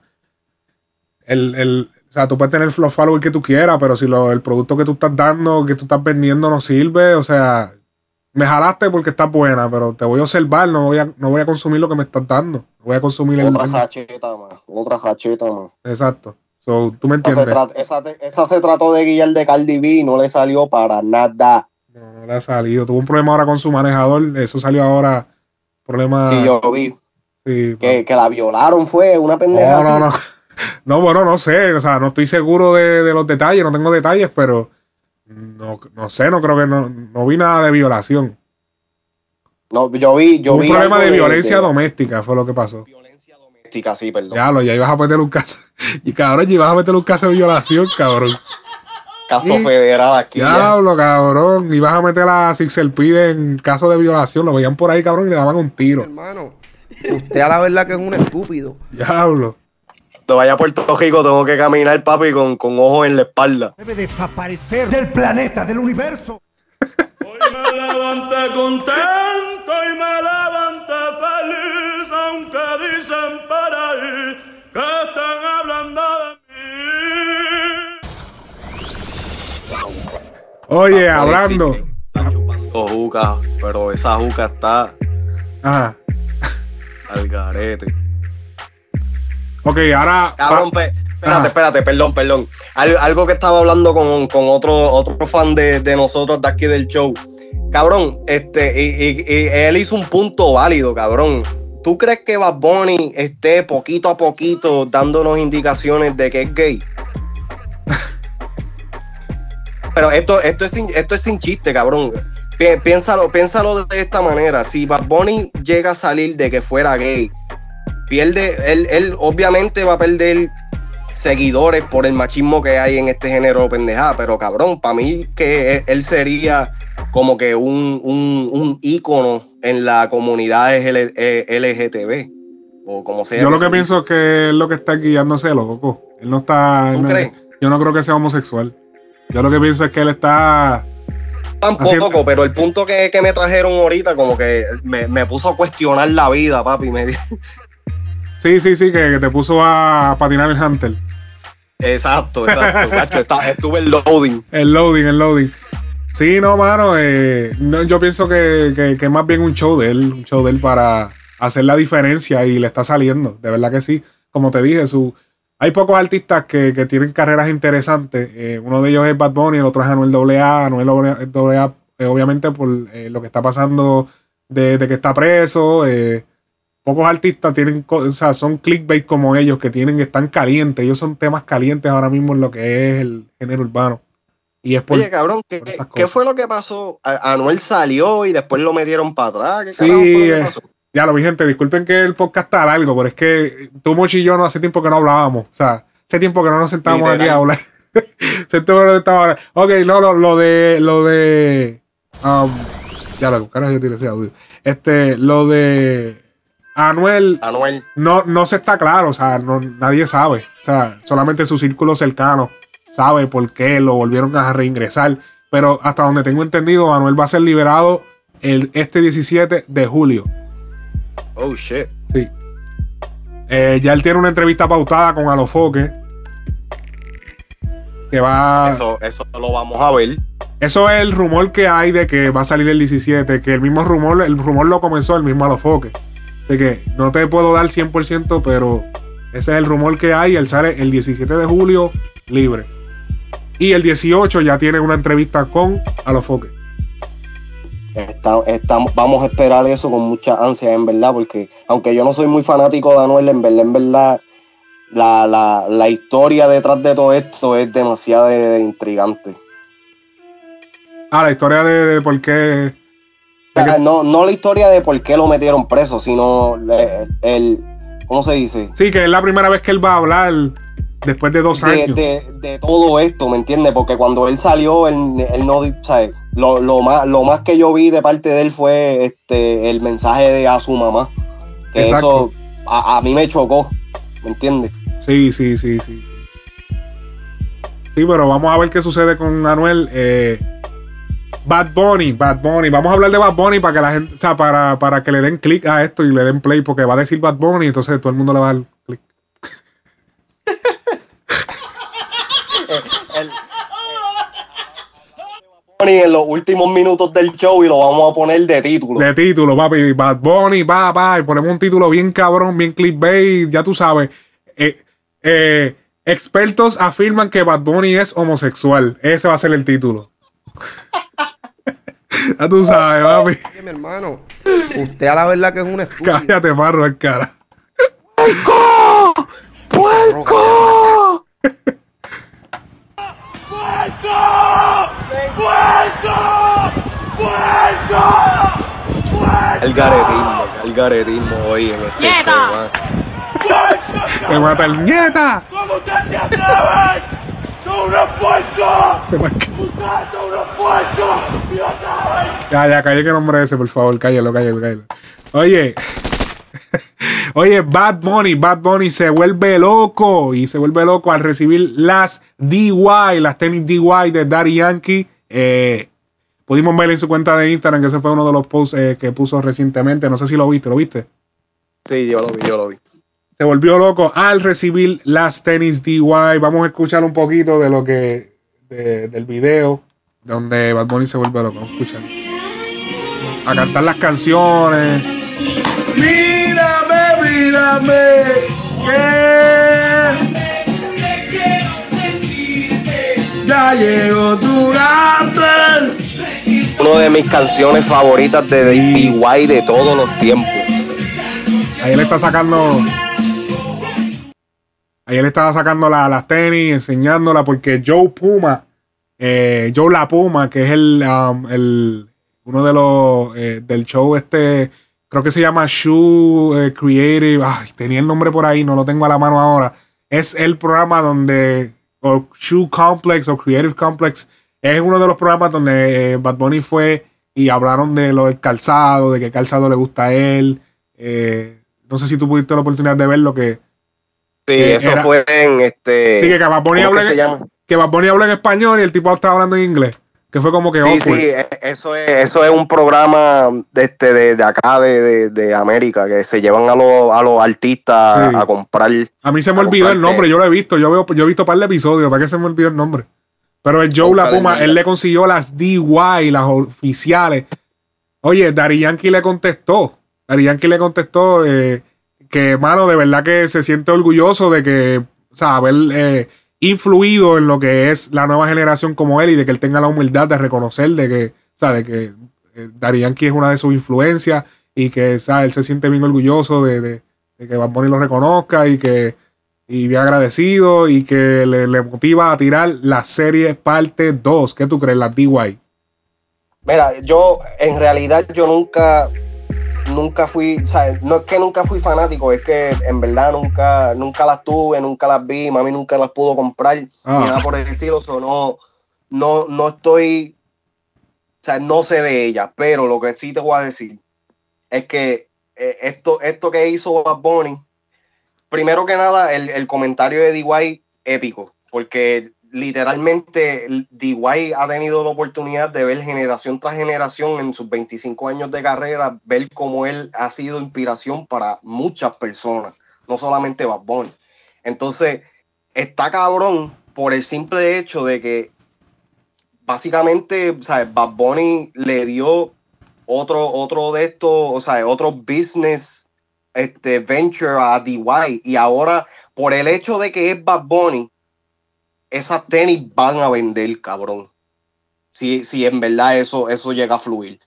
el, el, o sea, tú puedes tener los followers que tú quieras, pero si lo, el producto que tú estás dando, que tú estás vendiendo no sirve, o sea, me jalaste porque estás buena, pero te voy a observar, no voy a, no voy a consumir lo que me estás dando, voy a consumir el Otra jacheta más, otra jacheta más. Exacto. So, tú me Esa se, entiendes. esa, te- esa se trató de guiar de Cardi B y no le salió para nada. No le ha salido. Tuvo un problema ahora con su manejador. Eso salió ahora. Problema. Sí, yo vi. Sí, Que, que la violaron fue una pendeja. No, no, así. no. No, bueno, no sé. O sea, no estoy seguro de, de los detalles, no tengo detalles, pero no, no sé, no creo que no, no vi nada de violación. No, yo vi, yo un vi problema de violencia doméstica, fue lo que pasó. doméstica, sí, perdón. Ya lo, ya ibas a meter un caso. [LAUGHS] Y cabrón, ya ibas a meter un caso de violación, cabrón. Caso federal aquí. ya. Diablo, cabrón. Ibas a meter a Sixelpide en caso de violación. Lo veían por ahí, cabrón, y le daban un tiro. Hermano, usted a la verdad que es un estúpido. Diablo. Te vaya a Puerto Rico, tengo que caminar, papi, con, con ojos en la espalda. Debe desaparecer del planeta, del universo. me levanté contento y me levanté feliz, aunque dicen por ahí que están hablando de mí. Oye, hablando. Oh, juca, pero esa juca está Ajá. Al garete. Ok, ahora. Cabrón, espérate, espérate, perdón, perdón. Al- algo que estaba hablando con, con otro, otro fan de, de nosotros de aquí del show. Cabrón, este, y, y- y él hizo un punto válido, cabrón. ¿Tú crees que Bad Bunny esté poquito a poquito dándonos indicaciones de que es gay? [LAUGHS] Pero esto, esto, es sin, esto es sin chiste, cabrón. Pi- Piénsalo, piénsalo de esta manera. Si Bad Bunny llega a salir de que fuera gay, pierde, él, él obviamente va a perder seguidores por el machismo que hay en este género pendejada, pero cabrón, para mí que él- él sería como que un, un, un ícono en la comunidad LG- LGTB, o como sea. Yo lo que pienso es que él lo que está guiándose, loco. Él no está. ¿Tú no- crees? yo no creo que sea homosexual. Yo lo que pienso es que él está. Tampoco, pero el punto que, que me trajeron ahorita como que me, me puso a cuestionar la vida, papi. Me, [LAUGHS] Sí, sí, sí, que, que te puso a patinar el Hunter. exacto, [LAUGHS] exacto. Gacho, está- estuve en loading. El loading, el loading. Sí, no, mano. eh, no, yo pienso que, que, que es más bien un show de él. Un show de él para hacer la diferencia y le está saliendo. De verdad que sí. Como te dije, su, hay pocos artistas que, que tienen carreras interesantes. eh, uno de ellos es Bad Bunny, el otro es Anuel AA. Anuel AA, eh, obviamente, por eh, lo que está pasando de, de que está preso. eh, pocos artistas tienen, o sea, son clickbait como ellos, que tienen, están calientes. Ellos son temas calientes ahora mismo en lo que es el género urbano. Y es por, Oye, cabrón, ¿qué, fue lo que pasó? Anuel salió y después lo metieron para atrás. ¿Qué carajo fue Sí, lo que pasó? Ya lo vi, gente. Disculpen que el podcast está largo, pero es que tú, Mochi y yo no hace tiempo que no hablábamos. O sea, hace tiempo que no nos sentábamos aquí a hablar. [LAUGHS] Siento que no estaba- Ok, no, no, lo de. Lo de. um, ya lo carajo yo tiré ese audio. Este, lo de. Anuel. Anuel. No, no se está claro, o sea, no- nadie sabe. O sea, solamente su círculo cercano sabe por qué lo volvieron a reingresar. Pero hasta donde tengo entendido, Anuel va a ser liberado el, este 17 de julio. Oh shit. Sí. Eh, ya él tiene una entrevista pautada con Alofoque. Que va. Eso, eso lo vamos a ver. Eso es el rumor que hay de que va a salir el 17. Que el mismo rumor, el rumor lo comenzó el mismo Alofoque. Así que no te puedo dar 100%, pero ese es el rumor que hay. Él sale el 17 de julio libre. Y el 18 ya tiene una entrevista con Alofoque. Está- estamos, vamos a esperar eso con mucha ansia, en verdad, porque aunque yo no soy muy fanático de Anuel, en verdad, en verdad, la, la, la historia detrás de todo esto es demasiado de- intrigante. Ah, la historia de, de por qué. Sea, no, no la historia de por qué lo metieron preso, sino le- el, ¿cómo se dice? Sí, que es la primera vez que él va a hablar después de dos años. de- de todo esto, ¿me entiendes? Porque cuando él salió, él, él no, ¿sabes? Lo, lo más, lo más que yo vi de parte de él fue este, el mensaje de a su mamá. Que Exacto. eso a, a mí me chocó, ¿me entiendes? Sí, sí, sí, sí. Sí, pero vamos a ver qué sucede con Anuel. Eh, Bad Bunny, Bad Bunny. Vamos a hablar de Bad Bunny para que la gente, o sea, para, para que le den clic a esto y le den play, porque va a decir Bad Bunny, entonces todo el mundo le va a dar clic. En los últimos minutos del show y lo vamos a poner de título. De título, papi. Bad Bunny, pa, pa. Y ponemos un título bien cabrón, bien clickbait, ya tú sabes. Eh, eh, expertos afirman que Bad Bunny es homosexual. Ese va a ser el título. [LAUGHS] ya tú sabes, papi. Oye, mi hermano, usted a la verdad que es un estúpido. Cállate, marro el cara. ¡Puerco! El garetismo, el garetismo hoy en este ¡Nieta! Me mata el nieta. ¿Cómo usted se? ¡Son unos puercos! ¡Ustedes son unos puercos! ¡Dios sabe! Ya, ya, calle que nombre ese, por favor. Cállalo, cállalo, cállalo. Oye. [LAUGHS] Oye, Bad Bunny, Bad Bunny se vuelve loco y se vuelve loco al recibir las DY, las tenis DY de Daddy Yankee. Eh, pudimos ver en su cuenta de Instagram que ese fue uno de los posts eh, que puso recientemente. No sé si lo viste, ¿lo viste? Sí, yo lo vi, yo lo vi. Se volvió loco al recibir las tenis DY. Vamos a escuchar un poquito de lo que de- del video donde Bad Bunny se vuelve loco. Vamos a escuchar. A cantar las canciones. Mírame, ya llegó tu. Una de mis canciones favoritas de DY de todos los tiempos. Ahí él está sacando. Ahí él estaba sacando la- las tenis, enseñándola, porque Joe Puma, eh, Joe La Puma, que es el, um, el uno de los eh, del show este, creo que se llama Shoe eh, Creative, ay, tenía el nombre por ahí, no lo tengo a la mano ahora. Es el programa donde, o Shoe Complex o Creative Complex, es uno de los programas donde eh, Bad Bunny fue y hablaron de lo del calzado, de qué calzado le gusta a él. Eh, no sé si tú pudiste la oportunidad de verlo que Sí, Eh, eso era- fue en este. Sí, que Bad Bunny ¿cómo habla que en- Bad Bunny habla en español y el tipo estaba hablando en inglés. Que fue como que Sí, awkward. sí, e- eso es, eso es un programa de, este, de, de acá, de, de, de América, que se llevan a los, a los artistas Sí. a comprar. A mí se me olvidó el nombre, yo lo he visto, yo, veo, yo he visto un par de episodios, ¿para qué se me olvidó el nombre? Pero el Joe La Puma, él le consiguió las DY, las oficiales. Oye, Dari Yankee le contestó. Dari Yankee le contestó eh, que, mano, de verdad que se siente orgulloso de que, o sea, haber eh, influido en lo que es la nueva generación como él y de que él tenga la humildad de reconocer de que, o sea, de que eh, es una de sus influencias y que, o sea, él se siente bien orgulloso de, que Bad Bunny lo reconozca y que y bien agradecido y que le, le motiva a tirar la serie parte 2. ¿Qué tú crees? La DY. Mira, yo en realidad yo nunca nunca fui, o sea, no es que nunca fui fanático, es que en verdad nunca, nunca las tuve, nunca las vi, mami nunca las pudo comprar, Ah. ni nada por el estilo, so no, no, no estoy, o sea, no sé de ellas, pero lo que sí te voy a decir es que eh, esto, esto que hizo Bad Bunny, primero que nada, el, el comentario de DY épico, porque literalmente DY ha tenido la oportunidad de ver generación tras generación en sus 25 años de carrera, ver cómo él ha sido inspiración para muchas personas, no solamente Bad Bunny. Entonces, está cabrón por el simple hecho de que básicamente, sea, Bad Bunny le dio otro, otro de estos, o sea, otro business este, venture a DY y ahora por el hecho de que es Bad Bunny, esas tenis van a vender, cabrón. Si, si en verdad eso, eso llega a fluir.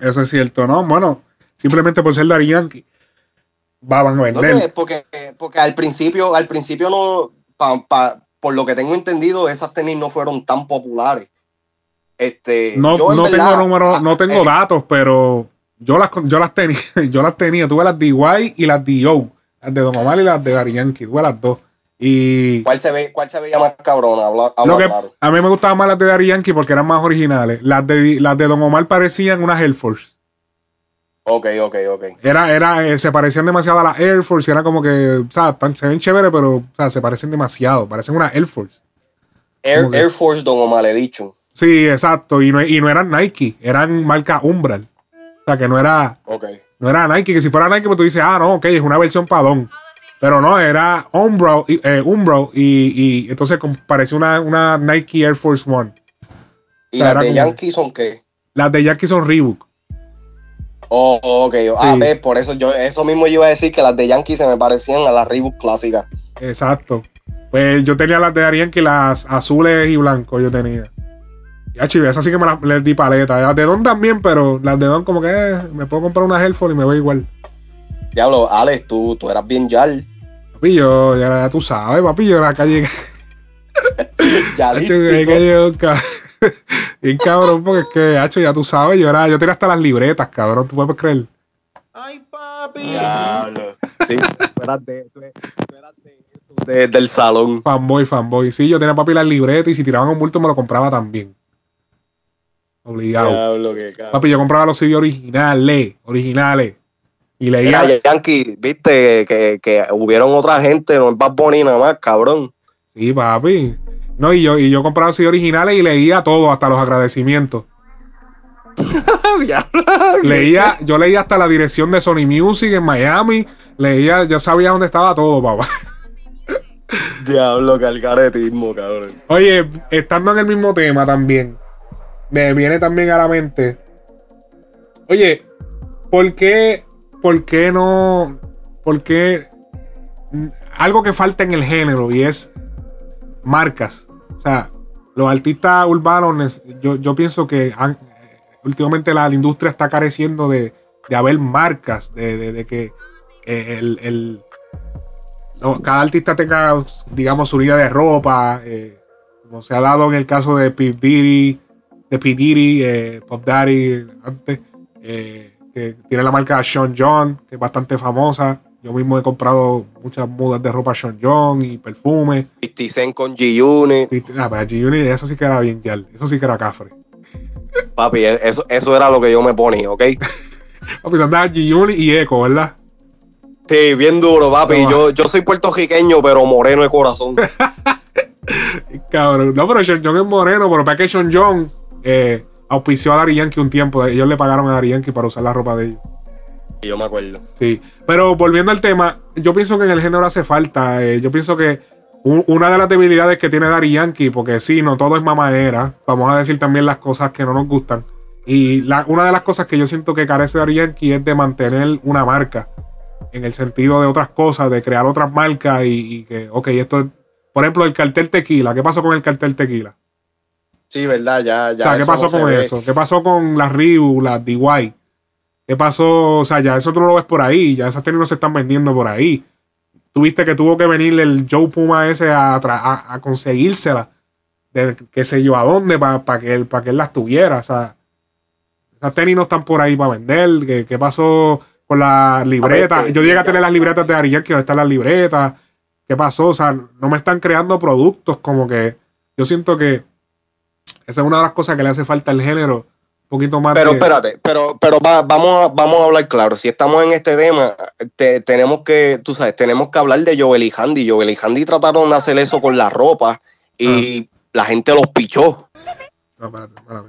Eso es cierto, ¿no? Bueno, simplemente por ser Daddy Yankee, va, van a vender. que- porque, porque al principio, al principio no, pa- pa- por lo que tengo entendido, esas tenis no fueron tan populares. Este, No, yo no verdad- tengo números, no tengo eh, datos, pero yo las, yo las tenía, [LAUGHS] yo las tenía. Tuve las DY y las DO, las de Don Omar y las de Daddy Yankee, tuve las dos. Y ¿Cuál se, ve, ¿Cuál se veía más cabrona? Habla, habla lo que claro. a mí me gustaban más las de Daddy Yankee porque eran más originales. Las de, las de Don Omar parecían unas Air Force. Ok, ok, ok. Era, era, eh, se parecían demasiado a las Air Force y era como que, o sea, tan- se ven chévere, pero, o sea, se parecen demasiado. Parecen una Air Force. Air, Force Don Omar, he dicho. Sí, exacto. Y no, y no eran Nike, eran marca Umbral. O sea, que no era, Ok. no era Nike, que si fuera Nike, pues tú dices, ah, no, ok, es una versión padón. Pero no, era Umbro, y- eh, Umbro y, y entonces parecía una, una Nike Air Force One. ¿Y O sea, las de como- Yankee son qué? Las de Yankee son Reebok. Oh, ok. Ah, Sí. ves, por eso yo, eso mismo yo iba a decir que las de Yankee se me parecían a las Reebok clásicas. Exacto. Pues yo tenía las de Yankee, las azules y blancos yo tenía. Ya, chive, esas sí que me las les di paleta. Las de Don también, pero las de Don como que eh, me puedo comprar una Hellford y me voy igual. Diablo, Alex, tú, tú eras bien yal. Papi, yo, ya, ya tú sabes, papi, yo era calle. Yalístico. [LAUGHS] Hacho, que calle, ca- [LAUGHS] Bien cabrón, porque es que, hacho, ya tú sabes, yo era, yo tenía hasta las libretas, cabrón, tú puedes creer. Diablo. Sí, [LAUGHS] tú eras de, tú eras de eso, de- del salón. Fanboy, fanboy. Sí, yo tenía papi las libretas y si tiraban un bulto me lo compraba también. Obligado. Diablo, qué cabrón. Papi, yo compraba los CD originales, originales. Y leía. Mira, Yankee, viste que, que hubieron otra gente, no es Bad Bunny nada más, cabrón. Sí, papi. No, y yo, y yo compraba CD originales y leía todo, hasta los agradecimientos. [LAUGHS] leía, yo leía hasta la dirección de Sony Music en Miami. Leía, yo sabía dónde estaba todo, papá. [LAUGHS] Diablo, calcaretismo, cabrón. Oye, estando en el mismo tema también, me viene también a la mente. Oye, ¿por qué, por qué no, por qué algo que falta en el género y es marcas? O sea, los artistas urbanos, yo, yo pienso que últimamente la, industria está careciendo de, de haber marcas, de, de- que eh, el, el- no, cada artista tenga, digamos, su línea de ropa, eh, como se ha dado en el caso de P. Diddy, de P. Diddy, eh, Pop Daddy, antes, que tiene la marca Sean John, que es bastante famosa. Yo mismo he comprado muchas mudas de ropa Sean John y perfumes. 50 Cent con G-Unit. Ah, pero G-Unit, eso sí que era bien, ya, eso sí que era cafre. Papi, e, eso, eso era lo que yo me ponía, ¿ok? [LAUGHS] Papi, andaba G-Unit y Echo, ¿verdad? Sí, bien duro, papi. No. Yo, yo soy puertorriqueño, pero moreno de corazón. [LAUGHS] Cabrón. No, pero Sean John es moreno, pero para que Sean John eh, auspició a Dari Yankee un tiempo. Ellos le pagaron a Dari Yankee para usar la ropa de ellos. Y yo me acuerdo. Sí. Pero volviendo al tema, yo pienso que en el género hace falta. eh, yo pienso que una de las debilidades que tiene Dari Yankee, porque sí, no todo es mamadera. Vamos a decir también las cosas que no nos gustan. Y la- una de las cosas que yo siento que carece Dari Yankee es de mantener una marca. En el sentido de otras cosas, de crear otras marcas y, y que, ok, esto es. Por ejemplo, el cartel tequila. ¿Qué pasó con el cartel tequila? Sí, ¿verdad? Ya, ya. o sea, ¿qué pasó con ve. eso? ¿Qué pasó con las Reebok, las DY? ¿Qué pasó? O sea, ya eso tú no lo ves por ahí. Ya esas tenis no se están vendiendo por ahí. Tuviste que tuvo que venir el Joe Puma ese a, a, a conseguírsela. De qué sé yo a dónde para que, él, pa' que él las tuviera. O sea, Esas tenis no están por ahí para vender. ¿Qué, qué pasó con las libretas? que- Yo llegué a tener las libretas de Ari Yankee, ¿dónde están las libretas? ¿Qué pasó? O sea, no me están creando productos como que. Yo siento que esa es una de las cosas que le hace falta al género. Un poquito más Pero de- espérate, pero, pero va- vamos, a, vamos a hablar claro. Si estamos en este tema, te- tenemos que, tú sabes, tenemos que hablar de Joel y Handy. Joel y Handy trataron de hacer eso con la ropa y Ah. la gente los pichó. No, espérate, espérate.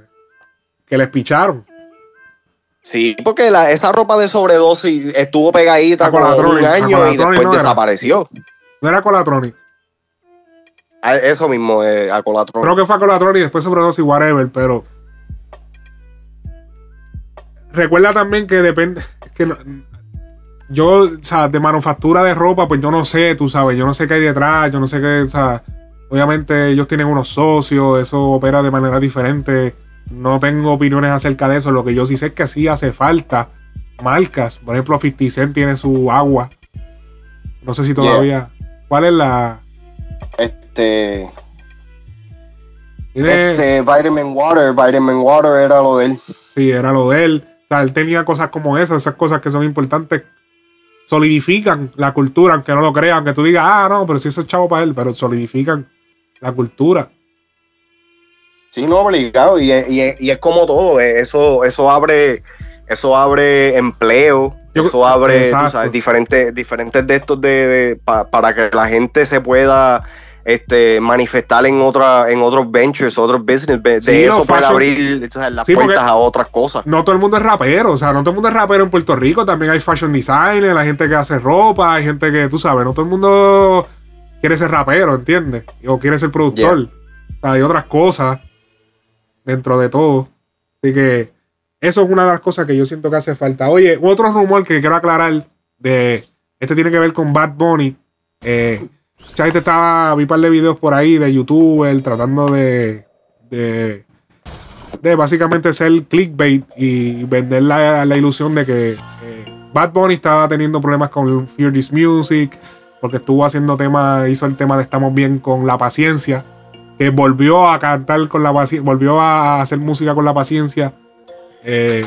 Que les picharon. Sí, porque la- esa ropa de sobredosis estuvo pegadita como Colatronic, un año y después no era. desapareció. No era Colatronic. A- Eso mismo, eh, a Colatronic. Creo que fue a Colatronic y después sobredosis, whatever, pero. Recuerda también que depende. que no- yo, o sea, de manufactura de ropa, pues yo no sé, tú sabes, yo no sé qué hay detrás, yo no sé qué, o sea, obviamente ellos tienen unos socios, eso opera de manera diferente. No tengo opiniones acerca de eso. Lo que yo sí sé es que sí hace falta marcas. Por ejemplo, 50 Cent tiene su agua. No sé si todavía. ¿Cuál es la.? Este, Tiene- este Vitamin Water, Vitamin Water era lo de él. Sí, era lo de él. O sea, él tenía cosas como esas, esas cosas que son importantes. Solidifican la cultura, aunque no lo crean, aunque tú digas, ah, no, pero si eso es chavo para él, pero solidifican la cultura. Sí, no, obligado. Y, es- y es- y es como todo. eh, Eso, eso abre, eso abre empleo. eso abre tú exacto. sabes, diferentes, diferentes de estos de, de- pa- para que la gente se pueda este, manifestar en otra, en otros ventures, otros business. De Sí, eso fashion- abrir las Sí, puertas a otras cosas. No todo el mundo es rapero, o sea, no todo el mundo es rapero en Puerto Rico, también hay fashion designer, hay gente que hace ropa, hay gente que, tú sabes, no todo el mundo quiere ser rapero, ¿entiendes? O quiere ser productor. O sea, hay otras cosas dentro de todo. Así que eso es una de las cosas que yo siento que hace falta. Oye, otro rumor que quiero aclarar de este tiene que ver con Bad Bunny. Eh, mucha gente estaba, vi un par de videos por ahí de youtuber tratando de, de, básicamente ser clickbait y vender la, la ilusión de que eh, Bad Bunny estaba teniendo problemas con Fear This Music porque estuvo haciendo temas, hizo el tema de Estamos Bien con La Paciencia, que volvió a cantar con la paciencia, volvió a hacer música con la paciencia. eh,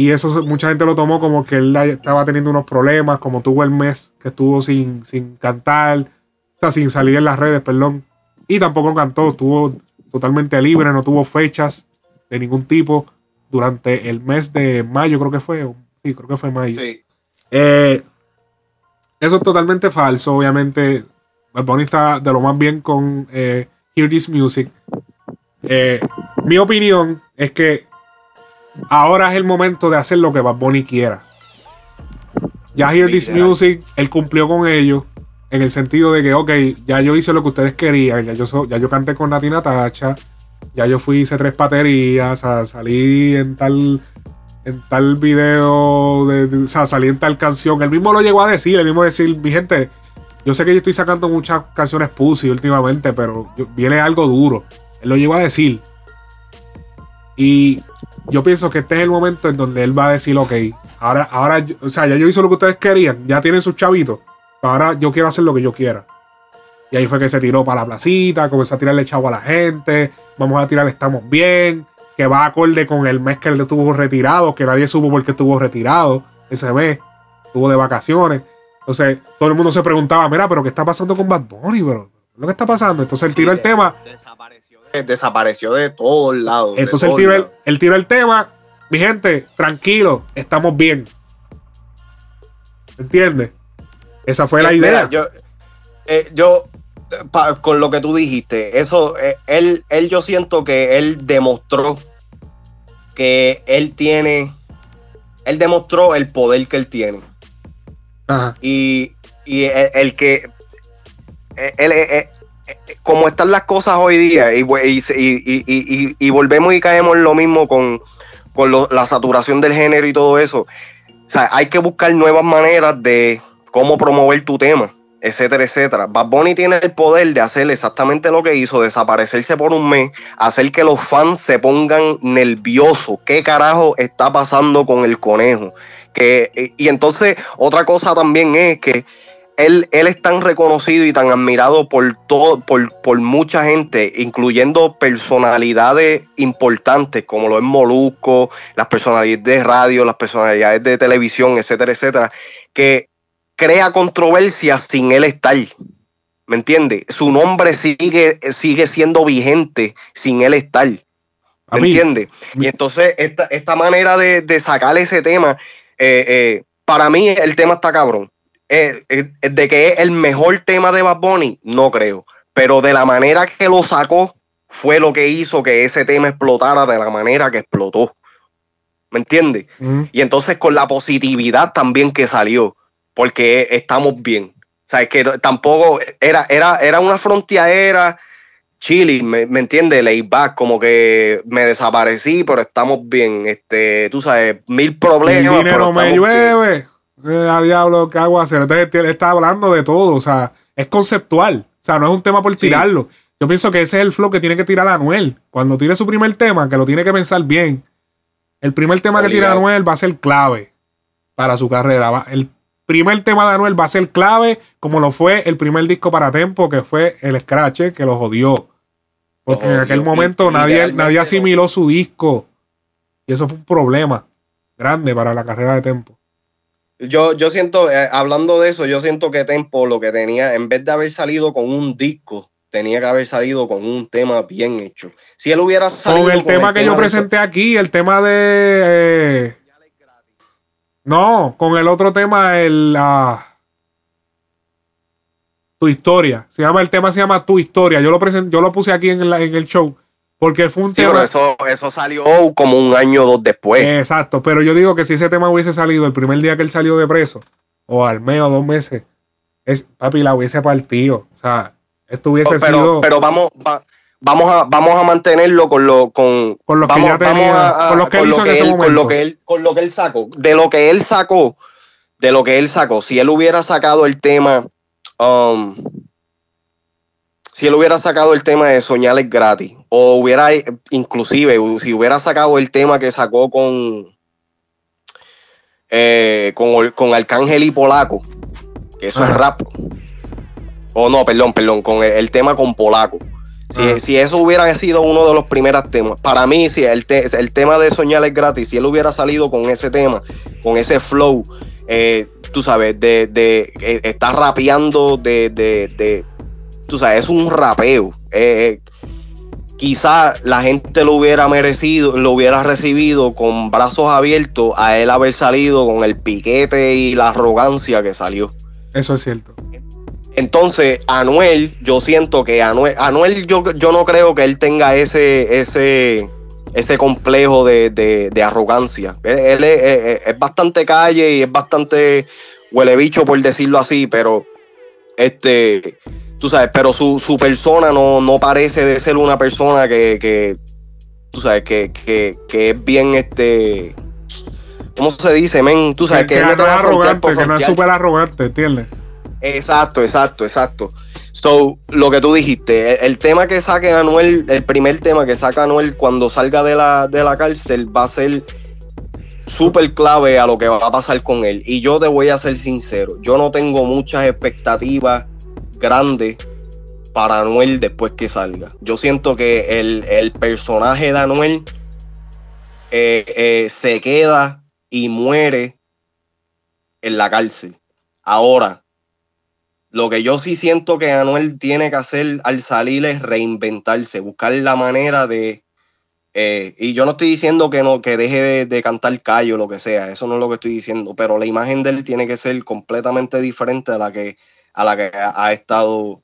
y eso mucha gente lo tomó como que él estaba teniendo unos problemas, como tuvo el mes que estuvo sin, sin cantar, o sea, sin salir en las redes, perdón. Y tampoco cantó, estuvo totalmente libre, no tuvo fechas de ningún tipo durante el mes de mayo, creo que fue. Sí, creo que fue mayo. Eh, eso es totalmente falso, obviamente. Bad Bunny está de lo más bien con eh, Hear This Music. Eh, mi opinión es que ahora es el momento de hacer lo que Bad Bunny quiera. Ya Hear This. Music, él cumplió con ello. En el sentido de que, ok, ya yo hice lo que ustedes querían. Ya yo, so- ya yo canté con Nati Natacha. Ya yo fui, hice tres paterías. a- salí en tal en tal video, de, de- o sea, salí en tal canción. Él mismo lo llegó a decir, él mismo decir, mi gente, yo sé que yo estoy sacando muchas canciones pussy últimamente, pero viene algo duro. Él lo llegó a decir. Y yo pienso que este es el momento en donde él va a decir, ok, ahora, ahora, o sea, ya yo hice lo que ustedes querían, ya tienen sus chavitos, ahora yo quiero hacer lo que yo quiera. Y ahí fue que se tiró para la placita, comenzó a tirarle chavo a la gente, vamos a tirar Estamos Bien, que va acorde con el mes que él estuvo retirado, que nadie supo por qué estuvo retirado ese mes, estuvo de vacaciones. Entonces, todo el mundo se preguntaba, mira, pero ¿qué está pasando con Bad Bunny, bro? ¿Qué es lo que está pasando? Entonces él tiró el tema, Eh, Desapareció de todos lados. de entonces él tira el, él el tema, mi gente, tranquilo, estamos bien. ¿Entiendes? Esa fue la Eh, idea. mira, yo, eh, yo, pa- con lo que tú dijiste, eso, eh, él, él, yo siento que él demostró que él tiene, él demostró el poder que él tiene. Ajá. Y, y el, el que, él, como están las cosas hoy día, y- y- y volvemos y caemos en lo mismo con, con lo- la saturación del género y todo eso. O sea, hay que buscar nuevas maneras de cómo promover tu tema, etcétera, etcétera. Bad Bunny tiene el poder de hacer exactamente lo que hizo, desaparecerse por un mes, hacer que los fans se pongan nerviosos. ¿Qué carajo está pasando con el conejo? Que, y entonces, otra cosa también es que él, él es tan reconocido y tan admirado por todo, por, por mucha gente, incluyendo personalidades importantes como lo es Molusco, las personalidades de radio, las personalidades de televisión, etcétera, etcétera, que crea controversia sin él estar. ¿Me entiendes? Su nombre sigue, sigue siendo vigente sin él estar. ¿Me entiendes? Y entonces esta, esta manera de, de sacar ese tema, eh, eh, para mí el tema está cabrón. Eh, eh, de que es el mejor tema de Bad Bunny, no creo. Pero de la manera que lo sacó, fue lo que hizo que ese tema explotara de la manera que explotó. ¿Me entiendes? Y entonces con la positividad también que salió, porque estamos bien. O sea, es que tampoco era, era, era una frontera chilling, ¿me, me entiendes? Laid back, como que me desaparecí, pero estamos bien. Este, tú sabes, mil El problemas. dinero pero me llueve. Eh, a diablo, ¿qué hago hacer? Entonces él está hablando de todo. O sea, es conceptual. O sea, no es un tema por tirarlo. Yo pienso que ese es el flow que tiene que tirar Anuel. Cuando tire su primer tema, que lo tiene que pensar bien. El primer tema que tira. Anuel va a ser clave para su carrera. Va- El primer tema de Anuel va a ser clave, como lo fue el primer disco para Tempo, que fue el Scratch, que lo jodió. Porque en jodió. aquel momento nadie, nadie asimiló su disco. Y eso fue un problema grande para la carrera de Tempo. Yo, yo siento, eh, hablando de eso, yo siento que Tempo lo que tenía, en vez de haber salido con un disco, tenía que haber salido con un tema bien hecho. Si él hubiera salido Con el tema que yo de- presenté aquí, el tema de. eh, no, con el otro tema, el. ah, tu historia. Se llama, el tema se llama Tu historia. Yo lo present- yo lo puse aquí en, la- en el show. Porque fue un Sí, tema. pero eso, eso salió como un año o dos después. Exacto, pero yo digo que si ese tema hubiese salido el primer día que él salió de preso, o al mes o dos meses, es, papi, la hubiese partido. O sea, esto hubiese pero, sido. pero vamos, va- vamos a, vamos a mantenerlo con lo, con, Con los que vamos, ya tenía, vamos con los que él hizo en ese él, con lo que él, con lo que él sacó, de lo que él sacó, de lo que él sacó, si él hubiera sacado el tema, um, si él hubiera sacado el tema de soñales gratis, o hubiera, inclusive, si hubiera sacado el tema que sacó con, eh, con, con Arcángel y Polaco, que eso es rap, o no, perdón, perdón, con el, el tema con Polaco. Si, si eso hubiera sido uno de los primeros temas, para mí, si el, te- el tema de soñar es gratis, si él hubiera salido con ese tema, con ese flow, eh, tú sabes, de, de eh, está rapeando de, de, de- tú sabes, es un rapeo. Eh, eh, quizá la gente lo hubiera merecido, lo hubiera recibido con brazos abiertos a él haber salido con el piquete y la arrogancia que salió. Eso es cierto. Entonces, Anuel, yo siento que Anuel, Anuel yo, yo no creo que él tenga ese, ese, ese complejo de, de- de arrogancia. Él, él es, es- es bastante calle y es bastante huele bicho, por decirlo así, pero este, tú sabes, pero su, su persona no, no parece de ser una persona que, que tú sabes, que, que, que es bien este. ¿Cómo se dice, men? Tú sabes que, él no te es va a arrogante, por que no es súper arrogante, ¿entiendes? Exacto, exacto, exacto. So, lo que tú dijiste, el, tema que saque Anuel, el primer tema que saca Anuel cuando salga de la, de la cárcel va a ser súper clave a lo que va a pasar con él. Y yo te voy a ser sincero, yo no tengo muchas expectativas grandes para Anuel después que salga. Yo siento que el, el personaje de Anuel eh, eh, se queda y muere en la cárcel. Ahora, lo que yo sí siento que Anuel tiene que hacer al salir es reinventarse, buscar la manera de. eh, y yo no estoy diciendo que no que deje de, cantar callo o lo que sea, eso no es lo que estoy diciendo, pero la imagen de él tiene que ser completamente diferente a la que, a la que ha, estado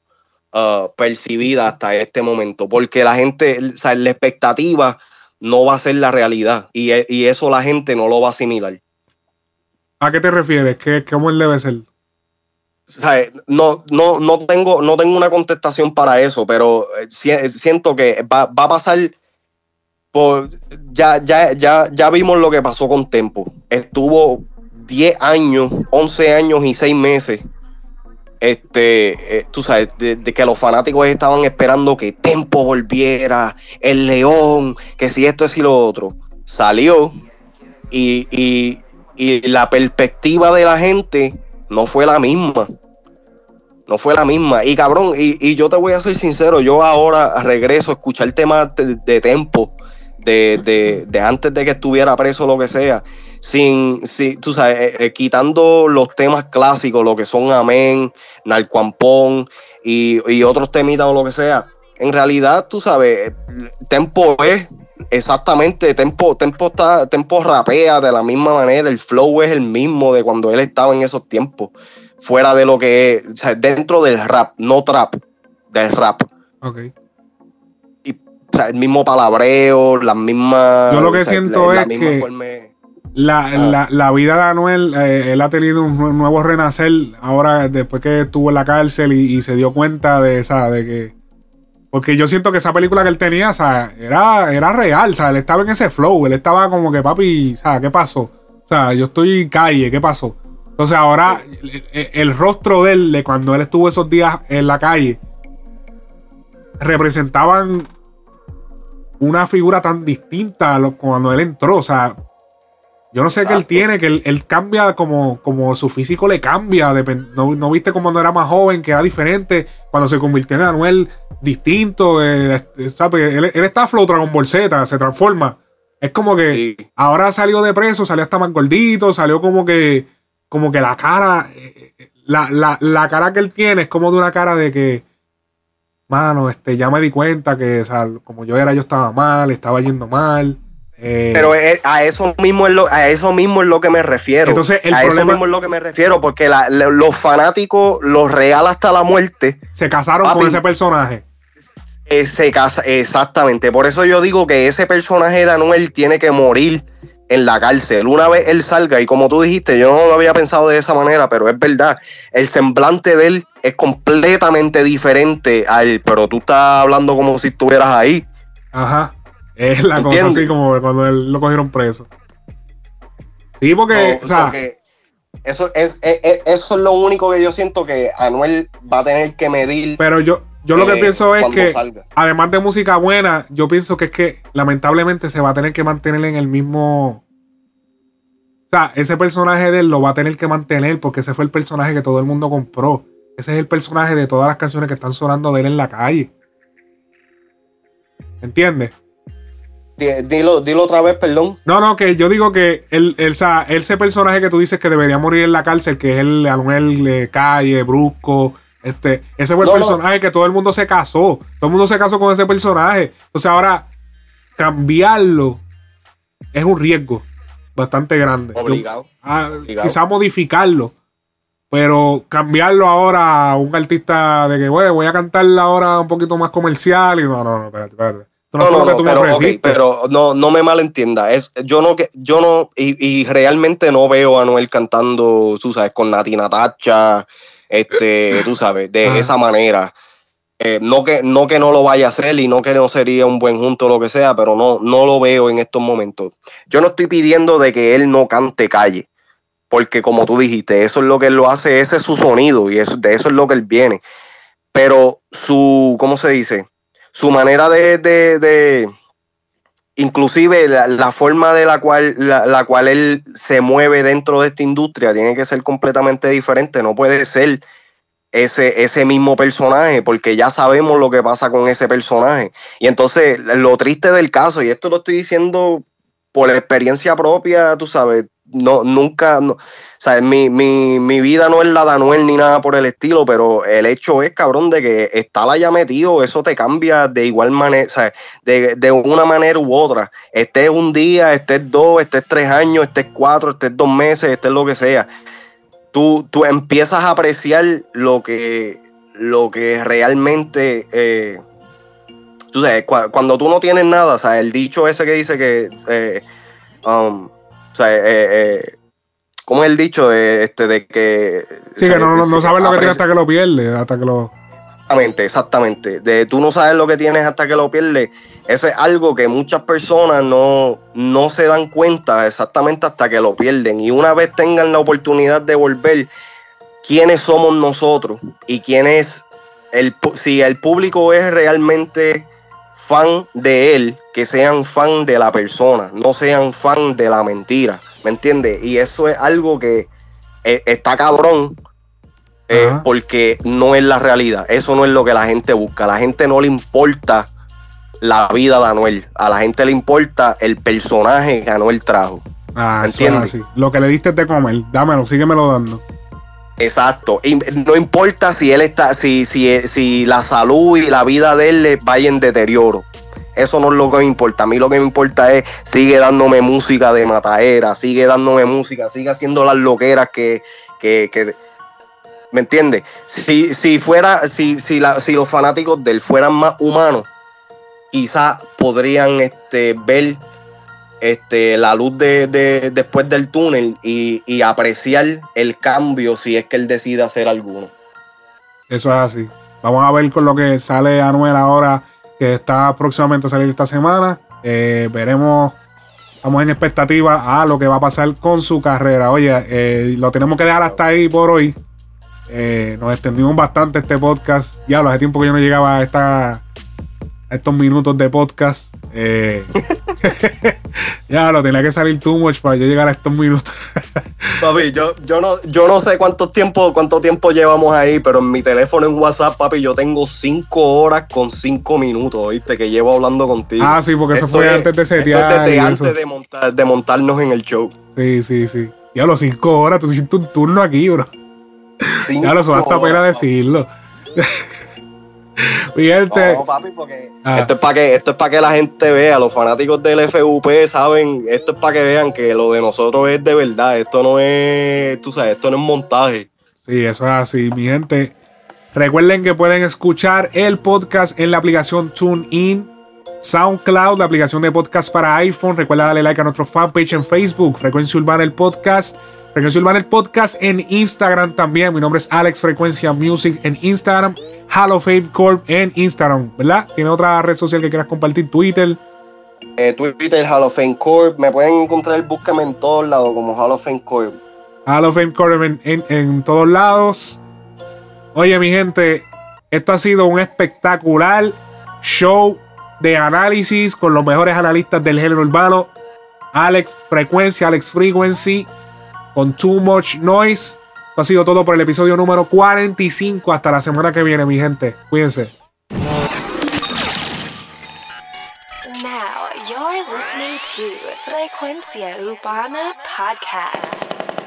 ah, percibida hasta este momento, porque la gente, o sea, la expectativa no va a ser la realidad y, y eso la gente no lo va a asimilar. ¿A qué te refieres? ¿Qué, ¿Cómo él debe ser? No, no, no, tengo, no tengo una contestación para eso, pero eh, si- siento que va, va a pasar por. Ya, ya, ya, ya vimos lo que pasó con Tempo. Estuvo 10 años, 11 años y 6 meses. Este, eh, tú sabes, de, que los fanáticos estaban esperando que Tempo volviera, el León, que si esto es y lo otro. Salió y- y la perspectiva de la gente no fue la misma. No fue la misma. Y cabrón, y, y yo te voy a ser sincero, yo ahora regreso a escuchar temas de, de tempo, de, de, de antes de que estuviera preso lo que sea, sin, sin tú sabes, eh, eh, quitando los temas clásicos, lo que son Amén, Narcuampón y, y otros temitas o lo que sea. En realidad, tú sabes, tempo es exactamente, tempo, tempo está, tempo rapea de la misma manera, el flow es el mismo de cuando él estaba en esos tiempos fuera de lo que es, o sea, dentro del rap, no trap, del rap. Ok. Y, o sea, el mismo palabreo, las mismas. Yo lo que o sea, siento la- es que forma la, Ah. la, la vida de Anuel, eh, él ha tenido un nue- nuevo renacer ahora después que estuvo en la cárcel y, y se dio cuenta de esa, de que. Porque yo siento que esa película que él tenía, o sea, era, era real, o sea, él estaba en ese flow, él estaba como que, papi, o sea, ¿qué pasó? O sea, yo estoy en calle, ¿qué pasó? Entonces ahora el, el- el rostro de él, de cuando él estuvo esos días en la calle, representaban una figura tan distinta a lo- cuando él entró, o sea, yo no sé qué él tiene, que él, él cambia como, como su físico le cambia. no, no viste como cuando era más joven, que era diferente. Cuando se convirtió en Anuel, distinto. eh, eh, ¿sabes? Él, él está flow Dragon Ball Z, se transforma. Es como que ahora salió de preso, salió hasta más gordito, salió como que, como que la cara, eh, la, la, la cara que él tiene es como de una cara de que, mano, este, ya me di cuenta que, o sea, como yo era, yo estaba mal, estaba yendo mal. Eh, Pero es- a eso mismo es lo, a eso mismo es lo que me refiero. Entonces, el a eso problema- mismo es lo que me refiero, porque la- los fanáticos, los real hasta la muerte, se casaron Papi. con ese personaje. eh, se casa, exactamente. Por eso yo digo que ese personaje de Anuel tiene que morir en la cárcel. Una vez él salga, y como tú dijiste, yo no lo había pensado de esa manera, pero es verdad, el semblante de él es completamente diferente al, pero tú estás hablando como si estuvieras ahí. Ajá. Es la cosa así como cuando él lo cogieron preso. Sí, porque, o sea, que eso es, es- es- eso es lo único que yo siento que Anuel va a tener que medir. pero yo, yo lo que eh, pienso es que, salga. además de música buena, yo pienso que es que lamentablemente se va a tener que mantener en el mismo. O sea, ese personaje de él lo va a tener que mantener porque ese fue el personaje que todo el mundo compró. Ese es el personaje de todas las canciones que están sonando de él en la calle. ¿Entiendes? Di- Dilo, dilo otra vez, perdón. No, no, que yo digo que o sea, ese personaje que tú dices que debería morir en la cárcel, que es el Anuel de calle, brusco, este, ese fue el No, no. personaje que todo el mundo se casó. Todo el mundo se casó con ese personaje. Entonces ahora cambiarlo es un riesgo bastante grande. Obligado. ah, Obligado. quizá modificarlo. Pero cambiarlo ahora a un artista de que, güey, voy a cantarla ahora un poquito más comercial y no, no, no, espérate, espérate. No, No, no, lo que no, tú me pero, pero no, no me malentienda. Es, yo no, que- yo no, y, y realmente no veo a Anuel cantando, tú sabes, con Nati Natacha, este, [LAUGHS] tú sabes, de Ajá. esa manera. Eh, no, que, no que no lo vaya a hacer y no que no sería un buen junto o lo que sea, pero no, no lo veo en estos momentos. Yo no estoy pidiendo de que él no cante calle, porque como tú dijiste, eso es lo que él lo hace, ese es su sonido y eso, de eso es lo que él viene. Pero su, ¿cómo se dice? Su manera de, de, inclusive la, forma de la cual, la, la cual él se mueve dentro de esta industria tiene que ser completamente diferente, no puede ser ese, ese mismo personaje, porque ya sabemos lo que pasa con ese personaje. Y entonces, lo triste del caso, y esto lo estoy diciendo por experiencia propia, tú sabes, no, nunca, no, sea, mi, mi, mi vida no es la de Anuel ni nada por el estilo, pero el hecho es, cabrón, de que estar allá metido, eso te cambia de igual manera, o sea, de, de una manera u otra. Estés un día, estés dos, estés tres años, estés cuatro, estés dos meses, estés lo que sea. Tú, tú empiezas a apreciar lo que, lo que realmente... eh, tú sabes, cua- cuando tú no tienes nada, o sea, el dicho ese que dice que... eh, um, o sea, eh, ¿cómo es el dicho? de este, de que... Sí, que no, no, no se sabes lo que aprecia- tiene hasta que lo pierde, hasta que lo... Exactamente, exactamente. De tú no sabes lo que tienes hasta que lo pierdes. Eso es algo que muchas personas no, no se dan cuenta exactamente hasta que lo pierden. Y una vez tengan la oportunidad de volver, quiénes somos nosotros y quién es el si el público es realmente fan de él, que sean fan de la persona, no sean fan de la mentira. ¿Me entiendes? Y eso es algo que eh, está cabrón eh, porque no es la realidad. Eso no es lo que la gente busca. A la gente no le importa la vida de Anuel. A la gente le importa el personaje que Anuel trajo. Ah, eso es ¿Entiendes? así. Lo que le diste de comer, dámelo, síguemelo dando. Exacto. Y no importa si él está, si, si, si la salud y la vida de él vaya en deterioro. Eso no es lo que me importa. A mí lo que me importa es sigue dándome música de mataera, sigue dándome música, sigue haciendo las loqueras que, que, que- ¿me entiendes? Si, si fuera, si, si, la- si los fanáticos de él fueran más humanos, quizás podrían este, ver este, la luz de, de- después del túnel y, apreciar el cambio si es que él decide hacer alguno. Eso es así. Vamos a ver con lo que sale Anuel ahora, que está próximamente a salir esta semana. Eh, veremos, estamos en expectativa a lo que va a pasar con su carrera. Oye, eh, lo tenemos que dejar hasta ahí por hoy. Eh, nos extendimos bastante este podcast. Ya, hace tiempo que yo no llegaba a, esta, a estos minutos de podcast. Eh, [LAUGHS] ya, lo tenía que salir too much para yo llegar a estos minutos. [LAUGHS] Papi, yo, yo, no, yo no sé cuánto tiempo, cuánto tiempo llevamos ahí, pero en mi teléfono en WhatsApp, papi, yo tengo cinco horas con cinco minutos, ¿viste? Que llevo hablando contigo. Ah, sí, porque eso Esto fue es- antes de esto es setear desde y antes eso. de, montar, de montarnos en el show. Sí, sí, sí. Ya los cinco horas, tú hiciste un turno aquí, bro. ya lo hasta pena decirlo. [LAUGHS] Mi gente. No, papi, porque Ah. esto es para que, esto es para que la gente vea, los fanáticos del FUP saben, esto es para que vean que lo de nosotros es de verdad, esto no es, tú sabes, esto no es montaje. Sí, eso es así, mi gente. Recuerden que pueden escuchar el podcast en la aplicación TuneIn, SoundCloud, la aplicación de podcast para iPhone. Recuerda darle like a nuestro fanpage en Facebook, Frecuencia Urbana el Podcast. Frecuencia Urbana el Podcast en Instagram también. Mi nombre es Alex Frecuencia Music en Instagram. Hall of Fame Corp en Instagram, ¿verdad? ¿Tiene otra red social que quieras compartir? Twitter. Eh, Twitter, Hall of Fame Corp, me pueden encontrar, búsqueme en todos lados como Hall of Fame Corp. Hall of Fame Corp en, en- en todos lados. Oye, mi gente, esto ha sido un espectacular show de análisis con los mejores analistas del género urbano. Alex Frecuencia, Alex Frequency, con Too Much Noise. Esto ha sido todo por el episodio número 45. Hasta la semana que viene, mi gente. Cuídense. Now you're listening to Frecuencia Urbana Podcast.